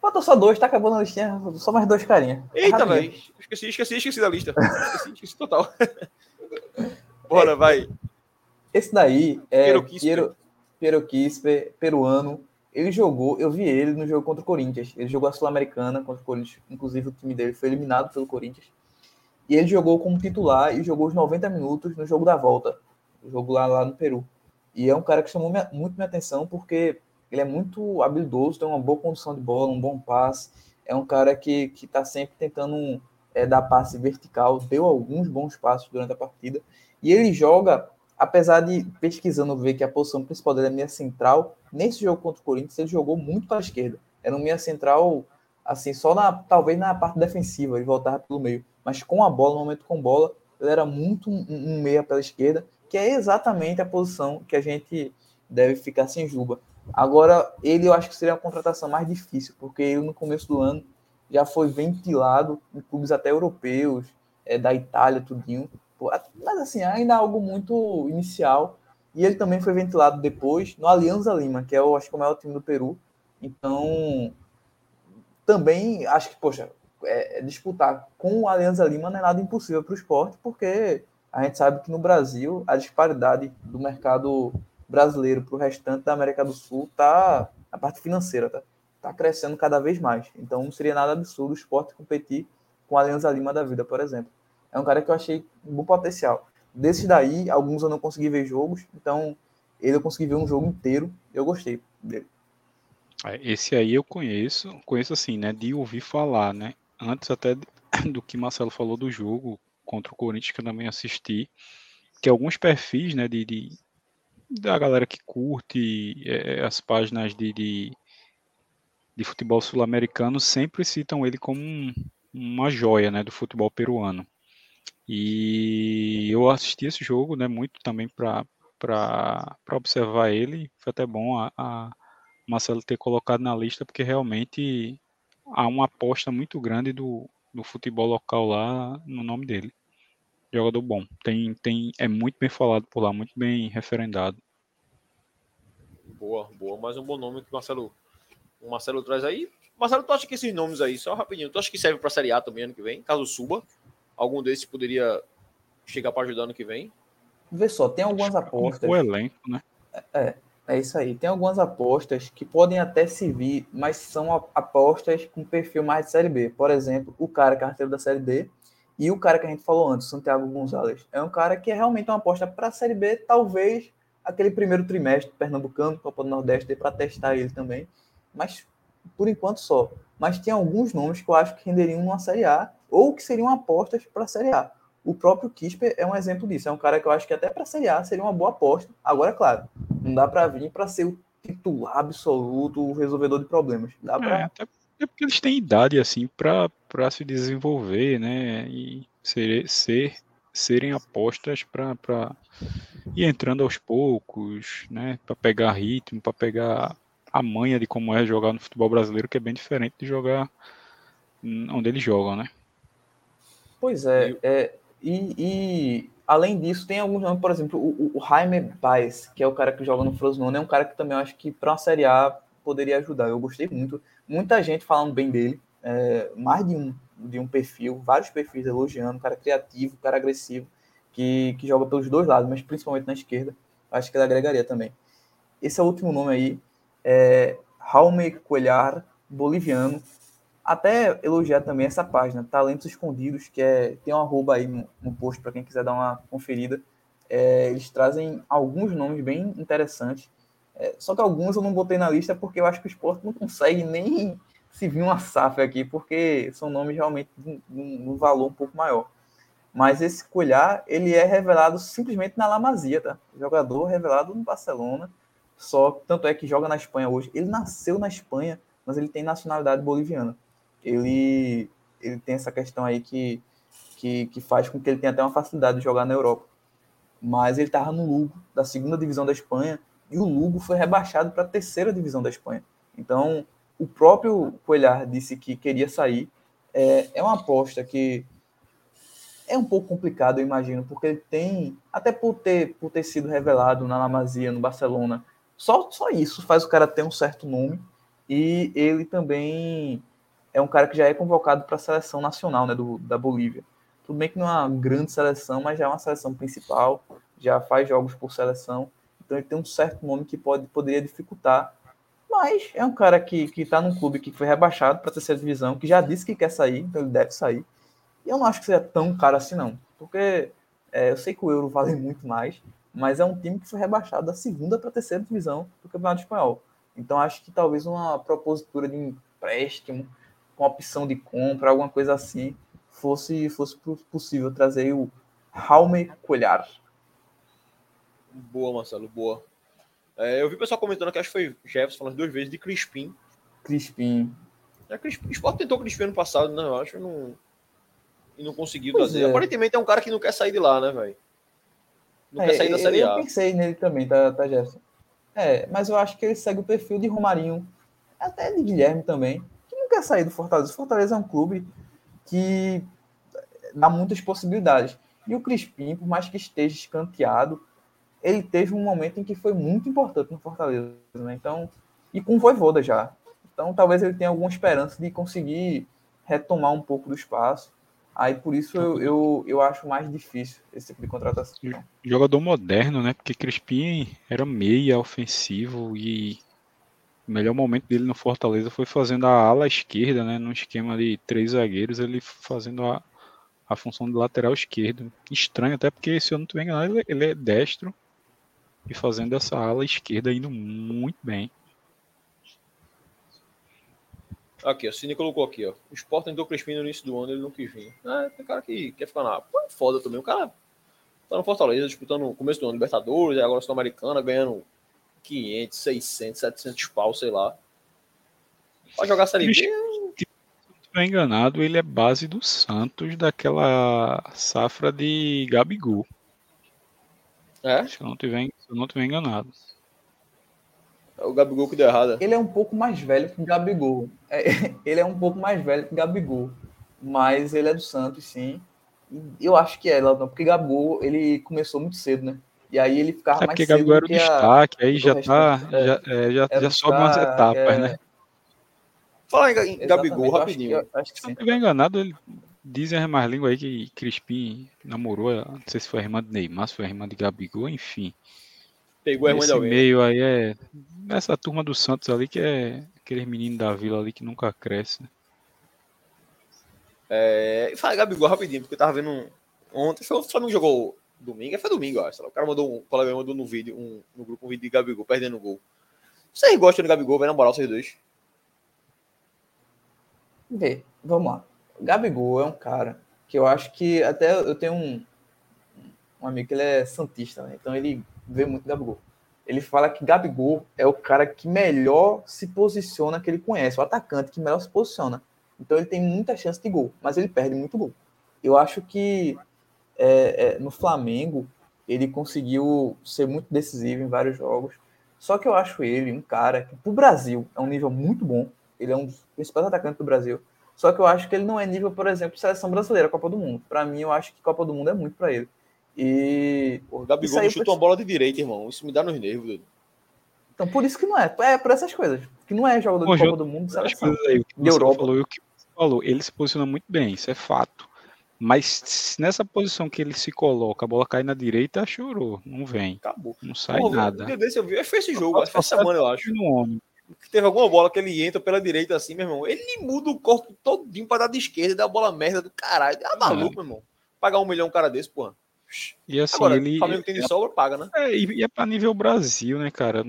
Falta só dois, tá acabando a listinha, só mais dois carinha. Eita, velho, esqueci, esqueci, esqueci da lista. Esqueci, esqueci total. Bora, é, vai. Esse daí é Piero Quispe, Piero, Piero Quispe peruano, ele jogou, eu vi ele no jogo contra o Corinthians. Ele jogou a Sul-Americana contra o Corinthians. Inclusive, o time dele foi eliminado pelo Corinthians. E ele jogou como titular e jogou os 90 minutos no jogo da volta. O jogo lá, lá no Peru. E é um cara que chamou minha, muito minha atenção porque ele é muito habilidoso, tem uma boa condução de bola, um bom passe. É um cara que está sempre tentando é, dar passe vertical. Deu alguns bons passos durante a partida. E ele joga apesar de pesquisando ver que a posição principal dele é meia central, nesse jogo contra o Corinthians ele jogou muito para a esquerda. Era um meia central, assim, só na talvez na parte defensiva, ele voltava pelo meio, mas com a bola, no momento com bola, ele era muito um, um meia pela esquerda, que é exatamente a posição que a gente deve ficar sem Juba. Agora, ele eu acho que seria a contratação mais difícil, porque ele no começo do ano já foi ventilado em clubes até europeus, é, da Itália, tudinho, mas assim, ainda algo muito inicial. E ele também foi ventilado depois no Alianza Lima, que é o, acho que é o maior time do Peru. Então, também acho que, poxa, é, é disputar com o Alianza Lima não é nada impossível para o esporte, porque a gente sabe que no Brasil a disparidade do mercado brasileiro para o restante da América do Sul tá a parte financeira, tá, tá crescendo cada vez mais. Então não seria nada absurdo o esporte competir com a Alianza Lima da vida, por exemplo é um cara que eu achei bom potencial. Desses daí, alguns eu não consegui ver jogos, então ele eu consegui ver um jogo inteiro, eu gostei dele. É, esse aí eu conheço, conheço assim, né, de ouvir falar, né, antes até do que Marcelo falou do jogo contra o Corinthians, que eu também assisti, que alguns perfis, né, de, de da galera que curte é, as páginas de, de, de futebol sul-americano sempre citam ele como um, uma joia, né, do futebol peruano. E eu assisti esse jogo, né, muito também para observar ele. Foi até bom a, a Marcelo ter colocado na lista, porque realmente há uma aposta muito grande do, do futebol local lá no nome dele. Jogador bom. Tem, tem, é muito bem falado por lá, muito bem referendado. Boa, boa. Mais um bom nome que o Marcelo, o Marcelo traz aí. Marcelo, tu acha que esses nomes aí, só rapidinho, tu acha que serve para a Série A também ano que vem, caso suba? Algum desses poderia chegar para ajudar no que vem? Vê só, tem algumas apostas. O elenco, né? É, é isso aí. Tem algumas apostas que podem até servir, mas são apostas com perfil mais de Série B. Por exemplo, o cara carteiro da Série D e o cara que a gente falou antes, Santiago Gonzalez. É um cara que é realmente uma aposta para a Série B, talvez aquele primeiro trimestre pernambucano, Copa do Nordeste, para testar ele também. Mas por enquanto só. Mas tem alguns nomes que eu acho que renderiam numa Série A ou que seriam apostas para a Série A. O próprio Kisper é um exemplo disso. É um cara que eu acho que até para a Série A seria uma boa aposta. Agora, claro, não dá para vir para ser o titular absoluto, o resolvedor de problemas. Dá pra... é, até porque eles têm idade assim para se desenvolver, né? E ser, ser serem apostas para ir entrando aos poucos, né? Para pegar ritmo, para pegar a manha de como é jogar no futebol brasileiro, que é bem diferente de jogar onde eles jogam, né? Pois é, é e, e, além disso, tem alguns nomes, por exemplo, o, o Jaime Baez, que é o cara que joga no Frosinone, é um cara que também eu acho que para uma Série A poderia ajudar. Eu gostei muito, muita gente falando bem dele, é, mais de um de um perfil, vários perfis elogiando, cara criativo, cara agressivo, que, que joga pelos dois lados, mas principalmente na esquerda. Acho que ele agregaria também. Esse é o último nome aí, é Jaume Coelhar, boliviano. Até elogiar também essa página, Talentos Escondidos, que é, tem um arroba aí no, post para quem quiser dar uma conferida. É, eles trazem alguns nomes bem interessantes. É, só que alguns eu não botei na lista porque eu acho que o esporte não consegue nem se vir uma safra aqui, porque são nomes realmente de um, valor um pouco maior. Mas esse Colhar, ele é revelado simplesmente na Lamazia, tá? Jogador revelado no Barcelona, só tanto é que joga na Espanha hoje. Ele nasceu na Espanha, mas ele tem nacionalidade boliviana. Ele, ele tem essa questão aí que, que, que faz com que ele tenha até uma facilidade de jogar na Europa. Mas ele estava no Lugo, da segunda divisão da Espanha, e o Lugo foi rebaixado para a terceira divisão da Espanha. Então, o próprio Coelhar disse que queria sair. É, é uma aposta que é um pouco complicado, eu imagino, porque ele tem, até por ter, por ter sido revelado na Lamazia, no Barcelona, só, só isso faz o cara ter um certo nome. E ele também é um cara que já é convocado para a seleção nacional né, do, da Bolívia. Tudo bem que não é uma grande seleção, mas já é uma seleção principal, já faz jogos por seleção. Então ele tem um certo nome que pode, poderia dificultar mas é um cara que, que tá num clube que foi rebaixado para a terceira divisão, que já disse que quer sair, então ele deve sair. E eu não acho que seja tão caro assim, não. Porque é, eu sei que o euro vale muito mais, mas é um time que foi rebaixado da segunda para a terceira divisão do Campeonato Espanhol. Então acho que talvez uma propositura de empréstimo, com opção de compra, alguma coisa assim, fosse, fosse possível trazer o Raume Colhar. Boa, Marcelo, boa. É, eu vi o pessoal comentando que acho que foi Jefferson falando duas vezes de Crispim. Crispim. É, Crispim. O Sport tentou Crispim ano passado, não, eu acho, não, e não conseguiu pois trazer. É. Aparentemente é um cara que não quer sair de lá, né, velho? Não é, quer sair da Série A. Eu pensei nele também, tá, tá, Jefferson? É, mas eu acho que ele segue o perfil de Romarinho, até de Guilherme também, que não quer sair do Fortaleza. O Fortaleza é um clube que dá muitas possibilidades. E o Crispim, por mais que esteja escanteado, ele teve um momento em que foi muito importante no Fortaleza, né? Então, e com o Voivoda já. Então, talvez ele tenha alguma esperança de conseguir retomar um pouco do espaço. Aí, por isso, eu, eu, eu acho mais difícil esse tipo de contratação. Jogador moderno, né? Porque Crispim era meia ofensivo e o melhor momento dele no Fortaleza foi fazendo a ala esquerda, né? Num esquema de três zagueiros, ele fazendo a, a função de lateral esquerdo. Estranho, até porque, se eu não estiver enganado, ele, ele é destro e fazendo essa ala esquerda indo muito bem. Aqui, o Cine colocou aqui, ó. O Sport tentou Crispim no início do ano, ele não quis vir. É, tem cara que quer ficar na. Pô, é foda também. O cara tá no Fortaleza disputando no começo do ano Libertadores, agora Sul-Americana, ganhando 500, 600, 700 pau, sei lá. Pode jogar Série B. Se não estiver enganado, ele é base do Santos daquela safra de Gabigol. É? Se eu não tiver, se eu não tiver enganado. É o Gabigol que deu errado. Ele é um pouco mais velho que o Gabigol. É, ele é um pouco mais velho que o Gabigol. Mas ele é do Santos, sim. Eu acho que é, porque Gabigol, ele começou muito cedo, né? E aí ele ficava é mais cedo. Porque Gabigol era o destaque, aí já, tá, já, é, já, já sobe umas etapas, é. né? Fala em, Gabigol, rapidinho. Acho que, acho que Se eu não estiver enganado, ele Dizem as mais línguas aí que Crispim namorou, não sei se foi a irmã de Neymar, se foi a irmã de Gabigol, enfim. Pegou a irmã Esse de alguém. meio aí é. Nessa turma do Santos ali, que é aqueles meninos da vila ali que nunca cresce. Né? É, fala Gabigol rapidinho, porque eu tava vendo ontem. Foi o Flamengo jogou domingo, foi domingo, acho. O cara mandou um, o colega mandou no vídeo, um, no grupo um vídeo de Gabigol perdendo o gol. Vocês gostam do Gabigol, vai na moral, vocês dois? Vê, vamos lá. Gabigol é um cara que eu acho que até eu tenho um, um amigo que ele é santista, né? Então ele vê muito Gabigol. Ele fala que Gabigol é o cara que melhor se posiciona que ele conhece, o atacante que melhor se posiciona. Então ele tem muita chance de gol, mas ele perde muito gol. Eu acho que é, é, no Flamengo ele conseguiu ser muito decisivo em vários jogos. Só que eu acho ele um cara que, para o Brasil, é um nível muito bom. Ele é um dos principais atacantes do Brasil. Só que eu acho que ele não é nível, por exemplo, seleção brasileira, Copa do Mundo. Para mim, eu acho que Copa do Mundo é muito para ele. E. O Gabigol não chuta uma bola de direita, irmão. Isso me dá nos nervos, Dudu. Então, por isso que não é. É por essas coisas. Que não é jogador de Copa do Mundo. Aí, de Europa. Falou, eu, falou, ele se posiciona muito bem, isso é fato. Mas nessa posição que ele se coloca, a bola cai na direita, chorou. Não vem. Acabou. Não sai Pô, nada. Dia desse eu vi, foi esse jogo, essa semana eu acho. No homem. Que teve alguma bola que ele entra pela direita assim, meu irmão. Ele muda o corpo todinho pra dar de esquerda e dá a bola merda do caralho. Ah, maluco, meu irmão. Pagar um milhão um cara desse, porra. E assim, Agora, ele. o Flamengo tem de sobra, paga, né? É, e e é pra nível Brasil, né, cara?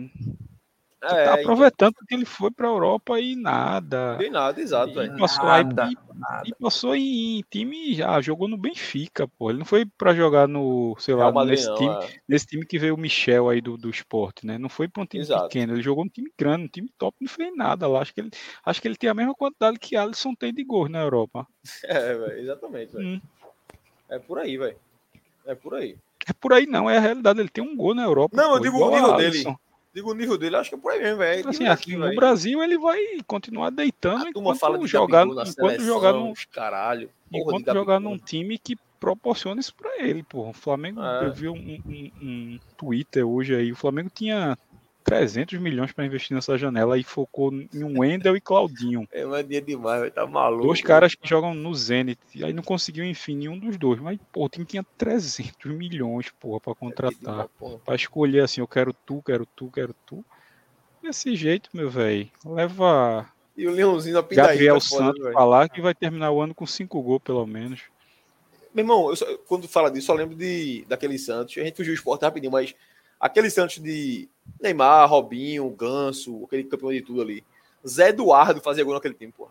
É, tá então, aproveitando que ele foi pra Europa e nada. tem nada, exato, E velho. passou aí Nada, e, nada. e passou em, em time já jogou no Benfica, pô. Ele não foi pra jogar no, sei lá, Madrid, nesse não, time, é. nesse time que veio o Michel aí do, do esporte, né? Não foi pra um time Exato. pequeno, ele jogou num time grande, um time top, não fez nada lá. Acho que ele, acho que ele tem a mesma quantidade que Alisson tem de gols na Europa. É, velho, exatamente, velho. Hum. É por aí, velho. É por aí. É por aí não, é a realidade. Ele tem um gol na Europa. Não, eu digo o nível dele. Digo o nível dele, acho que é por aí mesmo, velho. Assim, Time aqui daqui, no. Brasil ele vai continuar deitando A enquanto fala de jogar, enquanto seleção, jogar num, caralho. Enquanto jogar num time que proporciona isso pra ele, pô. O Flamengo, É. eu vi um, um- um Twitter hoje aí, o Flamengo tinha 300 milhões pra investir nessa janela e focou em um Wendel e Claudinho. É, é dinheiro demais, velho. Tá maluco. Dois caras que jogam no Zenit. E aí não conseguiu, enfim, nenhum dos dois. Mas, pô, o time tinha 300 milhões, porra, pra É dinheiro contratar. porra. Pra escolher assim, eu quero tu, quero tu, quero tu. Desse jeito, meu velho. Leva E o Leãozinho da Pindaíba. Gabriel é Santos pra lá que vai terminar o ano com cinco gols, pelo menos. Meu irmão, eu só- quando fala disso, eu lembro de, daquele Santos. A gente fugiu o esporte rapidinho, mas aquele Santos de Neymar, Robinho, Ganso, aquele campeão de tudo ali. Zé Eduardo fazia gol naquele time, pô.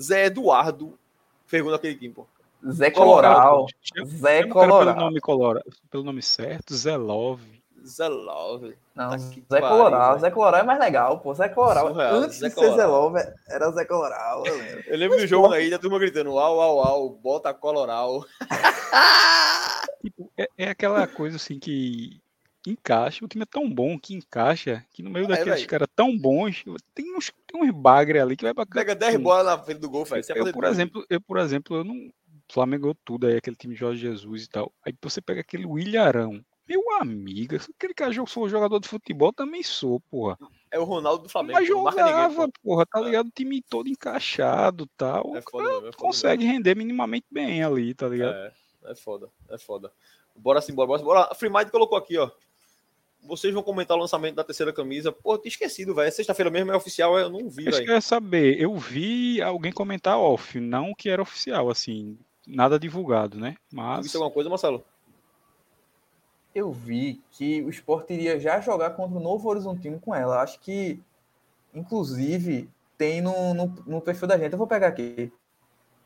Zé Eduardo fez gol naquele time, pô. Zé Coloral. Zé cara pelo Coloral. nome, colora, pelo nome certo, Zé Love. Zé Love. Não, Tá Zé pariu, Coloral. Zé Coloral é mais legal, pô. Zé Coloral. Surreal, Antes Zé de ser Zé Coloral. Love, era Zé Coloral. eu lembro. Eu lembro do jogo aí, da turma gritando: au, au, au, bota coloral. Tipo, é, é aquela coisa assim que encaixa. O time é tão bom que encaixa que no meio É, daqueles caras tão bons, tem uns, tem uns bagre ali que vai pra Pega 10 Hum. bolas na frente do gol. Você vai Eu, por exemplo, eu, por exemplo, eu não. Flamengo tudo aí, aquele time de Jorge Jesus e tal. Aí você pega aquele William Arão. Meu amigo, aquele cara for jogador de futebol, também sou, porra. É o Ronaldo do Flamengo. Mas ninguém, jogava, pô. porra, tá É. ligado? O time todo encaixado e tal. É foda, cara é foda consegue render minimamente bem ali, tá ligado? É, é foda, é foda. Bora sim, bora, bora. bora. A Free Mind colocou aqui, ó. Vocês vão comentar o lançamento da terceira camisa. Pô, eu tinha esquecido, velho. Sexta-feira mesmo é oficial, eu não vi, Acho que eu velho. ia saber. Eu vi alguém comentar off, não que era oficial, assim, nada divulgado, né? Mas viste alguma coisa, Marcelo? Eu vi que o Sport iria já jogar contra o Novo Horizontino com ela. Acho que, inclusive, tem no, no, no perfil da gente. Eu vou pegar aqui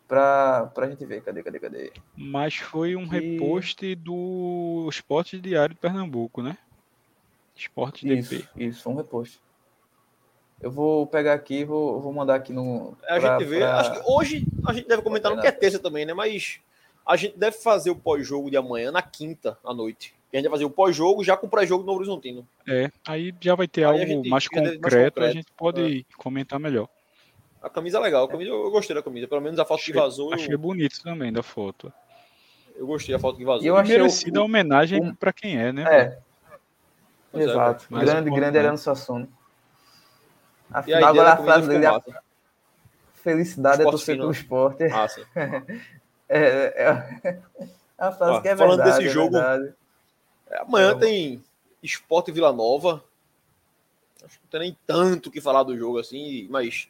pra, pra gente ver. Cadê, cadê, cadê? Mas foi um repost do Esporte Diário de Pernambuco, né? Esporte Isso, DP. isso, foi um repost. Eu vou pegar aqui e vou, vou mandar aqui no. É, A pra- gente vê. pra- Acho que hoje a gente deve comentar, não que é terça também, né? Mas a gente deve fazer o pós-jogo de amanhã na quinta à noite. E a gente vai fazer o pós-jogo já com o pré-jogo no Horizontino. É, aí já vai ter Aí algo gente mais fica mais concreto, a concreto, gente pode comentar melhor. A camisa é legal. A camisa, eu gostei da camisa. Pelo menos a foto que Achei- vazou, Achei eu, bonito também da foto. eu gostei da foto que vazou. E eu achei o- Merecida a homenagem o- pra quem é, né? É, Pois é, exato. mais grande, grande Ariano Suassuna. E a Afinal, agora a camisa frase dele, a massa. felicidade é Esporte torcer pelo esporte. Massa. É, é, é uma frase Ó, que é falando verdade. desse é jogo, verdade. Amanhã É, tem Sport e Vila Nova. Acho que não tem nem tanto o que falar do jogo assim, mas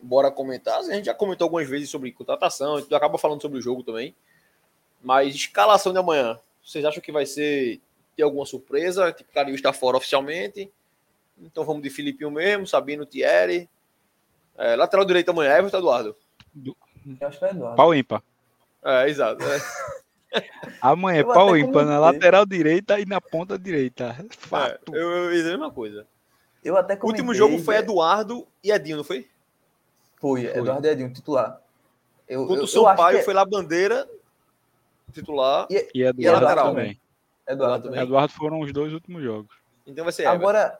bora comentar. A gente já comentou algumas vezes sobre contratação, a gente acaba falando sobre o jogo também. Mas escalação de amanhã, vocês acham que vai ser ter alguma surpresa? Tipo, Carinho está fora oficialmente. Então vamos de Filipinho mesmo, Sabino, Thierry. É, lateral direito amanhã, Everton Eduardo. Eu acho que é Eduardo. Pau ímpar. É, exato. É, Amanhã é Eu pau ímpar na comentei. lateral direita e na ponta direita. é, Fato. eu, eu ia dizer a mesma coisa. Eu até O último comentei, jogo foi é, Eduardo e Edinho, não foi? Foi, Foi. Eduardo Edinho, titular. Eu, eu, o eu acho Sampaio que foi lá Bandeira, titular. E E a Eduardo lateral, também. é Eduardo. Eduardo foram os dois últimos jogos. Então vai ser Everton. Agora,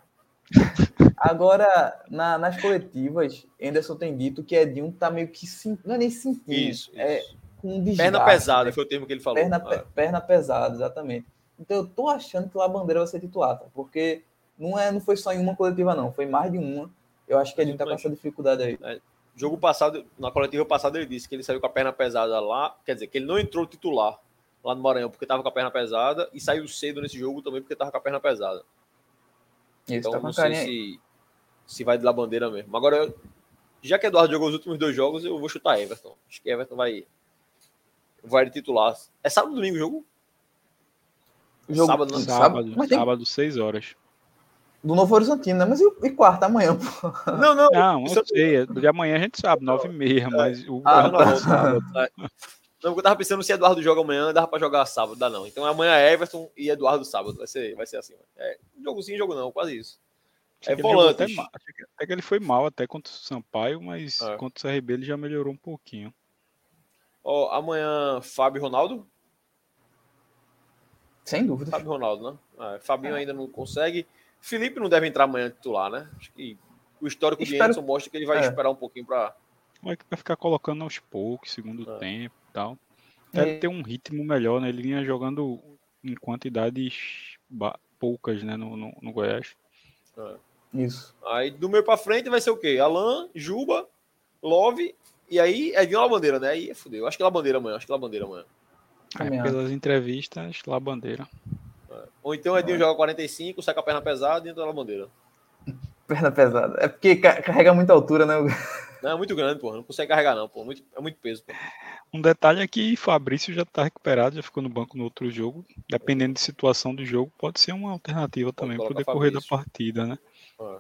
agora na- nas coletivas, Anderson tem dito que Edinho tá meio que sim- não é nem sentindo, Isso, é isso. com um desgaste, Perna pesada, né? foi o termo que ele falou. Perna, Ah, pe- perna pesada, exatamente. Então eu tô achando que o Labandeira vai ser titular, tá? porque não é, não foi só em uma coletiva não, foi mais de uma. Eu acho que Edinho tá com essa dificuldade aí. Jogo passado, na coletiva passada, ele disse que ele saiu com a perna pesada lá. Quer dizer, que ele não entrou titular lá no Maranhão porque estava com a perna pesada e saiu cedo nesse jogo também porque estava com a perna pesada. Isso, então tá não sei se, se vai de La Bandeira mesmo. Agora, já que Eduardo jogou os últimos dois jogos, eu vou chutar Everton. Acho que Everton vai, vai de titular. É sábado ou domingo o jogo? Jogo- Sábado, né? Sábado, Mas tem- sábado, 6 horas. Do Novo Horizontino, né? Mas e, e quarta, amanhã, pô? Não, não. Não, eu sei. é- De amanhã a gente sabe, 9 e meia, mas o Ah, Não, não, não, não, é. Eu tava pensando se Eduardo joga amanhã, dava pra jogar sábado, dá não. Então amanhã é Everton e Eduardo sábado. Vai ser, vai ser assim. É, jogo sim, jogo não, quase isso. Achei É que volante. Até, que- até que ele foi mal até contra o Sampaio, mas É. contra o CRB ele já melhorou um pouquinho. Ó, amanhã, Fábio e Ronaldo. Sem dúvida. Fábio e Ronaldo, né? É, Fabinho ainda não consegue. Felipe não deve entrar amanhã titular, né? Acho que o histórico de Espero- Anderson mostra que ele vai É. esperar um pouquinho pra. Vai vai ficar colocando aos poucos, segundo É. tempo tal. Deve É. ter um ritmo melhor, né? Ele vinha jogando em quantidades ba- poucas, né, no, no, no Goiás. Isso. Aí do meio pra frente vai ser o quê? Alan, Juba, Love. E aí é Vinho Labandeira, né? Aí fudeu. Acho que Labandeira amanhã. Acho que Labandeira amanhã. Aí, Também acho. pelas entrevistas, lá a bandeira. Ou então Edinho joga 45, sai com a perna pesada e entra na bandeira. Perna pesada. É porque ca- carrega muita altura, né? Não, é muito grande, porra. Não consegue carregar, não, pô. Muito, é muito peso, pô. Um detalhe é que Fabrício já tá recuperado, já ficou no banco no outro jogo. Dependendo de situação do jogo, pode ser uma alternativa também pro decorrer da Fabrício. partida, né? É.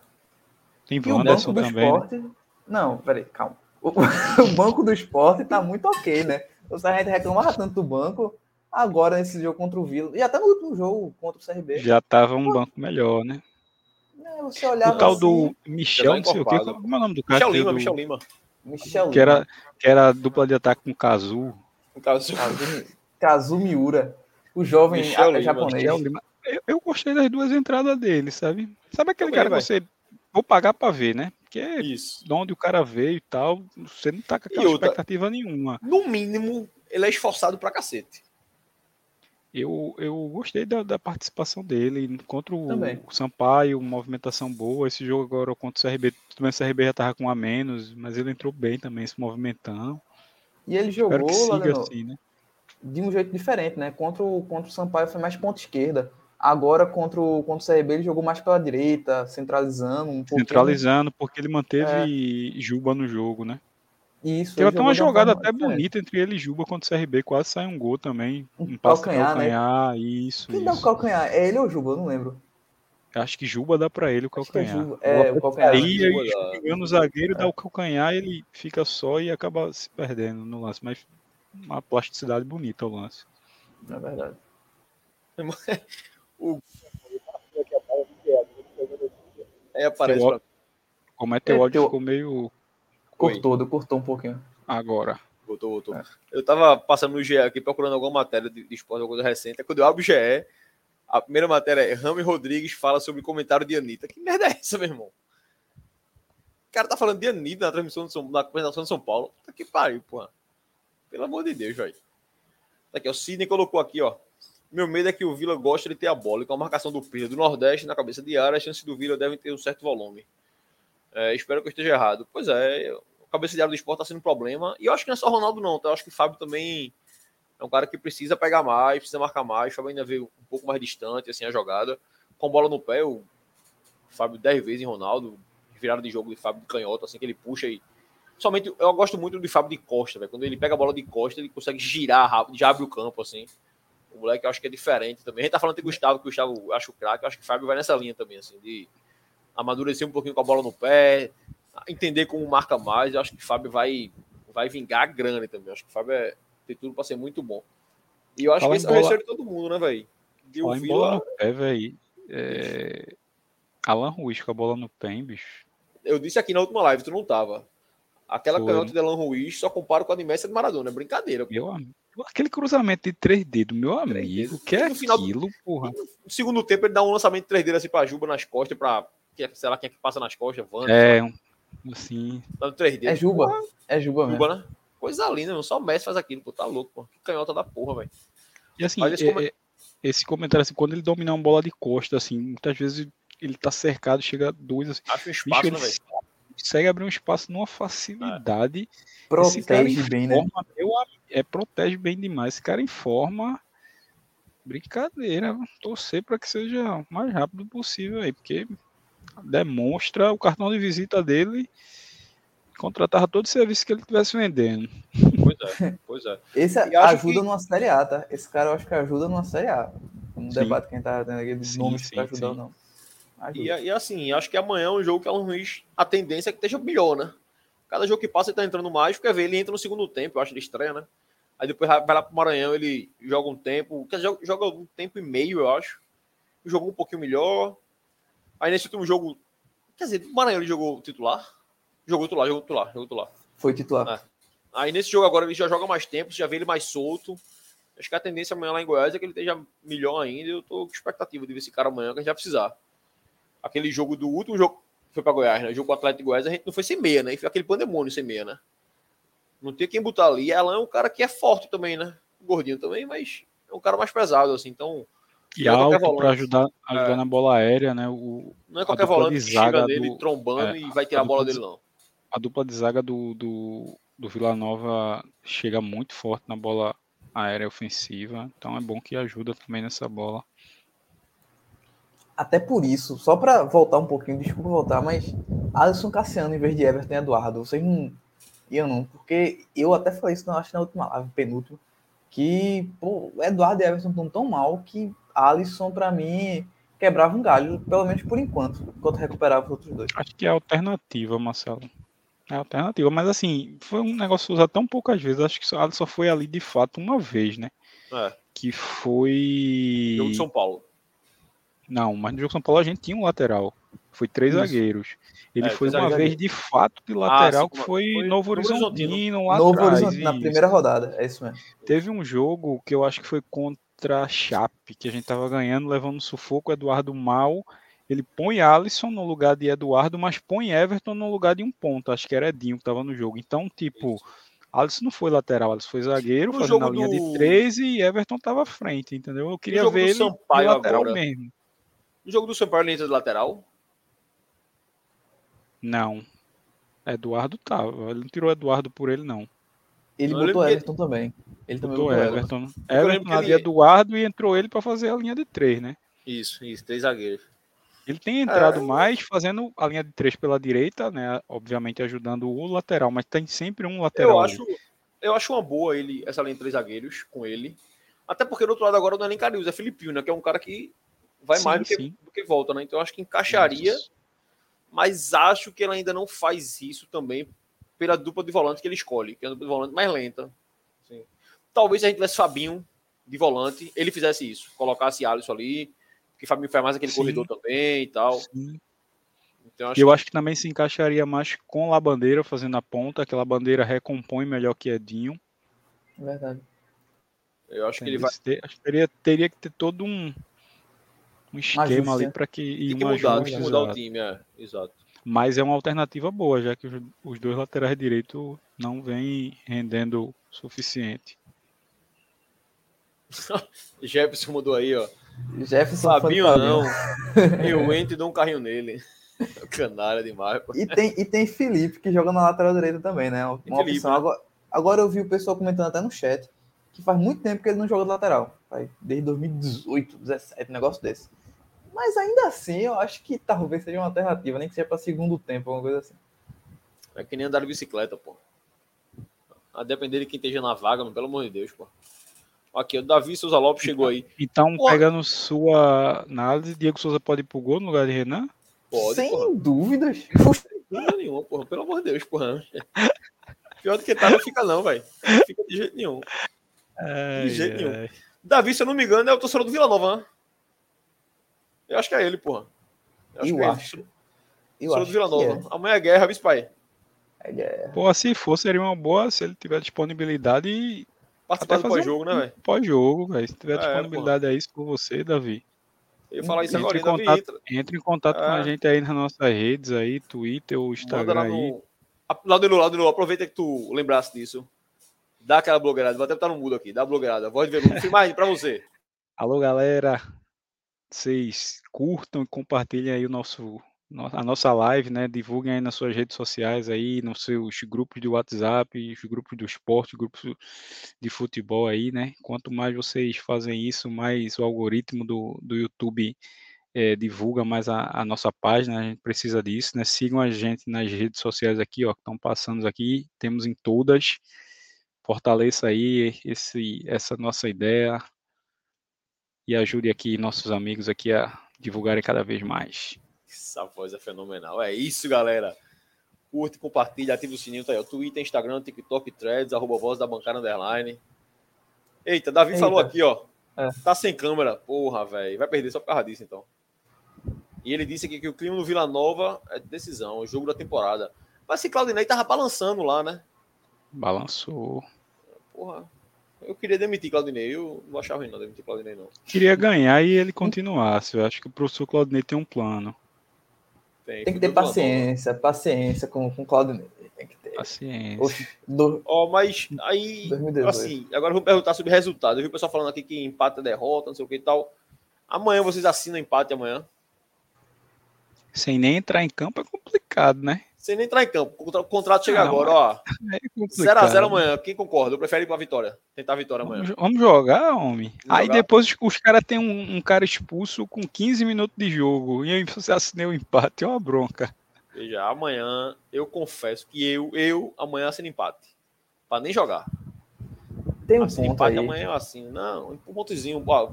Tem o Wanderson banco do também. né? esporte. Não, peraí, calma. O, o banco do esporte tá muito ok, né? O Sargento reclamava tanto do banco, agora nesse jogo contra o Vila, e até no último jogo contra o CRB. Já tava um banco melhor, né? Né, você olhava O tal assim, do Michel, não sei o quê. Como é o nome do cara? Michel Lima, do- Michel Lima. Michel Que era, que era a dupla de ataque com o Kazu. Kazu, Kazu Miura, o jovem Michel ah, Lima, japonês. Michel Lima. Eu, eu gostei das duas entradas dele, sabe? Sabe aquele Também, cara que vai. você. Vou pagar pra ver, né? Porque é Isso. de onde o cara veio e tal, você não tá com aquela outra- expectativa nenhuma. No mínimo, ele é esforçado pra cacete. Eu, eu gostei da, da participação dele contra o, Também. Sampaio, movimentação boa. Esse jogo agora contra o CRB, também o CRB já tava com um a menos, mas ele entrou bem também, se movimentando. E ele Espero jogou lá assim, né? de um jeito diferente, né? Contra o, contra o Sampaio foi mais ponta esquerda. Agora contra o, contra o CRB ele jogou mais pela direita, centralizando um pouquinho. Centralizando, porque ele manteve Juba no jogo, né? Isso. Teve ele até uma jogada até bonita entre ele e Juba contra o CRB, quase sai um gol também. Um Um passe de calcanhar, né? calcanhar, isso, Quem dá o isso. calcanhar? É ele ou o Juba? Eu não lembro. Acho que Juba dá pra ele o é calcanhar. Juba. É, o calcanhar. Dá. chegando o zagueiro, dá o calcanhar, ele fica só e acaba se perdendo no lance. Mas uma plasticidade bonita o lance. É verdade. Aí aparece Seu pra... Como é teu É, áudio teu- ficou meio Cortou, cortou um pouquinho. agora. Voltou, voltou. É. Eu tava passando no GE aqui procurando alguma matéria de, de esporte, alguma coisa recente. Quando eu abro o GE, a primeira matéria é Rami Rodrigues fala sobre o comentário de Anitta. Que merda é essa, meu irmão? O cara tá falando de Anitta na transmissão de São, na apresentação de São Paulo. Tá que pariu, porra. Pelo amor de Deus, velho. Tá aqui, ó. O Sidney colocou aqui, ó. Meu medo é que o Vila gosta de ter a bola e com a marcação do Pedro do Nordeste na cabeça de área, as chances do Vila devem ter um certo volume. É, espero que eu esteja errado. Pois é, o área do esporte tá sendo um problema. E eu acho que não é só Ronaldo, não. Tá? Eu acho que o Fábio também é um cara que precisa pegar mais, precisa marcar mais. O Fábio ainda veio um pouco mais distante, assim, a jogada. Com bola no pé, o Fábio 10 vezes em Ronaldo. Virada de jogo de Fábio de canhoto, assim, que ele puxa e. Somente eu gosto muito do Fábio de Costa, velho. Quando ele pega a bola de Costa, ele consegue girar rápido, já abre o campo, assim. O moleque eu acho que é diferente também. A gente tá falando de Gustavo, que o Gustavo acho craque. Eu acho que o Fábio vai nessa linha também, assim, de amadurecer um pouquinho com a bola no pé, entender como marca mais. Eu acho que o Fábio vai, vai vingar grande também. Eu acho que o Fábio é, tem tudo para ser muito bom. E eu acho Fala que esse é o receio de todo mundo, né, velho? De o Vila, no pé, velho. É... Alan Ruiz com a bola no pé, hein, bicho. eu disse aqui na última live, tu não tava. Aquela Foi. canhota de Alan Ruiz só comparo com a de Messi de Maradona. É brincadeira. Meu amigo. Aquele cruzamento de três dedos, meu amigo. dedos. que é No final aquilo, porra? No segundo tempo, ele dá um lançamento de três dedos assim pra Juba nas costas, pra. Que é- Sei lá quem é que passa nas costas, Wanda. É, um- assim. Dando três É dedos. Juba. É Juba mesmo. Juba, né? Coisa linda, meu. Só o Messi faz aquilo, pô. Tá louco, pô. Que canhota da porra, velho. E assim, esse é- come- é- esse comentário, assim, quando ele dominar uma bola de costa, assim, muitas vezes ele tá cercado, chega a dois, assim. Acho um espaço, ele né, velho? consegue abrir um espaço numa facilidade. Protege bem, né? Eu, é, protege bem demais. Esse cara informa. Brincadeira. Torcer para que seja o mais rápido possível aí, porque demonstra o cartão de visita dele contratava todo o serviço que ele estivesse vendendo. Pois é, pois é. Esse ajuda que... numa Série A, tá? Esse cara eu acho que ajuda numa Série A. Um sim. debate quem tá tendo aqui de nomes para ajudar ou não. E, e, assim, acho que amanhã é um jogo que é um Luiz, a tendência é que esteja melhor, né? Cada jogo que passa ele tá entrando mais, quer ver, ele entra no segundo tempo, eu acho, de estreia, né? Aí depois vai lá pro Maranhão, ele joga um tempo, quer dizer, joga um tempo e meio, eu acho. Jogou um pouquinho melhor. Aí nesse último jogo, quer dizer, o Maranhão ele jogou titular? Jogou titular, jogou titular, jogou titular. Foi titular. É. Aí nesse jogo agora ele já joga mais tempo, já vê ele mais solto. Acho que a tendência amanhã lá em Goiás é que ele esteja melhor ainda. Eu tô com expectativa de ver esse cara amanhã, que a gente vai precisar. Aquele jogo do último jogo foi para Goiás, né? O jogo com o Atlético de Goiás, a gente não foi sem meia, né? E foi aquele pandemônio sem meia, né? Não tem quem botar ali. Ela é um cara que é forte também, né? Gordinho também, mas é um cara mais pesado, assim. Então, e é alto para ajudar, ajudar é. na bola aérea, né? O, não é qualquer volante que chega dele do, trombando é, e vai tirar a, a bola dele, não. A dupla de zaga do, do, do Vila Nova chega muito forte na bola aérea ofensiva, então é bom que ajuda também nessa bola. Até por isso, só para voltar um pouquinho, desculpa voltar, mas Alisson Cassiano em vez de Everton e Eduardo, vocês não iam não, porque eu até falei isso, acho, na última live, penúltimo, que pô, Eduardo e Everton estão tão mal que Alisson, para mim, quebrava um galho, pelo menos por enquanto, enquanto recuperava os outros dois. Acho que é alternativa, Marcelo. É alternativa, mas assim, foi um negócio usado tão poucas vezes, acho que Alisson foi ali de fato uma vez, né? É. Que foi. Jogo de São Paulo. Não, mas no jogo de São Paulo a gente tinha um lateral. Foi três Isso. zagueiros. Ele é, foi uma vez de fato de lateral, ah, que foi, foi Novo Horizontino lá Novo atrás. Horizonte, na primeira rodada, é isso mesmo. Teve um jogo que eu acho que foi contra contra a Chape, que a gente tava ganhando, levando sufoco, Eduardo mal. Ele põe Alisson no lugar de Eduardo, mas põe Everton no lugar de um ponto. Acho que era Edinho que tava no jogo. Então, tipo, Alisson não foi lateral, Alisson foi zagueiro, no fazendo a linha do... de 13 e Everton tava à frente, entendeu? Eu queria ver ele Sampaio lateral agora. mesmo. No jogo do Sampaio ele entra de lateral? Não. Eduardo tava. Ele não tirou Eduardo por ele, não. Ele não, botou Everton ele... também. Ele também botou, botou Everton. Everton, Everton na ele... Eduardo e entrou ele para fazer a linha de três, né? Isso, isso, três zagueiros. Ele tem entrado é... mais fazendo a linha de três pela direita, né? Obviamente ajudando o lateral, mas tem sempre um lateral. Eu acho, eu acho uma boa ele, essa linha de três zagueiros com ele. Até porque do outro lado agora não é nem Carius, é Filipinho, né? Que é um cara que vai sim, mais do que, do que, volta, né? Então eu acho que encaixaria, Nossa. mas acho que ele ainda não faz isso também pela dupla de volante que ele escolhe, que é a dupla de volante mais lenta. Sim. Talvez se a gente tivesse Fabinho de volante, ele fizesse isso, colocasse Alisson ali, que Fabinho faz mais aquele Sim. corredor também e tal. Sim. Então, acho eu que... acho que também se encaixaria mais com a bandeira fazendo a ponta, aquela bandeira recompõe melhor que Edinho. Verdade. Eu acho Tem que ele vai. Ter, acho que teria, teria que ter todo um, um esquema ali para que. Tem que mudar, tem que mudar o time, é. Exato. Mas é uma alternativa boa, já que os, dois laterais direitos não vêm rendendo o suficiente. Jefferson mudou aí, ó. Jefferson Fabinho não. Eu entro e dou um carrinho nele. Canária demais. Pô. E tem, e tem Felipe que joga na lateral direita também, né? Uma Felipe, opção. Né? Agora, agora eu vi o pessoal comentando até no chat que faz muito tempo que ele não joga de lateral. Desde 2018, 2017, um negócio desse. Mas ainda assim, eu acho que talvez seja uma alternativa, nem que seja para segundo tempo, alguma coisa assim. É que nem andar de bicicleta, pô. A depender de quem esteja na vaga, pelo amor de Deus, pô. Aqui, o Davi Souza Lopes chegou aí. Então, pô. pegando sua análise, Diego Souza pode ir pro gol no lugar de Renan? Pode, Sem porra. dúvidas. Sem dúvida nenhuma, porra. Pelo amor de Deus, porra. Pior do que tá, não fica não, velho. Não fica de jeito nenhum. Ai, de jeito ai. nenhum. Davi, se eu não me engano, é o torcedor do Vila Nova, né? Eu acho que é ele, porra. Eu acho. Eu, é acho. Eu Sou do Vila Nova. É. Amanhã é guerra, viu, pai? É guerra. Pô, se for, seria uma boa se ele tiver disponibilidade e. Participar do pós-jogo, né, velho? Pós-jogo, velho. Se tiver é, disponibilidade é isso por você, Davi. Eu ia falar isso entre agora, em contato, entra. entre em contato é. com a gente aí nas nossas redes aí, Twitter ou Instagram aí. No... Lá do lado do aproveita que tu lembrasse disso. Dá aquela blogueirada, vou até botar no mudo aqui, dá a blogueirada. Voz de veludo, filmagem pra você. Alô, galera vocês curtam e compartilhem aí o nosso a nossa live, né? Divulguem aí nas suas redes sociais aí, nos seus grupos de WhatsApp, os grupos do esporte, grupos de futebol aí, né? Quanto mais vocês fazem isso, mais o algoritmo do, do YouTube é, divulga mais a, a, nossa página, a gente precisa disso, né? Sigam a gente nas redes sociais aqui, ó, que estão passando aqui, temos em todas. Fortaleça aí esse, essa nossa ideia e ajude aqui nossos amigos aqui a divulgarem cada vez mais. Essa voz é fenomenal. É isso, galera. Curte, compartilha, ativa o sininho, tá aí. O Twitter, Instagram, TikTok, Threads, arroba voz da bancada underline. Eita, Davi Eita. falou aqui, ó. É. Tá sem câmera. Porra, velho. Vai perder só por causa disso, então. E ele disse aqui que o clima no Vila Nova é decisão, o jogo da temporada. Mas se Claudinei tava balançando lá, né? Balançou. Porra. Eu queria demitir Claudinei, eu não achava ruim não demitir Claudinei, não. Queria ganhar e ele continuasse. Eu acho que o professor Claudinei tem um plano. Tem, tem que ter paciência, plano. paciência com, com Claudinei. Tem que ter. Paciência. Oxe, do... oh, mas aí, 2018. assim, agora eu vou perguntar sobre resultado. Eu vi o pessoal falando aqui que empate é derrota, não sei o que e tal. Amanhã vocês assinam empate amanhã? Sem nem entrar em campo é complicado, né? Sem nem entrar em campo. O contrato chega não, agora, ó. 0x0 é amanhã. Quem concorda? Eu prefiro ir pra vitória. Tentar a vitória amanhã. Vamos jogar, homem. Vamos Aí jogar. depois os, caras têm um, um, cara expulso com 15 minutos de jogo. E aí você assinei o um empate. É uma bronca. Veja, amanhã eu confesso que eu, eu amanhã assino empate. Pra nem jogar. Tem um assino empate aí. amanhã eu assino. Não, um pontozinho. Ó,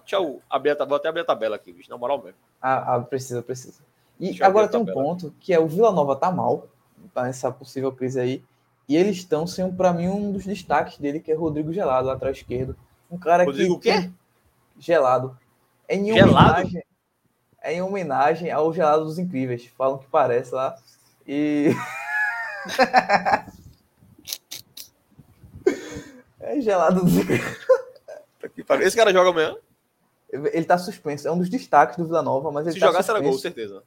deixa eu abrir a, vou até abrir a tabela aqui, bicho. Na moral mesmo. Ah, ah precisa, precisa. E agora tem um ponto que é o Vila Nova tá mal, tá nessa possível crise aí. E eles estão sem, para mim, um dos destaques dele, que é Rodrigo Gelado, lateral esquerdo. Um cara Rodrigo que. o quê? Gelado. É em Gelado? homenagem. É em homenagem ao Gelado dos Incríveis. Falam que parece lá. E. é gelado dos Incríveis. Esse cara joga amanhã? Ele tá suspenso. É um dos destaques do Vila Nova, mas ele Se tá jogar, será gol, certeza.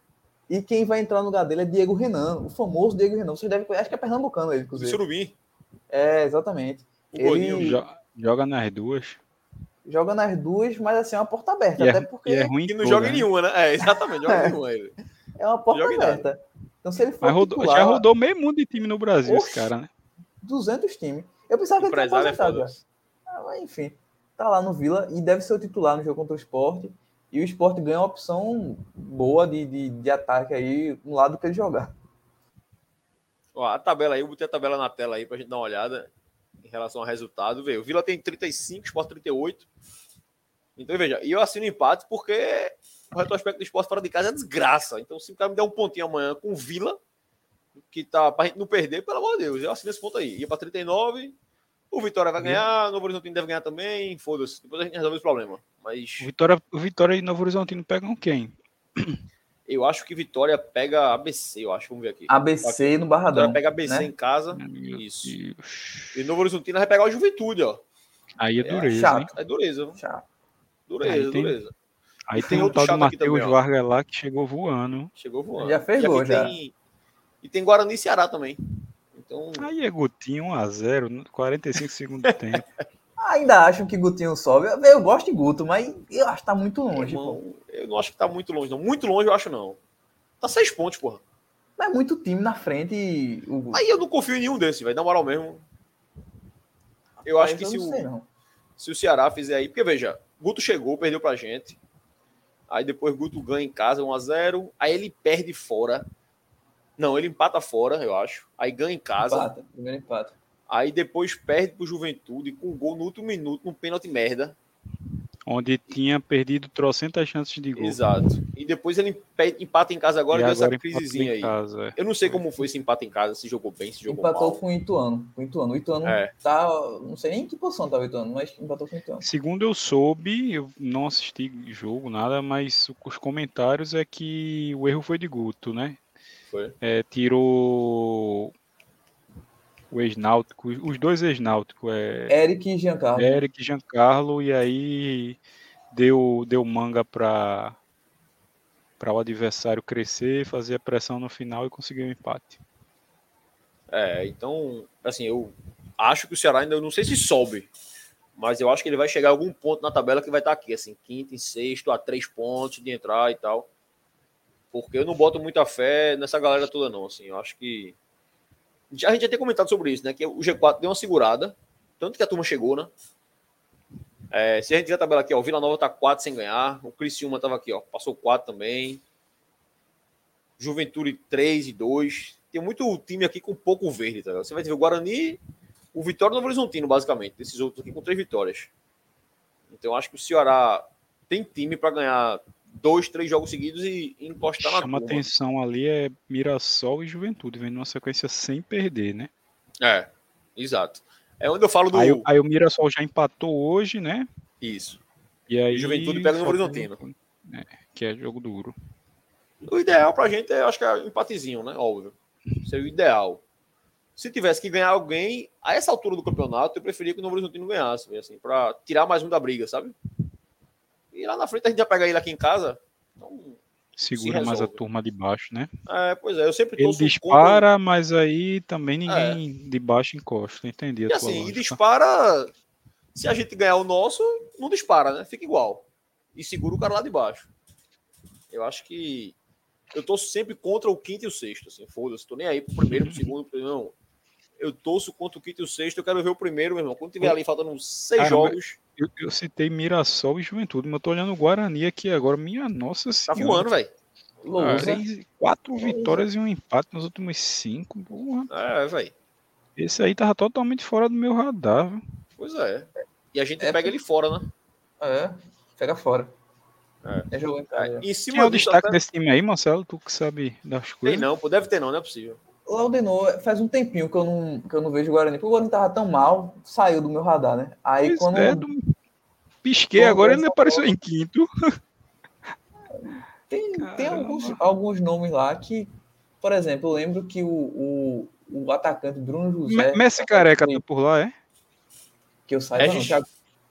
E quem vai entrar no lugar dele é Diego Renan, o famoso Diego Renan. Você deve acho que é pernambucano ele, inclusive. Surubim. É, exatamente. O ele joga nas duas. Joga nas duas, mas assim, é uma porta aberta. E até é, porque. é ruim que não joga em nenhuma, né? É, exatamente, joga em nenhuma ele. É uma porta joga aberta. Então, se ele for. Mas rodou, titular, já rodou meio mundo de time no Brasil, Oxe, esse cara, né? 200 times. Eu pensava que ele tinha aposentado. É ah, mas enfim, tá lá no Vila e deve ser o titular no jogo contra o esporte. E o esporte ganha uma opção boa de, de, de ataque aí no lado que ele jogar. Ó, a tabela aí, eu botei a tabela na tela aí pra gente dar uma olhada em relação ao resultado. Veio, o Vila tem 35, o Sport 38. Então, veja, e eu assino empate porque o retrospecto do esporte fora de casa é desgraça. Então, se o cara me der um pontinho amanhã com o Vila, que tá pra gente não perder, pelo amor de Deus, eu assino esse ponto aí. Ia pra 39, o Vitória vai ganhar, o Novo Horizontino deve ganhar também, foda-se. Depois a gente resolve esse problema. Mas... O Vitória, o Vitória e Novo Horizontino pegam quem? Eu acho que Vitória pega ABC, eu acho. Vamos ver aqui. ABC no Barradão. Vitória pega ABC né? em casa. Meu Isso. Deus. E Novo Horizontino vai pegar o Juventude, ó. Aí é dureza. É, chato. é dureza. Chato. Dureza, aí tem, dureza. Aí tem, tem o tal do Matheus Vargas lá que chegou voando. Chegou voando. Já fez gol, já. Tem... E tem Guarani e Ceará também. Então... Aí é Gutinho 1x0, 45 segundos do tempo. Ainda acham que Gutinho sobe. Eu, eu, gosto de Guto, mas eu acho que tá muito longe. Irmão, eu não acho que tá muito longe, não. Muito longe eu acho, não. Tá seis pontos, porra. Mas é muito time na frente. E... Aí eu não confio em nenhum desses, velho. Na moral mesmo. Eu Rapaz, acho que eu se, o, sei, se o Ceará fizer aí. Porque veja, Guto chegou, perdeu pra gente. Aí depois Guto ganha em casa 1x0. Aí ele perde fora. Não, ele empata fora, eu acho. Aí ganha em casa. Empata, primeiro empata. Aí depois perde pro Juventude com um gol no último minuto, num pênalti merda. Onde tinha perdido trocentas chances de gol. Exato. E depois ele empata em casa agora e deu essa crisezinha aí. Casa, é. Eu não sei como foi esse empate em casa, se jogou bem, se jogou empatou mal. com o Ituano. Com o Ituano. O Ituano é. tá. Não sei nem em que posição tava o Ituano, mas empatou com o Ituano. Segundo eu soube, eu não assisti jogo, nada, mas os comentários é que o erro foi de Guto, né? Foi. É, tirou o ex-náutico, os dois ex-náuticos. É, Eric e Giancarlo. Eric e Giancarlo, e aí deu, deu manga para para o adversário crescer, fazer a pressão no final e conseguir o um empate. É, então, assim, eu acho que o Ceará ainda, eu não sei se sobe, mas eu acho que ele vai chegar a algum ponto na tabela que vai estar aqui, assim, quinto e sexto, a três pontos de entrar e tal. Porque eu não boto muita fé nessa galera toda, não. Assim, eu acho que. A gente já tem comentado sobre isso, né? Que o G4 deu uma segurada. Tanto que a turma chegou, né? É, se a gente ver a tabela aqui, ó, o Vila Nova tá 4 sem ganhar. O Criciúma tava aqui, ó. Passou 4 também. Juventude 3 e 2. Tem muito time aqui com pouco verde, tá? Você vai ver o Guarani, o Vitória o Novo Horizontino, basicamente. Desses outros aqui com três vitórias. Então acho que o Ceará tem time para ganhar dois, três jogos seguidos e encostar na Chama atenção ali é Mirassol e Juventude, vendo uma sequência sem perder, né? É, exato. É onde eu falo do. Aí, aí o Mirassol já empatou hoje, né? Isso. E aí. Juventude pega no Horizontino. É, que é jogo duro. O ideal pra gente é, acho que é empatezinho, né? Óbvio. Seria o ideal. Se tivesse que ganhar alguém, a essa altura do campeonato, eu preferia que o Novo Horizontino ganhasse, assim, pra tirar mais um da briga, sabe? E lá na frente a gente já pega ele aqui em casa. Então, Segura mais a turma de baixo, né? É, pois é, eu sempre Ele dispara, contra... mas aí também ninguém é. de baixo encosta, entendi. e assim, lógica. e dispara. Se a gente ganhar o nosso, não dispara, né? Fica igual. E segura o cara lá de baixo. Eu acho que. Eu torço sempre contra o quinto e o sexto. Assim, foda-se, tô nem aí pro primeiro, pro segundo, pro não. Eu torço contra o quinto e o sexto, eu quero ver o primeiro, meu irmão. Quando tiver ali faltando seis jogos. Eu, eu, citei Mirassol e Juventude, mas eu tô olhando o Guarani aqui agora. Minha nossa senhora. Tá voando, velho. Três, quatro vitórias e um empate nos últimos cinco. Porra. É, velho. Esse aí tava totalmente fora do meu radar. Viu? Pois é. E a gente é, pega ele fora, né? É, pega fora. É. É jogo é. Em cima Quem é o destaque até... desse time aí, Marcelo? Tu que sabe das coisas. Tem não, pô, deve ter não, não é possível. Laudenor, faz um tempinho que eu não, que eu não vejo o Guarani, porque o Guarani tava tão mal, saiu do meu radar, né? Aí pois quando. É, do... Pisquei, agora ele apareceu em quinto. Tem, tem alguns, alguns nomes lá que, por exemplo, eu lembro que o, o, o atacante Bruno José. Messi Careca tá por lá, é? Que eu saiba, Regis, não,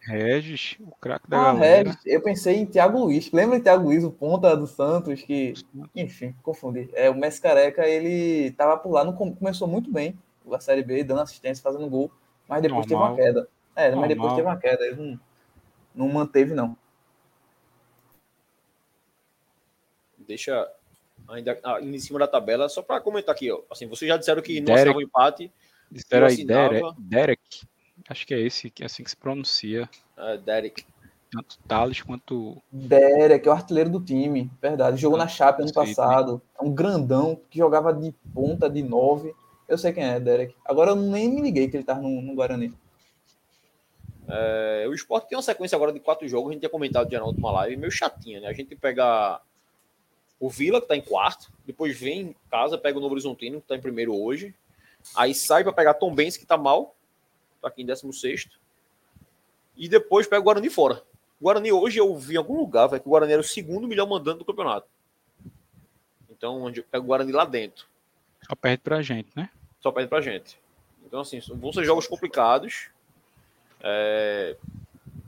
Regis, o craque da ah, galera. Regis, eu pensei em Thiago Luiz. Lembra de Thiago Luiz, o ponta do Santos, que. Enfim, confundi. É, o Messi Careca, ele tava por lá, não começou muito bem a Série B, dando assistência, fazendo gol, mas depois Normal. teve uma queda. É, Normal. mas depois teve uma queda. Ele não, não manteve, não. deixa ainda ah, em cima da tabela, só para comentar aqui, ó. Assim, vocês já disseram que não assinava o empate. Disseram aí, Derek, Derek. Acho que é esse, que é assim que se pronuncia. É, Derek. Tanto Thales quanto. Derek, é o artilheiro do time, verdade. Jogou na Chape ano passado. É um grandão que jogava de ponta, de nove. Eu sei quem é, Derek. Agora eu nem me liguei que ele tava no, no Guarani. É, o Sport tem uma sequência agora de quatro jogos, a gente tinha comentado de na última live, meio chatinha, né? A gente pega o Vila, que está em quarto, depois vem em casa, pega o Novo Horizontino, que está em primeiro hoje, aí sai para pegar Tom Benz, que está mal, está aqui em 16 e depois pega o Guarani fora. O Guarani hoje eu vi em algum lugar, véio, que o Guarani era o segundo melhor mandante do campeonato. Então, onde pega o Guarani lá dentro. Só perde pra gente, né? Só perde pra gente. Então, assim, vão ser jogos complicados. É...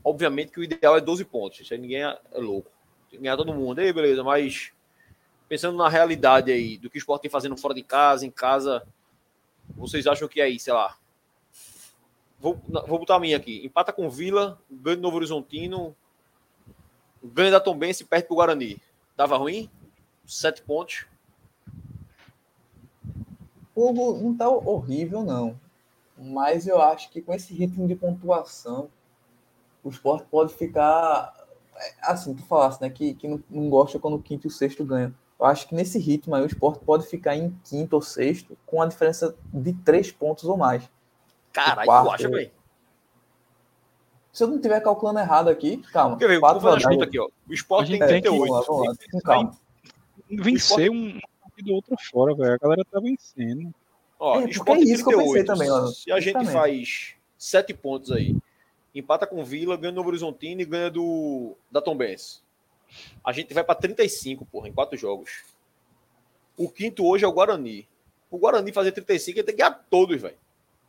Obviamente que o ideal é 12 pontos. Isso aí ninguém é louco. Tem que ganhar todo mundo. Aí, beleza, mas pensando na realidade aí, do que o esporte tem fazendo fora de casa, em casa, vocês acham que é aí, sei lá. Vou, vou botar a minha aqui. Empata com Vila, ganha do Novo Horizontino, ganha da Tombense e perde pro Guarani. Tava ruim? Sete pontos. O jogo não tá horrível, não. Mas eu acho que com esse ritmo de pontuação, o esporte pode ficar. É, assim, tu falasse, né? Que, que não, não gosta quando o quinto e o sexto ganham. Eu acho que nesse ritmo aí o esporte pode ficar em quinto ou sexto com a diferença de três pontos ou mais. Caralho, tu acha, velho? Se eu não estiver calculando errado aqui, calma. Quer ver, vou fazer a aqui, ó. O esporte tem 38. Vamos lá, vamos lá, com calma. Vencer um do outro fora, velho. A galera tá vencendo. Ó, é, esporte é isso 38. que eu pensei também, ó. Se a gente faz sete pontos aí, empata com Vila, ganha do Novo Horizontino e ganha do da Tombense. A gente vai para 35, porra, em quatro jogos. O quinto hoje é o Guarani. O Guarani fazer 35, ele tem que ganhar todos, velho.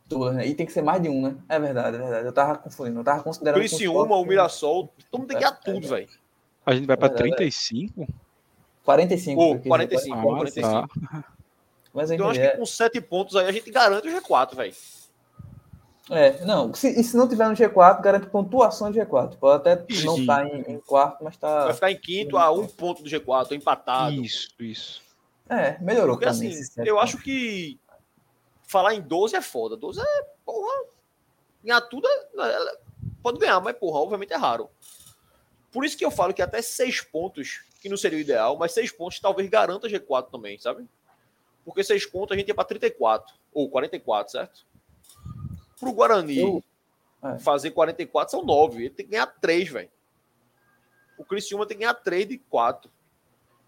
Todos, né? E tem que ser mais de um, né? É verdade, é verdade. Eu tava confundindo, eu tava considerando. Criciúma, o Mirassol, todo mundo tem que ganhar é, tudo, velho. A gente vai para 35? 45. Pô, 45, ah, 45. Tá. Mas então, acho que com 7 pontos aí a gente garante o G4, velho. É, não. Se, e se não tiver no G4, garante pontuação de G4. Pode até isso. não estar tá em, em, quarto, mas tá. Vai ficar em quinto a um ponto do G4, empatado. Isso, isso. É, melhorou. Porque assim, eu acho que falar em 12 é foda. 12 é, porra. Ganhar tudo é, é, pode ganhar, mas, porra, obviamente é raro. Por isso que eu falo que até seis pontos, que não seria o ideal, mas seis pontos talvez garanta G4 também, sabe? Porque seis pontos a gente ia para 34 ou 44, certo? Para o Guarani eu... é. fazer 44 são 9. Ele tem que ganhar 3, velho. O Criciúma tem que ganhar 3 de 4.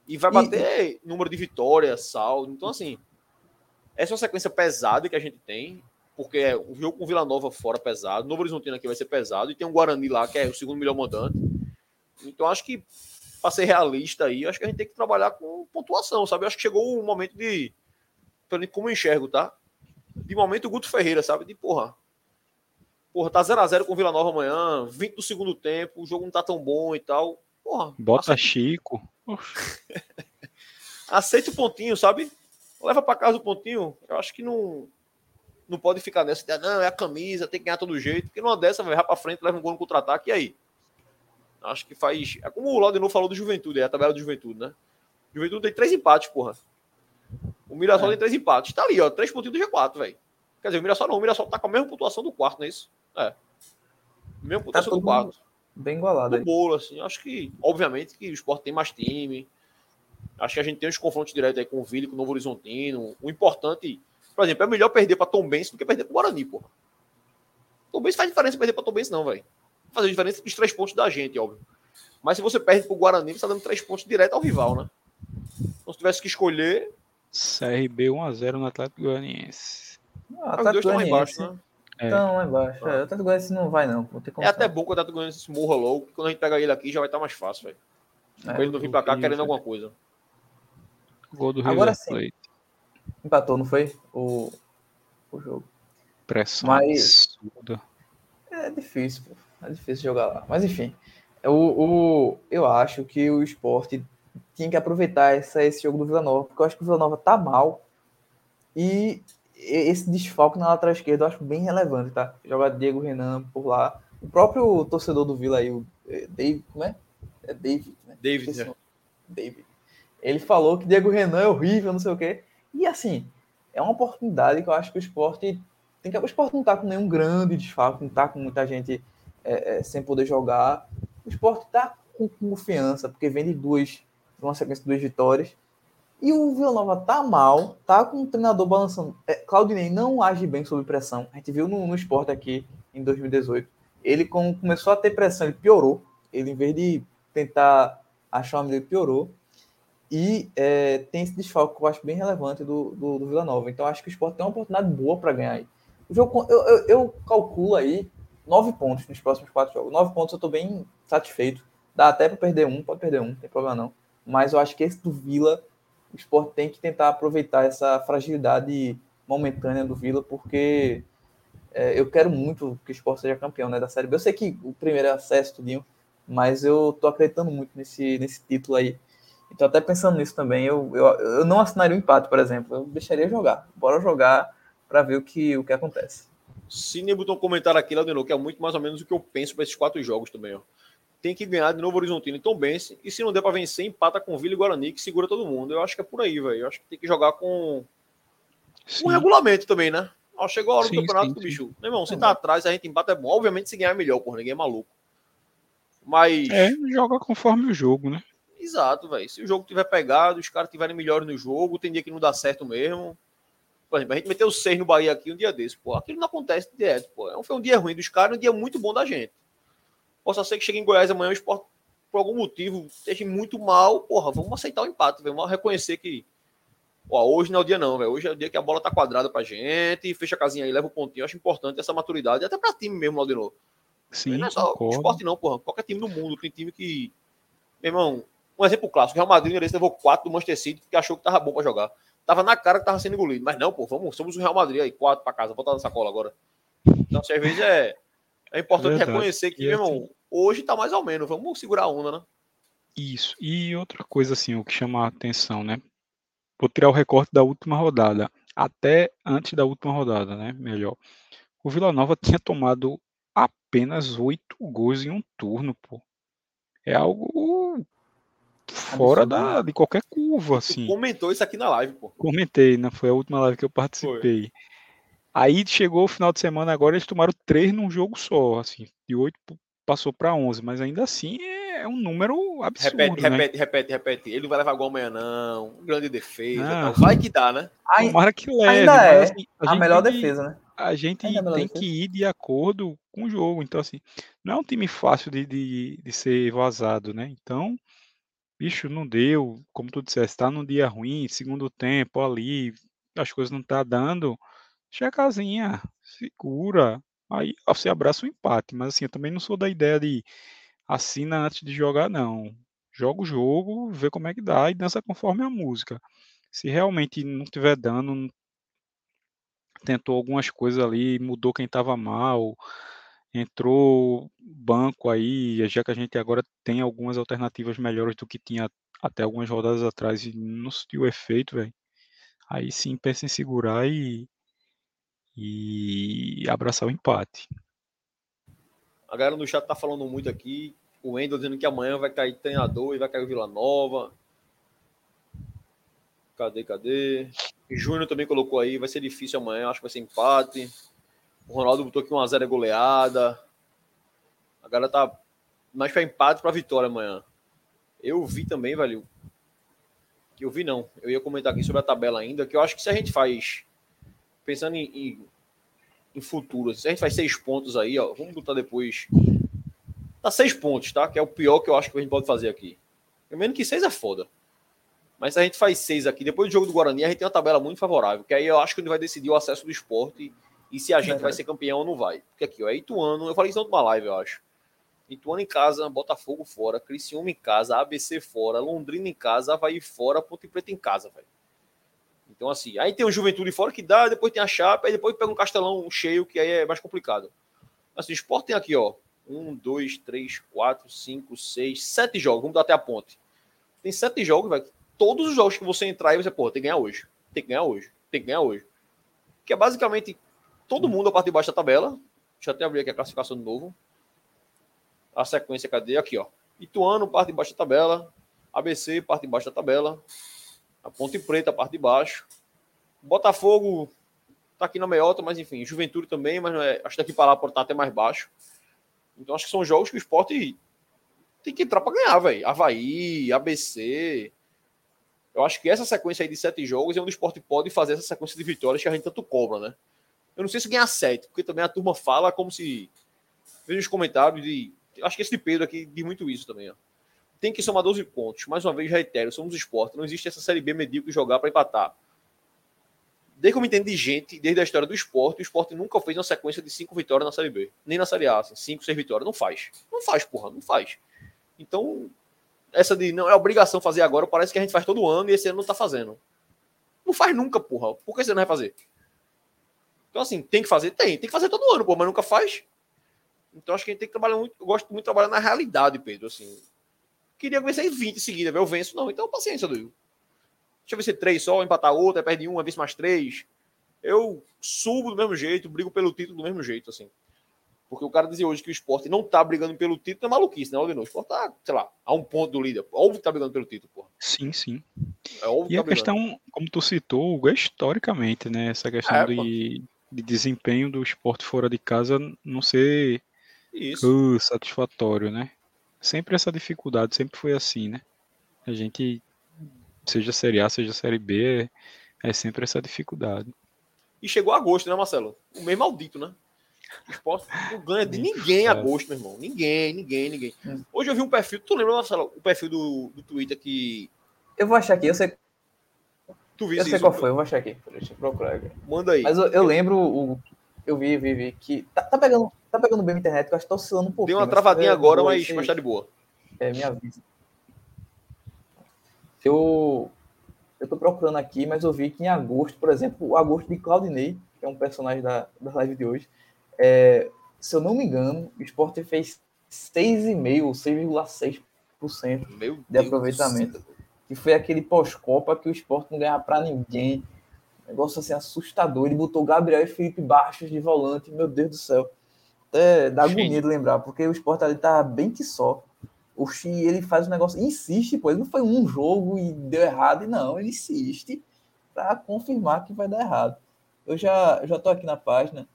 E vai bater e... número de vitórias, saldo. Então, assim, essa é uma sequência pesada que a gente tem, porque é o jogo com Vila Nova fora pesado, Novo Horizontino aqui vai ser pesado, e tem um Guarani lá, que é o segundo melhor mandante. Então, acho que, para ser realista aí, acho que a gente tem que trabalhar com pontuação, sabe? Eu acho que chegou o momento de. Como eu enxergo, tá? De momento, o Guto Ferreira, sabe? De porra. Porra, tá 0x0 com Vila Nova amanhã, 20 do segundo tempo, o jogo não tá tão bom e tal. Porra. Bota aceita. Chico. aceita o pontinho, sabe? Leva para casa o pontinho. Eu acho que não não pode ficar nessa ideia, não, é a camisa, tem que ganhar todo jeito, porque numa dessa vai para frente, leva um gol no contra-ataque, e aí? Acho que faz. É como o Laudenor falou do Juventude, é a tabela do Juventude, né? Juventude tem três empates, porra. O Mirassol é. tem três empates. Tá ali, ó, três pontinhos do G4, velho. Quer dizer, o Mirassol não, o Mirassol tá com a mesma pontuação do quarto, não é isso? É. Mesma tá pontuação tá do quarto. Bem igualado. No bolo, assim. Acho que, obviamente, que o esporte tem mais time. Acho que a gente tem os confrontos diretos aí com o Vila, com o Novo Horizontino. O importante, por exemplo, é melhor perder para Tom Benz do que perder para o Guarani, porra. Tom Benz faz diferença perder para Tom Benz, não, velho. Fazer diferença dos três pontos da gente, óbvio. Mas se você perde para o Guarani, você está dando três pontos direto ao rival, né? Então, se tivesse que escolher. CRB 1x0 no Atlético Goianiense. Ah, Os dois estão lá embaixo, né? É. Então, lá embaixo. É, o Atlético Goianiense não vai, não. é até bom que o Atlético Goianiense morra logo, quando a gente pegar ele aqui já vai estar mais fácil, velho. É, pra ele não vir pra cá querendo alguma coisa. Gol do Rio Agora sim. Empatou, não foi? O, o jogo. Pressão Mas... absurda. É difícil, pô. É difícil jogar lá. Mas enfim. O, o, eu acho que o esporte tinha que aproveitar essa, esse jogo do Vila Nova, porque eu acho que o Vila Nova tá mal. E esse desfalque na lateral esquerda eu acho bem relevante, tá? Joga Diego Renan por lá. O próprio torcedor do Vila aí, o é, David, como é? É David, né? David, é. David. Ele falou que Diego Renan é horrível, não sei o quê. E assim, é uma oportunidade que eu acho que o esporte tem que. O esporte não tá com nenhum grande desfalque, não tá com muita gente é, é, sem poder jogar. O esporte tá com confiança, porque vem de duas, uma sequência de duas vitórias. E o Vila Nova tá mal, tá com o treinador balançando. É, Claudinei não age bem sob pressão. A gente viu no, no esporte aqui em 2018. Ele com, começou a ter pressão, ele piorou. Ele, em vez de tentar achar uma medida, piorou. E é, tem esse desfalque que eu acho bem relevante do, do, do Vila Nova. Então acho que o Sport tem uma oportunidade boa para ganhar aí. O jogo, eu, eu, eu, calculo aí nove pontos nos próximos quatro jogos. Nove pontos eu estou bem satisfeito. Dá até para perder um, pode perder um, não tem problema não. Mas eu acho que esse do Vila, o Sport tem que tentar aproveitar essa fragilidade momentânea do Vila, porque é, eu quero muito que o Sport seja campeão né, da Série B. Eu sei que o primeiro é acesso, tudinho, mas eu tô acreditando muito nesse, nesse título aí então, até pensando nisso também, eu, eu, eu não assinaria o um empate, por exemplo. Eu deixaria jogar. Bora jogar para ver o que, o que acontece. Cine botou um comentário aqui, Laudeno, que é muito mais ou menos o que eu penso para esses quatro jogos também. Ó. Tem que ganhar de novo Horizontino então vence. E se não der para vencer, empata com Vila e Guarani, que segura todo mundo. Eu acho que é por aí, velho. Eu acho que tem que jogar com, com regulamento também, né? Ó, chegou a hora sim, do campeonato sim, bicho. Meu irmão, se tá atrás, a gente empata é bom. Obviamente, se ganhar é melhor, porra. Ninguém é maluco. Mas. É, joga conforme o jogo, né? Exato, velho. Se o jogo tiver pegado, os caras tiverem melhores no jogo, tem dia que não dá certo mesmo. Por exemplo, a gente meteu seis no Bahia aqui um dia desse, pô. Aquilo não acontece direto, pô. É foi um dia ruim dos caras, um dia muito bom da gente. Possa ser que chegue em Goiás amanhã o esporte, por algum motivo, esteja muito mal. Porra, vamos aceitar o empate, velho. Vamos reconhecer que. Pô, hoje não é o dia, não, velho. Hoje é o dia que a bola tá quadrada pra gente, fecha a casinha aí, leva o pontinho. Eu acho importante essa maturidade, até pra time mesmo, lá de novo. Sim, não é só o esporte, não, porra. Qualquer time do mundo tem time que. Meu irmão, um exemplo clássico, o Real Madrid ele levou quatro do Manchester City porque achou que tava bom para jogar. Tava na cara que tava sendo engolido. Mas não, pô, vamos, somos o Real Madrid aí, quatro para casa, botar na sacola agora. Então, às vezes é, é importante Verdade. reconhecer que, meu irmão, assim, hoje tá mais ou menos, vamos segurar a onda, né? Isso. E outra coisa, assim, o que chama a atenção, né? Vou tirar o recorte da última rodada. Até antes da última rodada, né? Melhor. o Vila Nova tinha tomado apenas oito gols em um turno, pô. É algo fora da, de qualquer curva, assim. Tu comentou isso aqui na live, pô. Comentei, né? Foi a última live que eu participei. Foi. Aí chegou o final de semana agora, eles tomaram três num jogo só, assim. De oito passou para onze, mas ainda assim é, é um número absurdo, Repete, né? repete, repete, repete. Ele não vai levar gol amanhã, não. Grande defesa. Ah. Vai que dá, né? Tomara que leve. Ainda é assim, a, a melhor defesa, né? a gente tem defesa. que ir de acordo com o jogo. Então, assim, não é um time fácil de, de, de ser vazado, né? Então, bicho, não deu, como tu disseste, tá num dia ruim, segundo tempo ali, as coisas não tá dando, deixa a casinha, segura, aí você abraça o empate, mas assim, eu também não sou da ideia de assina antes de jogar, não. Joga o jogo, vê como é que dá e dança conforme a música. Se realmente não tiver dando, tentou algumas coisas ali, mudou quem estava mal, entrou banco aí, já que a gente agora tem algumas alternativas melhores do que tinha até algumas rodadas atrás e não sentiu efeito, velho. Aí sim pensa em segurar e, e abraçar o empate. A galera no chat tá falando muito aqui. O Wendel dizendo que amanhã vai cair treinador e vai cair o Vila Nova. Cadê, cadê? Júnior também colocou aí, vai ser difícil amanhã, acho que vai ser empate. O Ronaldo botou aqui 1x0 é goleada. A galera tá mais para empate para vitória amanhã. Eu vi também, velho. Que eu vi não. Eu ia comentar aqui sobre a tabela ainda, que eu acho que se a gente faz pensando em, em, em futuro, se a gente faz seis pontos aí, ó, vamos botar depois. Tá seis pontos, tá? Que é o pior que eu acho que a gente pode fazer aqui. Pelo menos que seis é foda. Mas se a gente faz seis aqui, depois do jogo do Guarani, a gente tem uma tabela muito favorável, que aí eu acho que ele vai decidir o acesso do esporte e se a gente vai ser campeão ou não vai. Porque aqui, ó, é Ituano, eu falei isso numa live, eu acho. Ituano em casa, Botafogo fora, Criciúma em casa, ABC fora, Londrina em casa, Havaí fora, Ponte Preta em casa, velho. Então, assim, aí tem o Juventude fora que dá, depois tem a Chapa, aí depois pega um Castelão cheio, que aí é mais complicado. Assim, o Sport tem aqui, ó, um, dois, três, quatro, cinco, seis, sete jogos, vamos dar até a ponte. Tem sete jogos, velho, todos os jogos que você entrar e você, pô, tem que ganhar hoje, tem que ganhar hoje, tem que ganhar hoje. Que é basicamente todo mundo a parte de baixo da tabela. Deixa eu até abrir aqui a classificação de novo. A sequência, cadê? Aqui, ó. Ituano, parte de baixo da tabela. ABC, parte de baixo da tabela. A Ponte Preta, parte de baixo. Botafogo tá aqui na meiota, mas enfim, Juventude também, mas é, acho que daqui para lá pode estar até mais baixo. Então acho que são jogos que o esporte tem que entrar para ganhar, velho. Havaí, ABC, eu acho que essa sequência aí de sete jogos é onde o esporte pode fazer essa sequência de vitórias que a gente tanto cobra, né? Eu não sei se ganhar sete, porque também a turma fala como se. Veja os comentários de. Acho que esse de Pedro aqui diz muito isso também, ó. Tem que somar 12 pontos. Mais uma vez, reitero, somos esporte. Não existe essa Série B medíocre jogar para empatar. Desde que eu me entendo de gente, desde a história do esporte, o esporte nunca fez uma sequência de cinco vitórias na Série B. Nem na Série A, assim, cinco, seis vitórias. Não faz. Não faz, porra, não faz. Então, essa de não é obrigação fazer agora, parece que a gente faz todo ano e esse ano não tá fazendo. Não faz nunca, porra. Por que você não vai fazer? Então, assim, tem que fazer? Tem. Tem que fazer todo ano, porra, mas nunca faz. Então, acho que a gente tem que trabalhar muito. Eu gosto muito de trabalhar na realidade, Pedro. Assim, queria vencer 20 em seguida, eu venço. Não, então paciência, Duil. Deixa eu vencer três só, empatar outra, perde uma, vence mais três. Eu subo do mesmo jeito, brigo pelo título do mesmo jeito, assim. Porque o cara dizer hoje que o esporte não tá brigando pelo título é maluquice, né, Aldeno? O esporte tá, sei lá, a um ponto do líder. Óbvio que tá brigando pelo título, porra. Sim, sim. É óbvio e tá a questão, como tu citou, é historicamente, né? Essa questão é, de, de, desempenho do esporte fora de casa não ser uh, satisfatório, né? Sempre essa dificuldade, sempre foi assim, né? A gente, seja Série A, seja Série B, é, é sempre essa dificuldade. E chegou agosto, né, Marcelo? O meio maldito, né? O esporte não ganha de ninguém em agosto, meu irmão. Ninguém, ninguém, ninguém. Hum. Hoje eu vi um perfil. Tu lembra, Marcelo, o perfil do, do Twitter que. Eu vou achar aqui, eu sei. Tu viu eu sei qual foi, eu vou achar aqui. Deixa eu procurar aqui. Manda aí. Mas eu, eu lembro, o, eu vi, vi, vi, que. Tá, tá, pegando, tá pegando bem a internet, eu acho que tá oscilando um pouco. Deu uma travadinha agora, mas, mas tá de boa. É, minha vida. Eu. Eu tô procurando aqui, mas eu vi que em agosto, por exemplo, o agosto de Claudinei, que é um personagem da, da live de hoje, é, se eu não me engano, o Sport fez 6,5%, 6,6% de aproveitamento. Que foi aquele pós-Copa que o Sport não ganhava para ninguém. Negócio assim assustador. Ele botou Gabriel e Felipe Baixos de volante. Meu Deus do céu. Até dá agonia de lembrar, porque o Sport ali tá bem que só. O Xi, ele faz um negócio, insiste, pô. Ele não foi um jogo e deu errado, não. Ele insiste para confirmar que vai dar errado. Eu já, já tô aqui na página.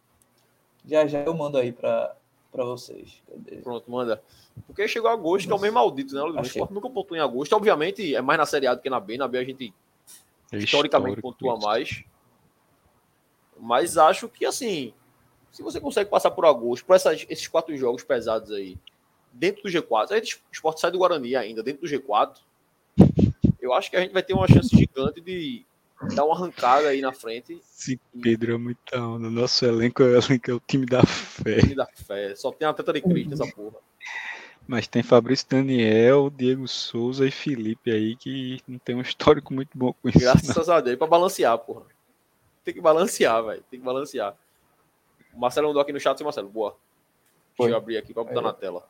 Já já eu mando aí para vocês. Cadê? Pronto, manda. Porque chegou agosto, que é o mesmo maldito, né? O Sport nunca pontua em agosto. Obviamente, é mais na Série A do que na B. Na B a gente é historicamente pontua isso. mais. Mas acho que, assim, se você consegue passar por agosto, por essas, esses quatro jogos pesados aí, dentro do G4, aí o Sport sai do Guarani ainda, dentro do G4, eu acho que a gente vai ter uma chance gigante de dar uma arrancada aí na frente. Sim, Pedro é muito onda. Nosso elenco é, elenco é o time da fé. O time da fé. Só tem a teta de Cristo essa porra. Mas tem Fabrício Daniel, Diego Souza e Felipe aí que não tem um histórico muito bom com isso. Graças não. a Deus, pra balancear, porra. Tem que balancear, velho. Tem que balancear. O Marcelo mandou aqui no chat, Marcelo. Boa. Foi. Deixa eu abrir aqui pra botar aí. na tela.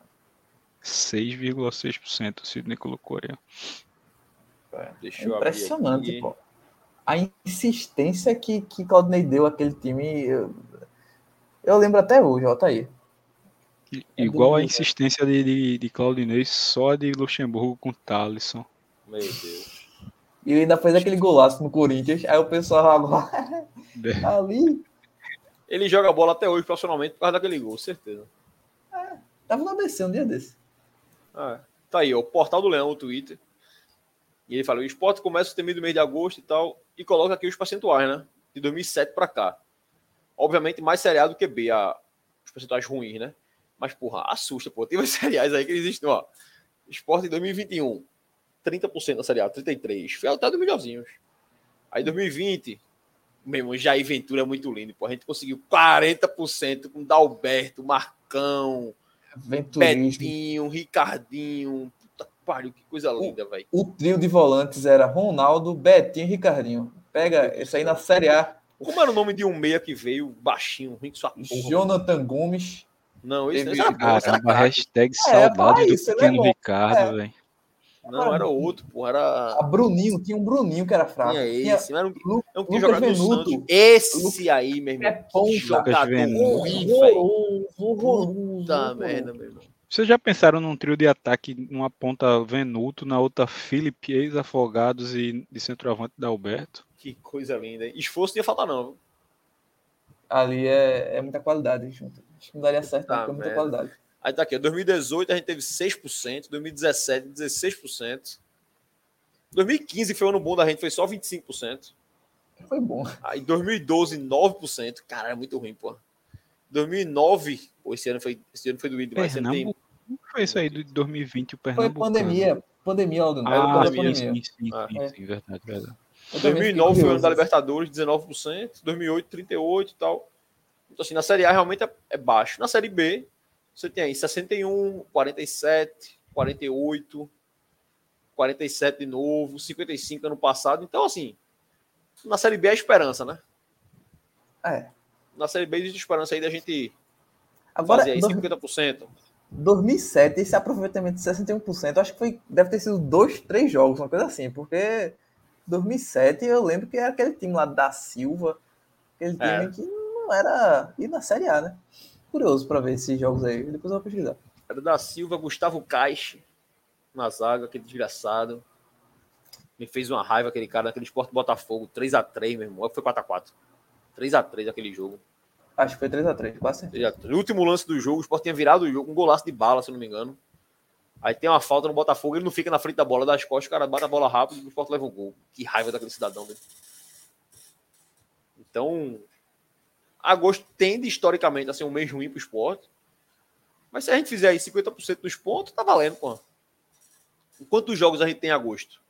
6,6% o Sidney colocou aí. É, Deixa eu impressionante, pô. A insistência que, que Claudinei deu àquele time, eu, eu lembro até hoje, ó, tá aí. É igual a insistência de, de, de Claudinei só de Luxemburgo com Thalisson. Meu Deus. E ele ainda fez aquele golaço no Corinthians, aí o pessoal agora é. ali. Ele joga bola até hoje profissionalmente por causa daquele gol, certeza. É, tava no ABC um dia desse. Ah, tá aí, ó, o Portal do Leão, o Twitter. E ele fala: o esporte começa o temido mês de agosto e tal, e coloca aqui os percentuais, né? De 2007 para cá. Obviamente, mais seriado que B, a, os percentuais ruins, né? Mas, porra, assusta, pô. Tem umas seriais aí que existem, ó. Esporte em 2021, 30% da serial, 33%. Foi até dos melhorzinhos. Aí 2020, meu irmão, Jair Ventura é muito lindo, pô. A gente conseguiu 40% com Dalberto, Marcão, Venturismo. Betinho, Ricardinho. Pariu, que coisa linda, velho. O trio de volantes era Ronaldo, Betinho e Ricardinho. Pega esse aí na Série A. Como era o nome de um meia que veio baixinho, ruim sua porra, Jonathan Gomes. Não, isso Teve... era Caramba, hashtag é, saudade do isso, pequeno Ricardo, é. velho. Não, era outro, pô. Era. A Bruninho, tinha um Bruninho que era fraco. Tinha esse, tinha... era um, Lu... um que jogava no Santos. Esse Lu... aí, meu irmão. É ponta. Jogador ruim, velho. Puta merda, meu irmão. Vocês já pensaram num trio de ataque, numa ponta Venuto, na outra Felipe, ex-afogados e de centroavante da Alberto? Que coisa linda. Esforço não ia faltar, não. Ali é, é muita qualidade junto. Acho que não daria certo, tá, não, muita qualidade. Aí tá aqui, 2018 a gente teve 6%, 2017 16%. 2015 foi um ano bom da gente, foi só 25%. Foi bom. Aí 2012 9%, cara, é muito ruim, pô. 2009, pô, esse ano foi, esse ano foi doído demais. Pernambuco, tem... foi isso aí de 2020 o Pernambuco? Foi pandemia, pandemia, Aldo. Ah, pandemia, sim, sim, ah. sim, sim, verdade, verdade. 2009 foi o ano da Libertadores, 19%, 2008 38 e tal. Então, assim, na Série A realmente é, é baixo. Na Série B, você tem aí 61, 47, 48, 47 de novo, 55 ano passado. Então, assim, na Série B é a esperança, né? É. Na Série B existe esperança aí da gente Agora, fazer aí 50%. 2007, esse aproveitamento de 61%, acho que foi, deve ter sido dois, três jogos, uma coisa assim, porque 2007 eu lembro que era aquele time lá da Silva, aquele time é. que não era ir na Série A, né? Curioso para ver esses jogos aí. Depois eu vou pesquisar. Era da Silva, Gustavo Caixe na zaga, aquele desgraçado. Me fez uma raiva aquele cara naquele esporte Botafogo. 3x3, meu irmão. Foi 4x4. 3x3 aquele jogo. Acho que foi 3x3, quase certeza. Último lance do jogo, o Sport tinha virado o jogo, um golaço de bala, se não me engano. Aí tem uma falta no Botafogo, ele não fica na frente da bola das costas, o cara bate a bola rápido e o Sport leva o gol. Que raiva daquele cidadão dele. Então, agosto tende historicamente a ser um mês ruim para o esporte. Mas se a gente fizer aí 50% dos pontos, tá valendo, pô. Quantos jogos a gente tem em agosto?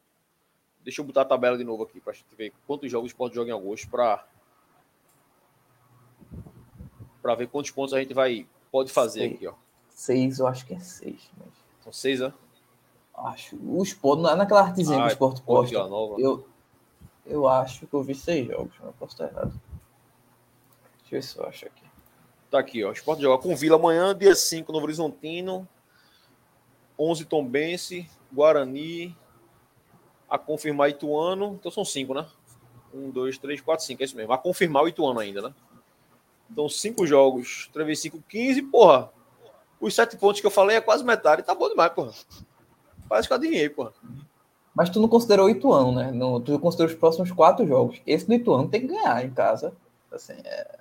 Deixa eu botar a tabela de novo aqui para a gente ver quantos jogos o esporte joga em agosto para para ver quantos pontos a gente vai pode fazer seis. aqui, ó. Seis, eu acho que é seis. Mas... São seis, né? Acho. O esporte, naquela artezinha ah, que o esporte posta, eu, eu acho que eu vi seis jogos, mas posso estar errado. Deixa eu ver se eu acho aqui. Tá aqui, ó. Esporte joga com Vila amanhã, dia 5, Novo Horizontino. 11 Tombense, Guarani, a confirmar Ituano. Então são cinco, né? Um, dois, três, quatro, cinco. É isso mesmo. Vai confirmar o Ituano ainda, né? Então, cinco jogos. 3 vezes 5, 15. Porra. Os sete pontos que eu falei é quase metade. Tá bom demais, porra. Parece que eu adivinhei, porra. Mas tu não considerou o Ituano, né? Não, tu considerou os próximos quatro jogos. Esse do Ituano tem que ganhar em casa. Assim, é,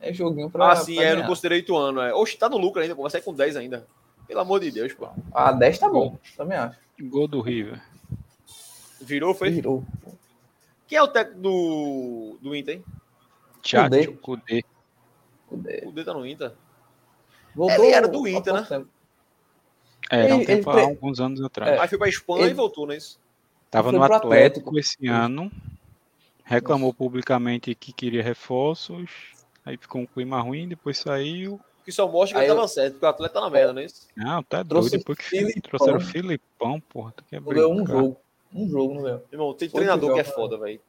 é joguinho pra. Ah, sim, pra é, eu não considerei Ituano. É. Oxe, tá no lucro ainda, pô. Vai sair com 10 ainda. Pelo amor de Deus, pô. Ah, 10 tá bom, também acho. Gol do River. Virou, foi? Virou. Quem é o técnico do, do Inter, hein? Tchatcho, Kudê. O D tá no Inter. Voltou Ele era do Inter, né? tempo. É, era um Ele- tempo ele há alguns anos atrás. Aí foi pra Espanha Ele- e voltou, não é isso? Tava no Atlético, Atlético. esse ano. Reclamou publicamente que queria reforços. Aí ficou um clima ruim, depois saiu. Que só mostra que ele eu- tava certo, porque o atleta tá na merda, não é isso? Não, tá Trouxe doido. Depois que Filipão. trouxeram o Filipão, porra. Tu quer Não ganhou um jogo. Um jogo, não ganhou. Irmão, tem Oito treinador que é foda, velho.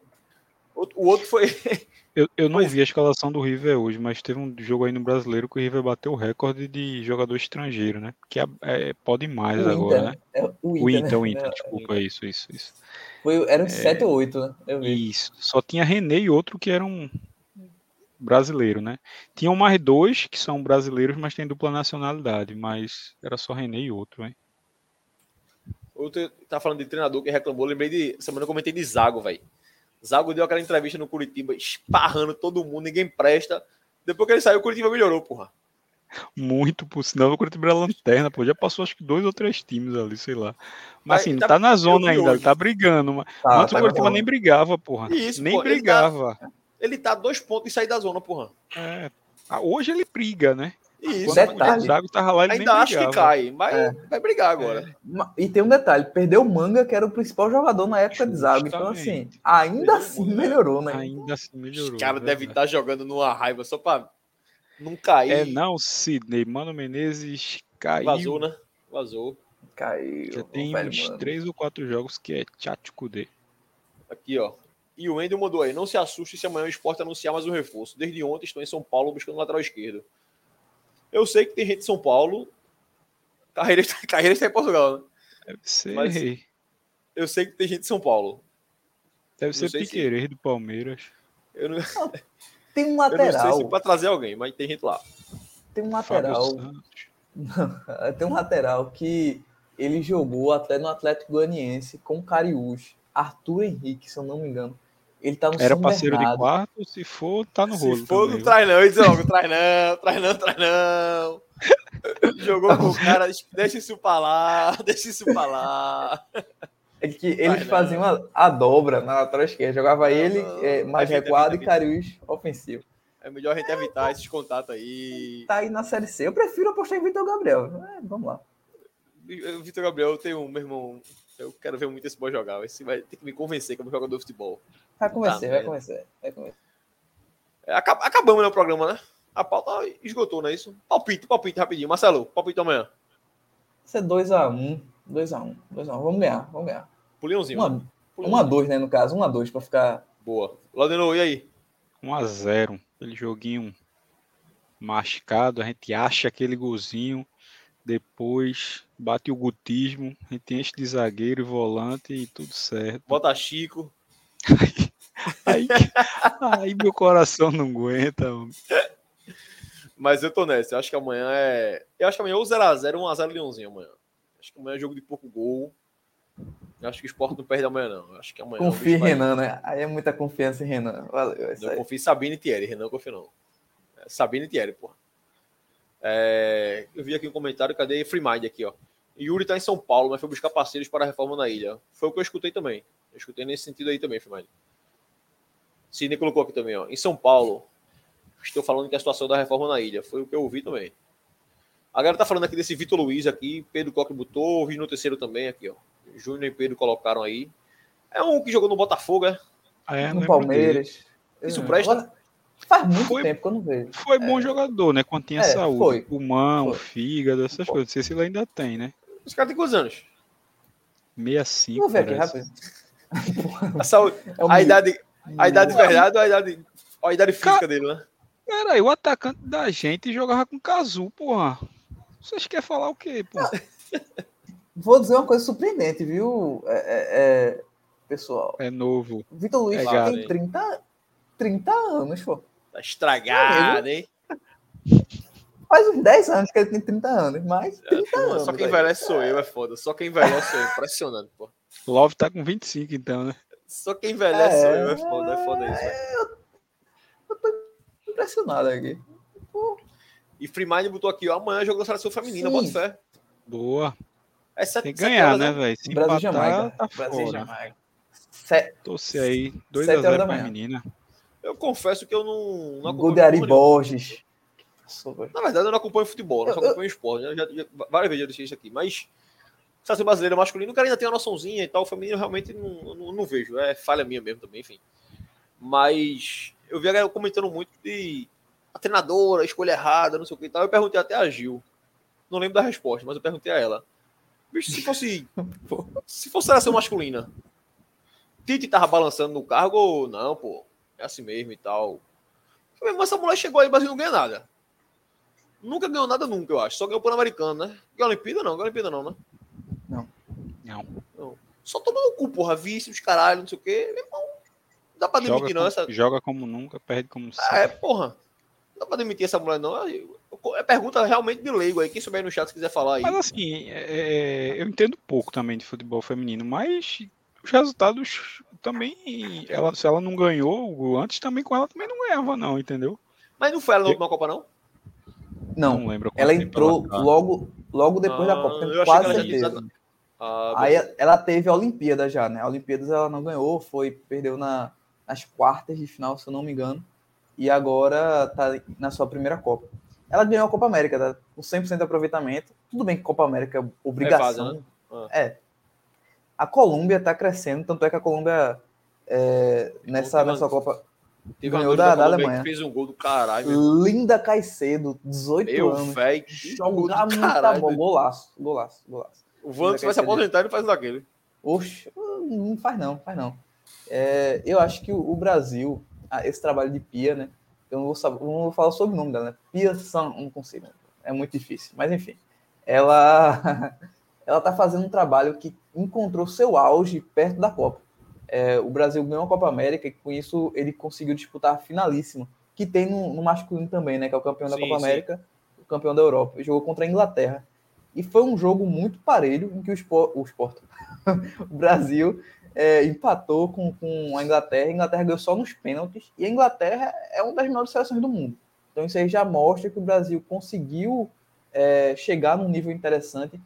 O outro foi. Eu, eu não Pois- vi a escalação do River hoje, mas teve um jogo aí no brasileiro que o River bateu o recorde de jogador estrangeiro, né? Que é, é- pode mais O agora, Inter, né? né? É, o Inter, O Inter, né? o Inter, É, desculpa, isso, isso, isso. Foi, eram 7 ou 8, né? Eu vi. Isso. Só tinha René e outro que era um brasileiro, né? Tinham mais dois que são brasileiros, mas têm dupla nacionalidade, mas era só René e outro, hein? Outro tá falando de treinador que reclamou. Lembrei de. Semana eu comentei de Zago, velho. Zago deu aquela entrevista no Curitiba, esparrando todo mundo, ninguém presta. Depois que ele saiu, o Curitiba melhorou, porra. Muito por sinal, o Curitiba era lanterna, pô. Já passou acho que dois ou três times ali, sei lá. Mas assim, ele tá, tá- na zona ainda, ele tá brigando. Mas Tá, antes tá o Curitiba nem brigava, porra. Isso, nem pô, ele tá- brigava. Ele tá a dois pontos de sair da zona, porra. É. Hoje ele briga, né? Isso. Quando Detalhe. o Zago tava lá, ele Ainda nem acho que cai, mas É. vai brigar agora. Ma- E tem um detalhe, perdeu o Manga, que era o principal jogador na época de Zago. Então, assim, ainda Perdeu o assim melhorou, né? Ainda assim melhorou. Os caras devem verdade. estar jogando numa raiva só pra não cair. É não, Sidney. Mano Menezes caiu. Vazou, né? Vazou. Caiu. Já o tem velho uns mano. três ou quatro jogos que é Tchatcho Kudê. Aqui, ó. E o Wendel mandou aí. Não se assuste se amanhã o esporte anunciar mais um reforço. Desde ontem estou em São Paulo buscando lateral esquerdo. Eu sei que tem gente de São Paulo. Carreira, carreira está em Portugal, né? Deve ser. Mas- Eu sei que tem gente de São Paulo. Deve ser sei se- Piqueires do Palmeiras. Eu não, Tem um eu não sei lateral. se para trazer alguém, mas tem gente lá. Tem um lateral. Tem um lateral que ele jogou até no Atlético Goianiense com o Cariús. Arthur Henrique, se eu não me engano. Ele tá no Era São parceiro de Bernardo. quarto, se for, tá no rolo. Se for, também, não traz não. Eu logo, traz não, traz não, traz não. Jogou com o cara, deixa isso pra lá, deixa isso pra lá. É que Vai eles não. faziam a, a dobra na lateral esquerda. Jogava ele não. é, mais recuado e Cariús ofensivo. É melhor a gente evitar esses contatos aí. Tá aí na Série C. Eu prefiro apostar em Vitor Gabriel. É, vamos lá. Vitor Gabriel tem um, meu irmão. Eu quero ver muito esse boy jogar. Esse vai ter que me convencer que é um jogador de futebol. Vai convencer, Tá, vai convencer. Vai convencer. É, acab- acabamos né, o programa, né? A pauta esgotou, não é isso? Palpite, palpite rapidinho. Marcelo, palpite amanhã. Isso é 2x1. 2x1. 2x1. Vamos ganhar, vamos ganhar. Puliãozinho. 1x2, né, no caso. 1x2 pra ficar. Boa. Laudeno, e aí? 1x0. Aquele joguinho mascado, a gente acha aquele golzinho, depois bate o gutismo, a gente enche de zagueiro e volante e tudo certo. Bota Chico. Aí, aí meu coração não aguenta. homem. Mas eu tô nessa. Eu acho que amanhã é. Eu acho que amanhã é ou 0x0 ou 1x0 Leãozinho amanhã. Acho que amanhã é jogo de pouco gol. Eu acho que o esporte não perde amanhã, não. Eu acho que amanhã. Confia em vai- Renan, né? Aí é muita confiança em Renan. Valeu. é Eu confio em Sabine e Thierry. Renan, eu confio não. É, Sabine e Thierry, porra. É, eu vi aqui um comentário, cadê Free Mind aqui, ó. Yuri tá em São Paulo, mas foi buscar parceiros para a reforma na ilha. Foi o que eu escutei também. Eu escutei nesse sentido aí também, Mind. Sidney colocou aqui também, ó. Em São Paulo, estou falando que a situação da reforma na ilha. Foi o que eu ouvi também. A galera tá falando aqui desse Vitor Luiz aqui, Pedro Coque botou, vi no terceiro também aqui, ó. Júnior e Pedro colocaram aí. É um que jogou no Botafogo, é? É, No dele. Palmeiras. Isso É, presta? Faz muito Foi- tempo que eu não vejo. Foi bom jogador, né? Quando tinha É, saúde. foi. Pulmão, Foi. fígado, essas Foi. coisas. Não sei se ele ainda tem, né? Os caras têm quantos anos? 65. Vou ver aqui rápido. A, saúde, É um a idade, a idade Não. verdade ou a idade, a idade física dele, né? Peraí, o atacante da gente jogava com Cazu, porra. Vocês querem falar o quê, pô? Vou dizer uma coisa surpreendente, viu? É, é, é, pessoal. É novo. Vitor Luiz É tem gato, hein? 30, 30 anos, pô. Tá estragado, hein? Faz uns 10 anos que ele tem 30 anos, mas 30 Pô, anos. Só quem envelhece sou eu, é foda. Só quem envelhece sou eu. Impressionante, pô. Love tá com 25, então, né? Só quem envelhece É. sou eu, é foda, é foda isso. velho. Impressionado aqui. E Free Mind botou aqui, ó, amanhã jogo da seleção feminina, bota fé. Boa. É sete, Tem que ganhar, horas, né, velho? Se Brasil empatar, Jamaica. tá Brasil fora. Jamaica. Se- Torcer aí. 2 Sete a horas 0 da pra manhã. menina. Eu confesso que eu não, não Gol de acompanho Ari. Borges. Na verdade, eu não acompanho futebol, eu só eu- acompanho esporte. né? Eu já, já- várias vezes eu disse isso aqui, mas seleção brasileira masculina, o cara ainda tem uma noçãozinha e tal, o feminino eu realmente não, não, não vejo. É falha minha mesmo também, enfim. Mas eu vi a galera comentando muito de a treinadora, a escolha errada, não sei o que e tal. Eu perguntei até a Gil. Não lembro da resposta, mas eu perguntei a ela. Bicho, se fosse. se fosse seleção masculina, Tite tava balançando no cargo ou não, pô? É assim mesmo e tal. Mas essa mulher chegou aí, o Brasil não ganha nada. Nunca ganhou nada, nunca, eu acho. Só ganhou o Pan-Americano, né? Ganhou a Olimpíada, não. Ganhou a Olimpíada, não, né? Não. Só toma no cu, porra. Vice, os caralho, não sei o quê. Meu irmão, não dá pra Joga demitir, não. como, Essa... joga como nunca, perde como Ah, é, sempre. porra. Não dá pra demitir essa mulher, não. É pergunta realmente de leigo aí. Quem souber aí no chat se quiser falar aí. Mas assim, é, eu entendo pouco também de futebol feminino, mas os resultados também. Ela, se ela não ganhou antes, também com ela também não ganhava, não, entendeu? Mas não foi ela na última Copa, não? Não, lembro. quanto ela entrou ela tá. logo, logo depois da Ah, Copa, eu tenho quase certeza. Ah, Aí ela teve a Olimpíada já, né? A Olimpíadas ela não ganhou, foi, perdeu na, nas quartas de final, se eu não me engano. E agora tá na sua primeira Copa. Ela ganhou a Copa América, tá? com 100% de aproveitamento. Tudo bem que Copa América é obrigação. né? Ah. É. A Colômbia tá crescendo, tanto é que a Colômbia é, nessa, nessa Copa. Teve ganhou da- da Colômbia Alemanha. fez um gol do caralho. meu. Linda Caicedo, 18 Meu anos. velho. que gol do muita caralho, bola. meu. Golaço, golaço, golaço. O Vanks vai se aposentar e faz daquele. Oxe, não faz não, faz não. É, eu acho que o, o Brasil, ah, esse trabalho de Pia, né? Eu não vou, saber, não vou falar sobre o nome dela, né? Pia San, não consigo. É muito difícil. Mas enfim, ela ela tá fazendo um trabalho que encontrou seu auge perto da Copa. É, o Brasil ganhou a Copa América e com isso ele conseguiu disputar a finalíssima, que tem no, no masculino também, né? Que é o campeão da Sim, Copa sim. América, o campeão da Europa. Jogou contra a Inglaterra. E foi um jogo muito parelho em que o Sport, o, Sport, o Brasil é, empatou com, com a Inglaterra. A Inglaterra ganhou só nos pênaltis. E a Inglaterra é uma das melhores seleções do mundo. Então isso aí já mostra que o Brasil conseguiu é, chegar num nível interessante.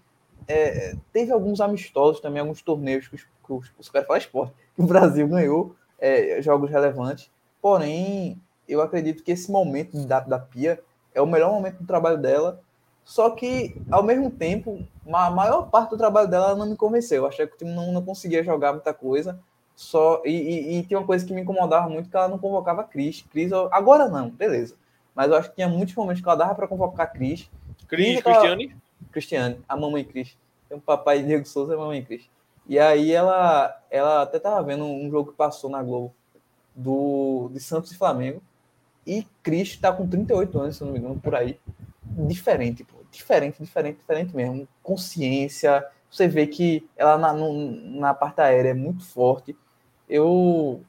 É, teve alguns amistosos também, alguns torneios que os, que os, os caras falam esporte, que o Brasil ganhou é, jogos relevantes. Porém, eu acredito que esse momento da, da Pia é o melhor momento do trabalho dela. Só que, ao mesmo tempo, a maior parte do trabalho dela não me convenceu. Eu achei que o time não, não conseguia jogar muita coisa. Só e, e, e tinha uma coisa que me incomodava muito que ela não convocava a Cris. Cris, agora não, beleza. Mas eu acho que tinha muitos momentos que ela dava para convocar a Cris. Cris, aquela- Cristiane. Cristiane, a mamãe Cris. Tem um papai Diego Souza e a mamãe Cris. E aí ela, ela até tava vendo um jogo que passou na Globo do, de Santos e Flamengo. E Cris tá com 38 anos, se não me engano, por aí. Diferente, pô. Diferente, diferente, diferente mesmo. Consciência. Você vê que ela na, no- na parte aérea é muito forte. Eu,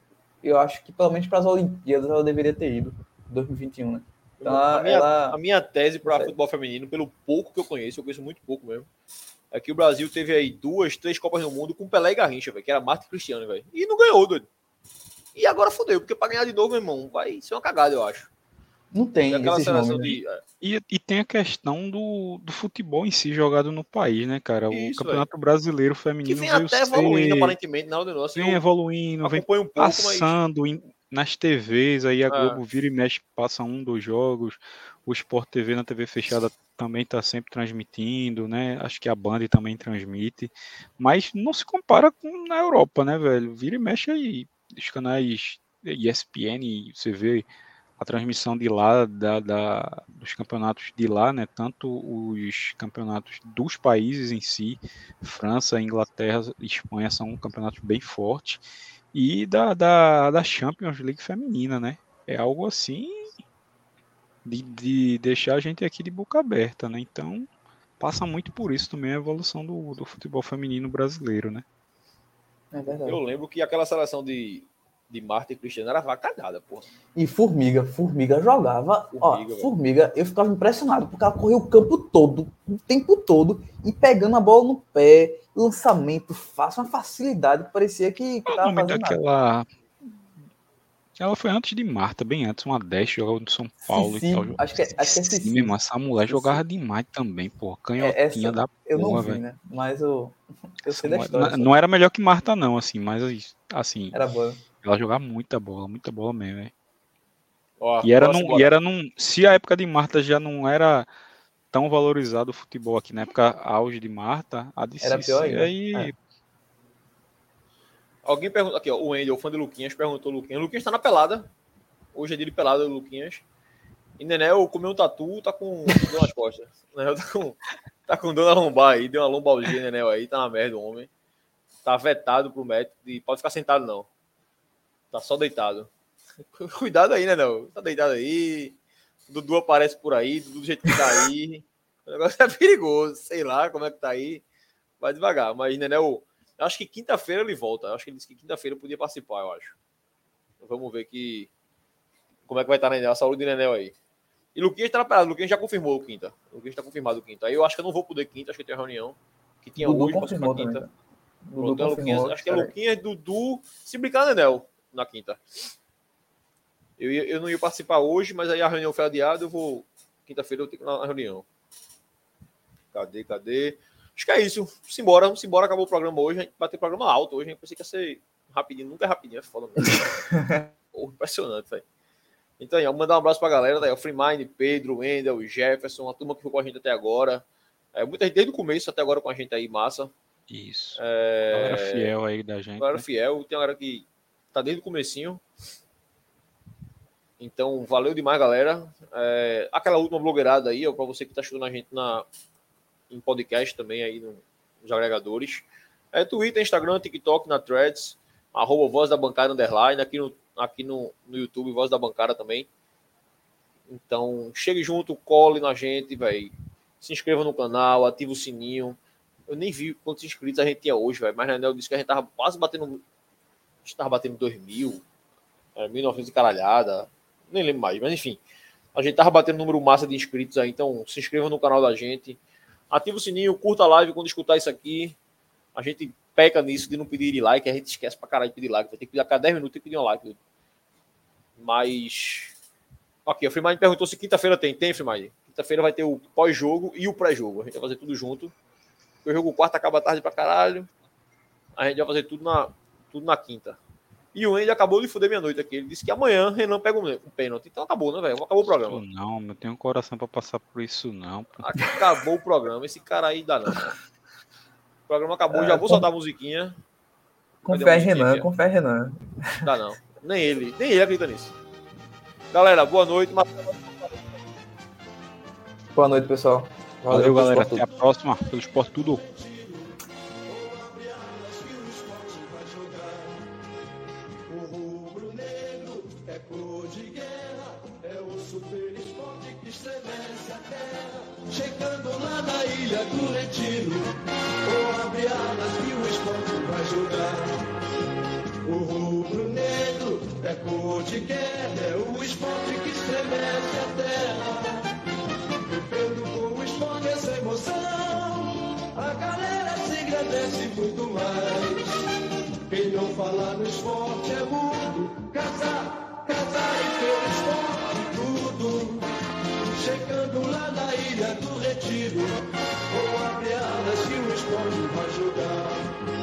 eu acho que, pelo menos para as Olimpíadas, ela deveria ter ido. 2021, né? Então, a, minha, ela- a minha tese para futebol feminino, pelo pouco que eu conheço, eu conheço muito pouco mesmo, é que o Brasil teve aí duas, três Copas do Mundo com Pelé e Garrincha, velho, que era Marta e Cristiano, velho. E não ganhou, doido. E agora fodeu, porque para ganhar de novo, meu irmão, vai ser uma cagada, eu acho. não tem aquela esses seleção nomes. né? de. é, E, e tem a questão do, do futebol em si jogado no país, né, cara? O Isso, Campeonato Brasileiro Que Feminino vem veio até ser- evoluindo, aparentemente, na hora do nosso. vem Eu evoluindo, vem um pouco, mas. passando em- nas TVs, aí a É. Globo vira e mexe, passa um, dois jogos, o Sport TV na TV fechada também está sempre transmitindo, né? Acho que a Band também transmite, mas não se compara com na Europa, né, velho? Vira e mexe aí, os canais ESPN, você vê a transmissão de lá, da, da- dos campeonatos de lá, né? Tanto os campeonatos dos países em si, França, Inglaterra, Espanha são campeonatos bem fortes e da, da, da Champions League feminina, né? É algo assim de, de deixar a gente aqui de boca aberta, né? Então passa muito por isso também a evolução do, do futebol feminino brasileiro, né? É verdade. Eu lembro que aquela seleção de, de Marta e Cristiano era vacalhada, porra. E Formiga, Formiga jogava. Formiga, ó. Formiga, eu ficava impressionado, porque ela correu o campo todo, o tempo todo, e pegando a bola no pé, lançamento fácil, uma facilidade que parecia que, que tava fazendo nada. daquela. Ela foi antes de Marta, bem antes, uma 10, jogava no São Paulo Cici, e tal. acho que é- acho que é Sim, mesmo, essa mulher Cici. jogava demais também, pô. É, Canhotinha essa da eu não vi, velho. né? Mas eu, eu Essa sei da história. não, só. não era melhor que Marta, não, assim, mas assim, Era boa. Ela jogava muita bola, muita bola mesmo, velho. Ó, E era, num, e era num. Se a época de Marta já não era tão valorizado o futebol aqui, na época auge de Marta, a de Era Cici pior ainda. aí. É. Alguém perguntou aqui, ó, o Wendel, fã de Luquinhas, perguntou Luquinhas. Luquinhas tá na pelada. Hoje é dia de pelada do Luquinhas. E Nenel comeu um tatu, tá com dor nas costas. Nenel tá com, tá com dor na lombar aí, deu uma lombalgia, Nenel aí, tá na merda o homem. Tá vetado pro médico e pode ficar sentado não. Tá só deitado. Cuidado aí, Nenel. Tá deitado aí. Dudu aparece por aí, Dudu do jeito que tá aí. O negócio é perigoso, sei lá como é que tá aí. Vai devagar, mas Nenel, eu acho que quinta-feira ele volta. Eu acho que ele disse que quinta-feira podia participar, eu acho. Vamos ver que como é que vai estar Nenel, a saúde de Nenel aí. E Luquinhas tá na parada, Luquinhas já confirmou o quinta. Luquinhas tá confirmado o quinta. Aí eu acho que eu não vou poder quinta, acho que tem reunião. Que tinha Dudu hoje, confirmou quinta. também. tá? Pronto, Dudu é Luquinhas, acho que é peraí. Luquinhas, Dudu, se brincar Nenel na quinta. Eu, ia- eu não ia participar hoje, mas aí a reunião foi adiada, eu vou. Quinta-feira eu tenho que ir na reunião. Cadê, cadê? Acho que é isso. Simbora, vamos embora. Acabou o programa hoje. A gente vai ter programa alto hoje. Gente pensei que ia ser rapidinho. Nunca é rapidinho, é foda mesmo. Impressionante, velho. Então, aí, mandar um abraço pra galera. Daí, o Freemind, Pedro, Wendel, Jefferson, a turma que ficou com a gente até agora. É, muita gente desde o começo até agora com a gente aí, massa. Isso. É, Galera fiel aí da gente. galera né? fiel, tem uma galera que tá desde o comecinho. Então, valeu demais, galera. É, aquela última blogueirada aí, ó, pra você que tá chegando a gente na, em podcast também aí no- nos agregadores. É Twitter, Instagram, TikTok, na Threads, arroba Voz da Bancada Underline, aqui no, aqui no, no YouTube, Voz da Bancada também. Então, chegue junto, cole na gente, velho. Se inscreva no canal, ativa o sininho. Eu nem vi quantos inscritos a gente tinha hoje, velho. Mas Renel disse que a gente tava quase batendo. A gente tava batendo 2 mil, é, 1.900 e caralhada. Nem lembro mais, mas enfim. A gente tava batendo número massa de inscritos aí. Então se inscreva no canal da gente. Ativa o sininho, curta a live quando escutar isso aqui. A gente peca nisso de não pedir like. A gente esquece pra caralho de pedir like. Vai ter que pedir a cada 10 minutos que pedir um like. Mas. Ok, o Freemind perguntou se quinta-feira tem. Tem, Freemind. Quinta-feira vai ter o pós-jogo e o pré-jogo. A gente vai fazer tudo junto. O jogo quarta acaba tarde pra caralho. A gente vai fazer tudo na, tudo na quinta. E o Andy acabou de fuder minha noite aqui. Ele disse que amanhã Renan pega um, um pênalti. Então acabou, né, velho? Acabou o programa. Isso não, não tenho coração pra passar por isso, não. Acabou o programa. Esse cara aí dá não. cara. O programa acabou. É, Já vou com- soltar a musiquinha. Confere Renan, confere Renan. Dá não. Nem ele. Nem ele acredita nisso. Galera, boa noite. Boa noite, pessoal. Valeu, galera. por Até a próxima. Pelo Esporte Tudo.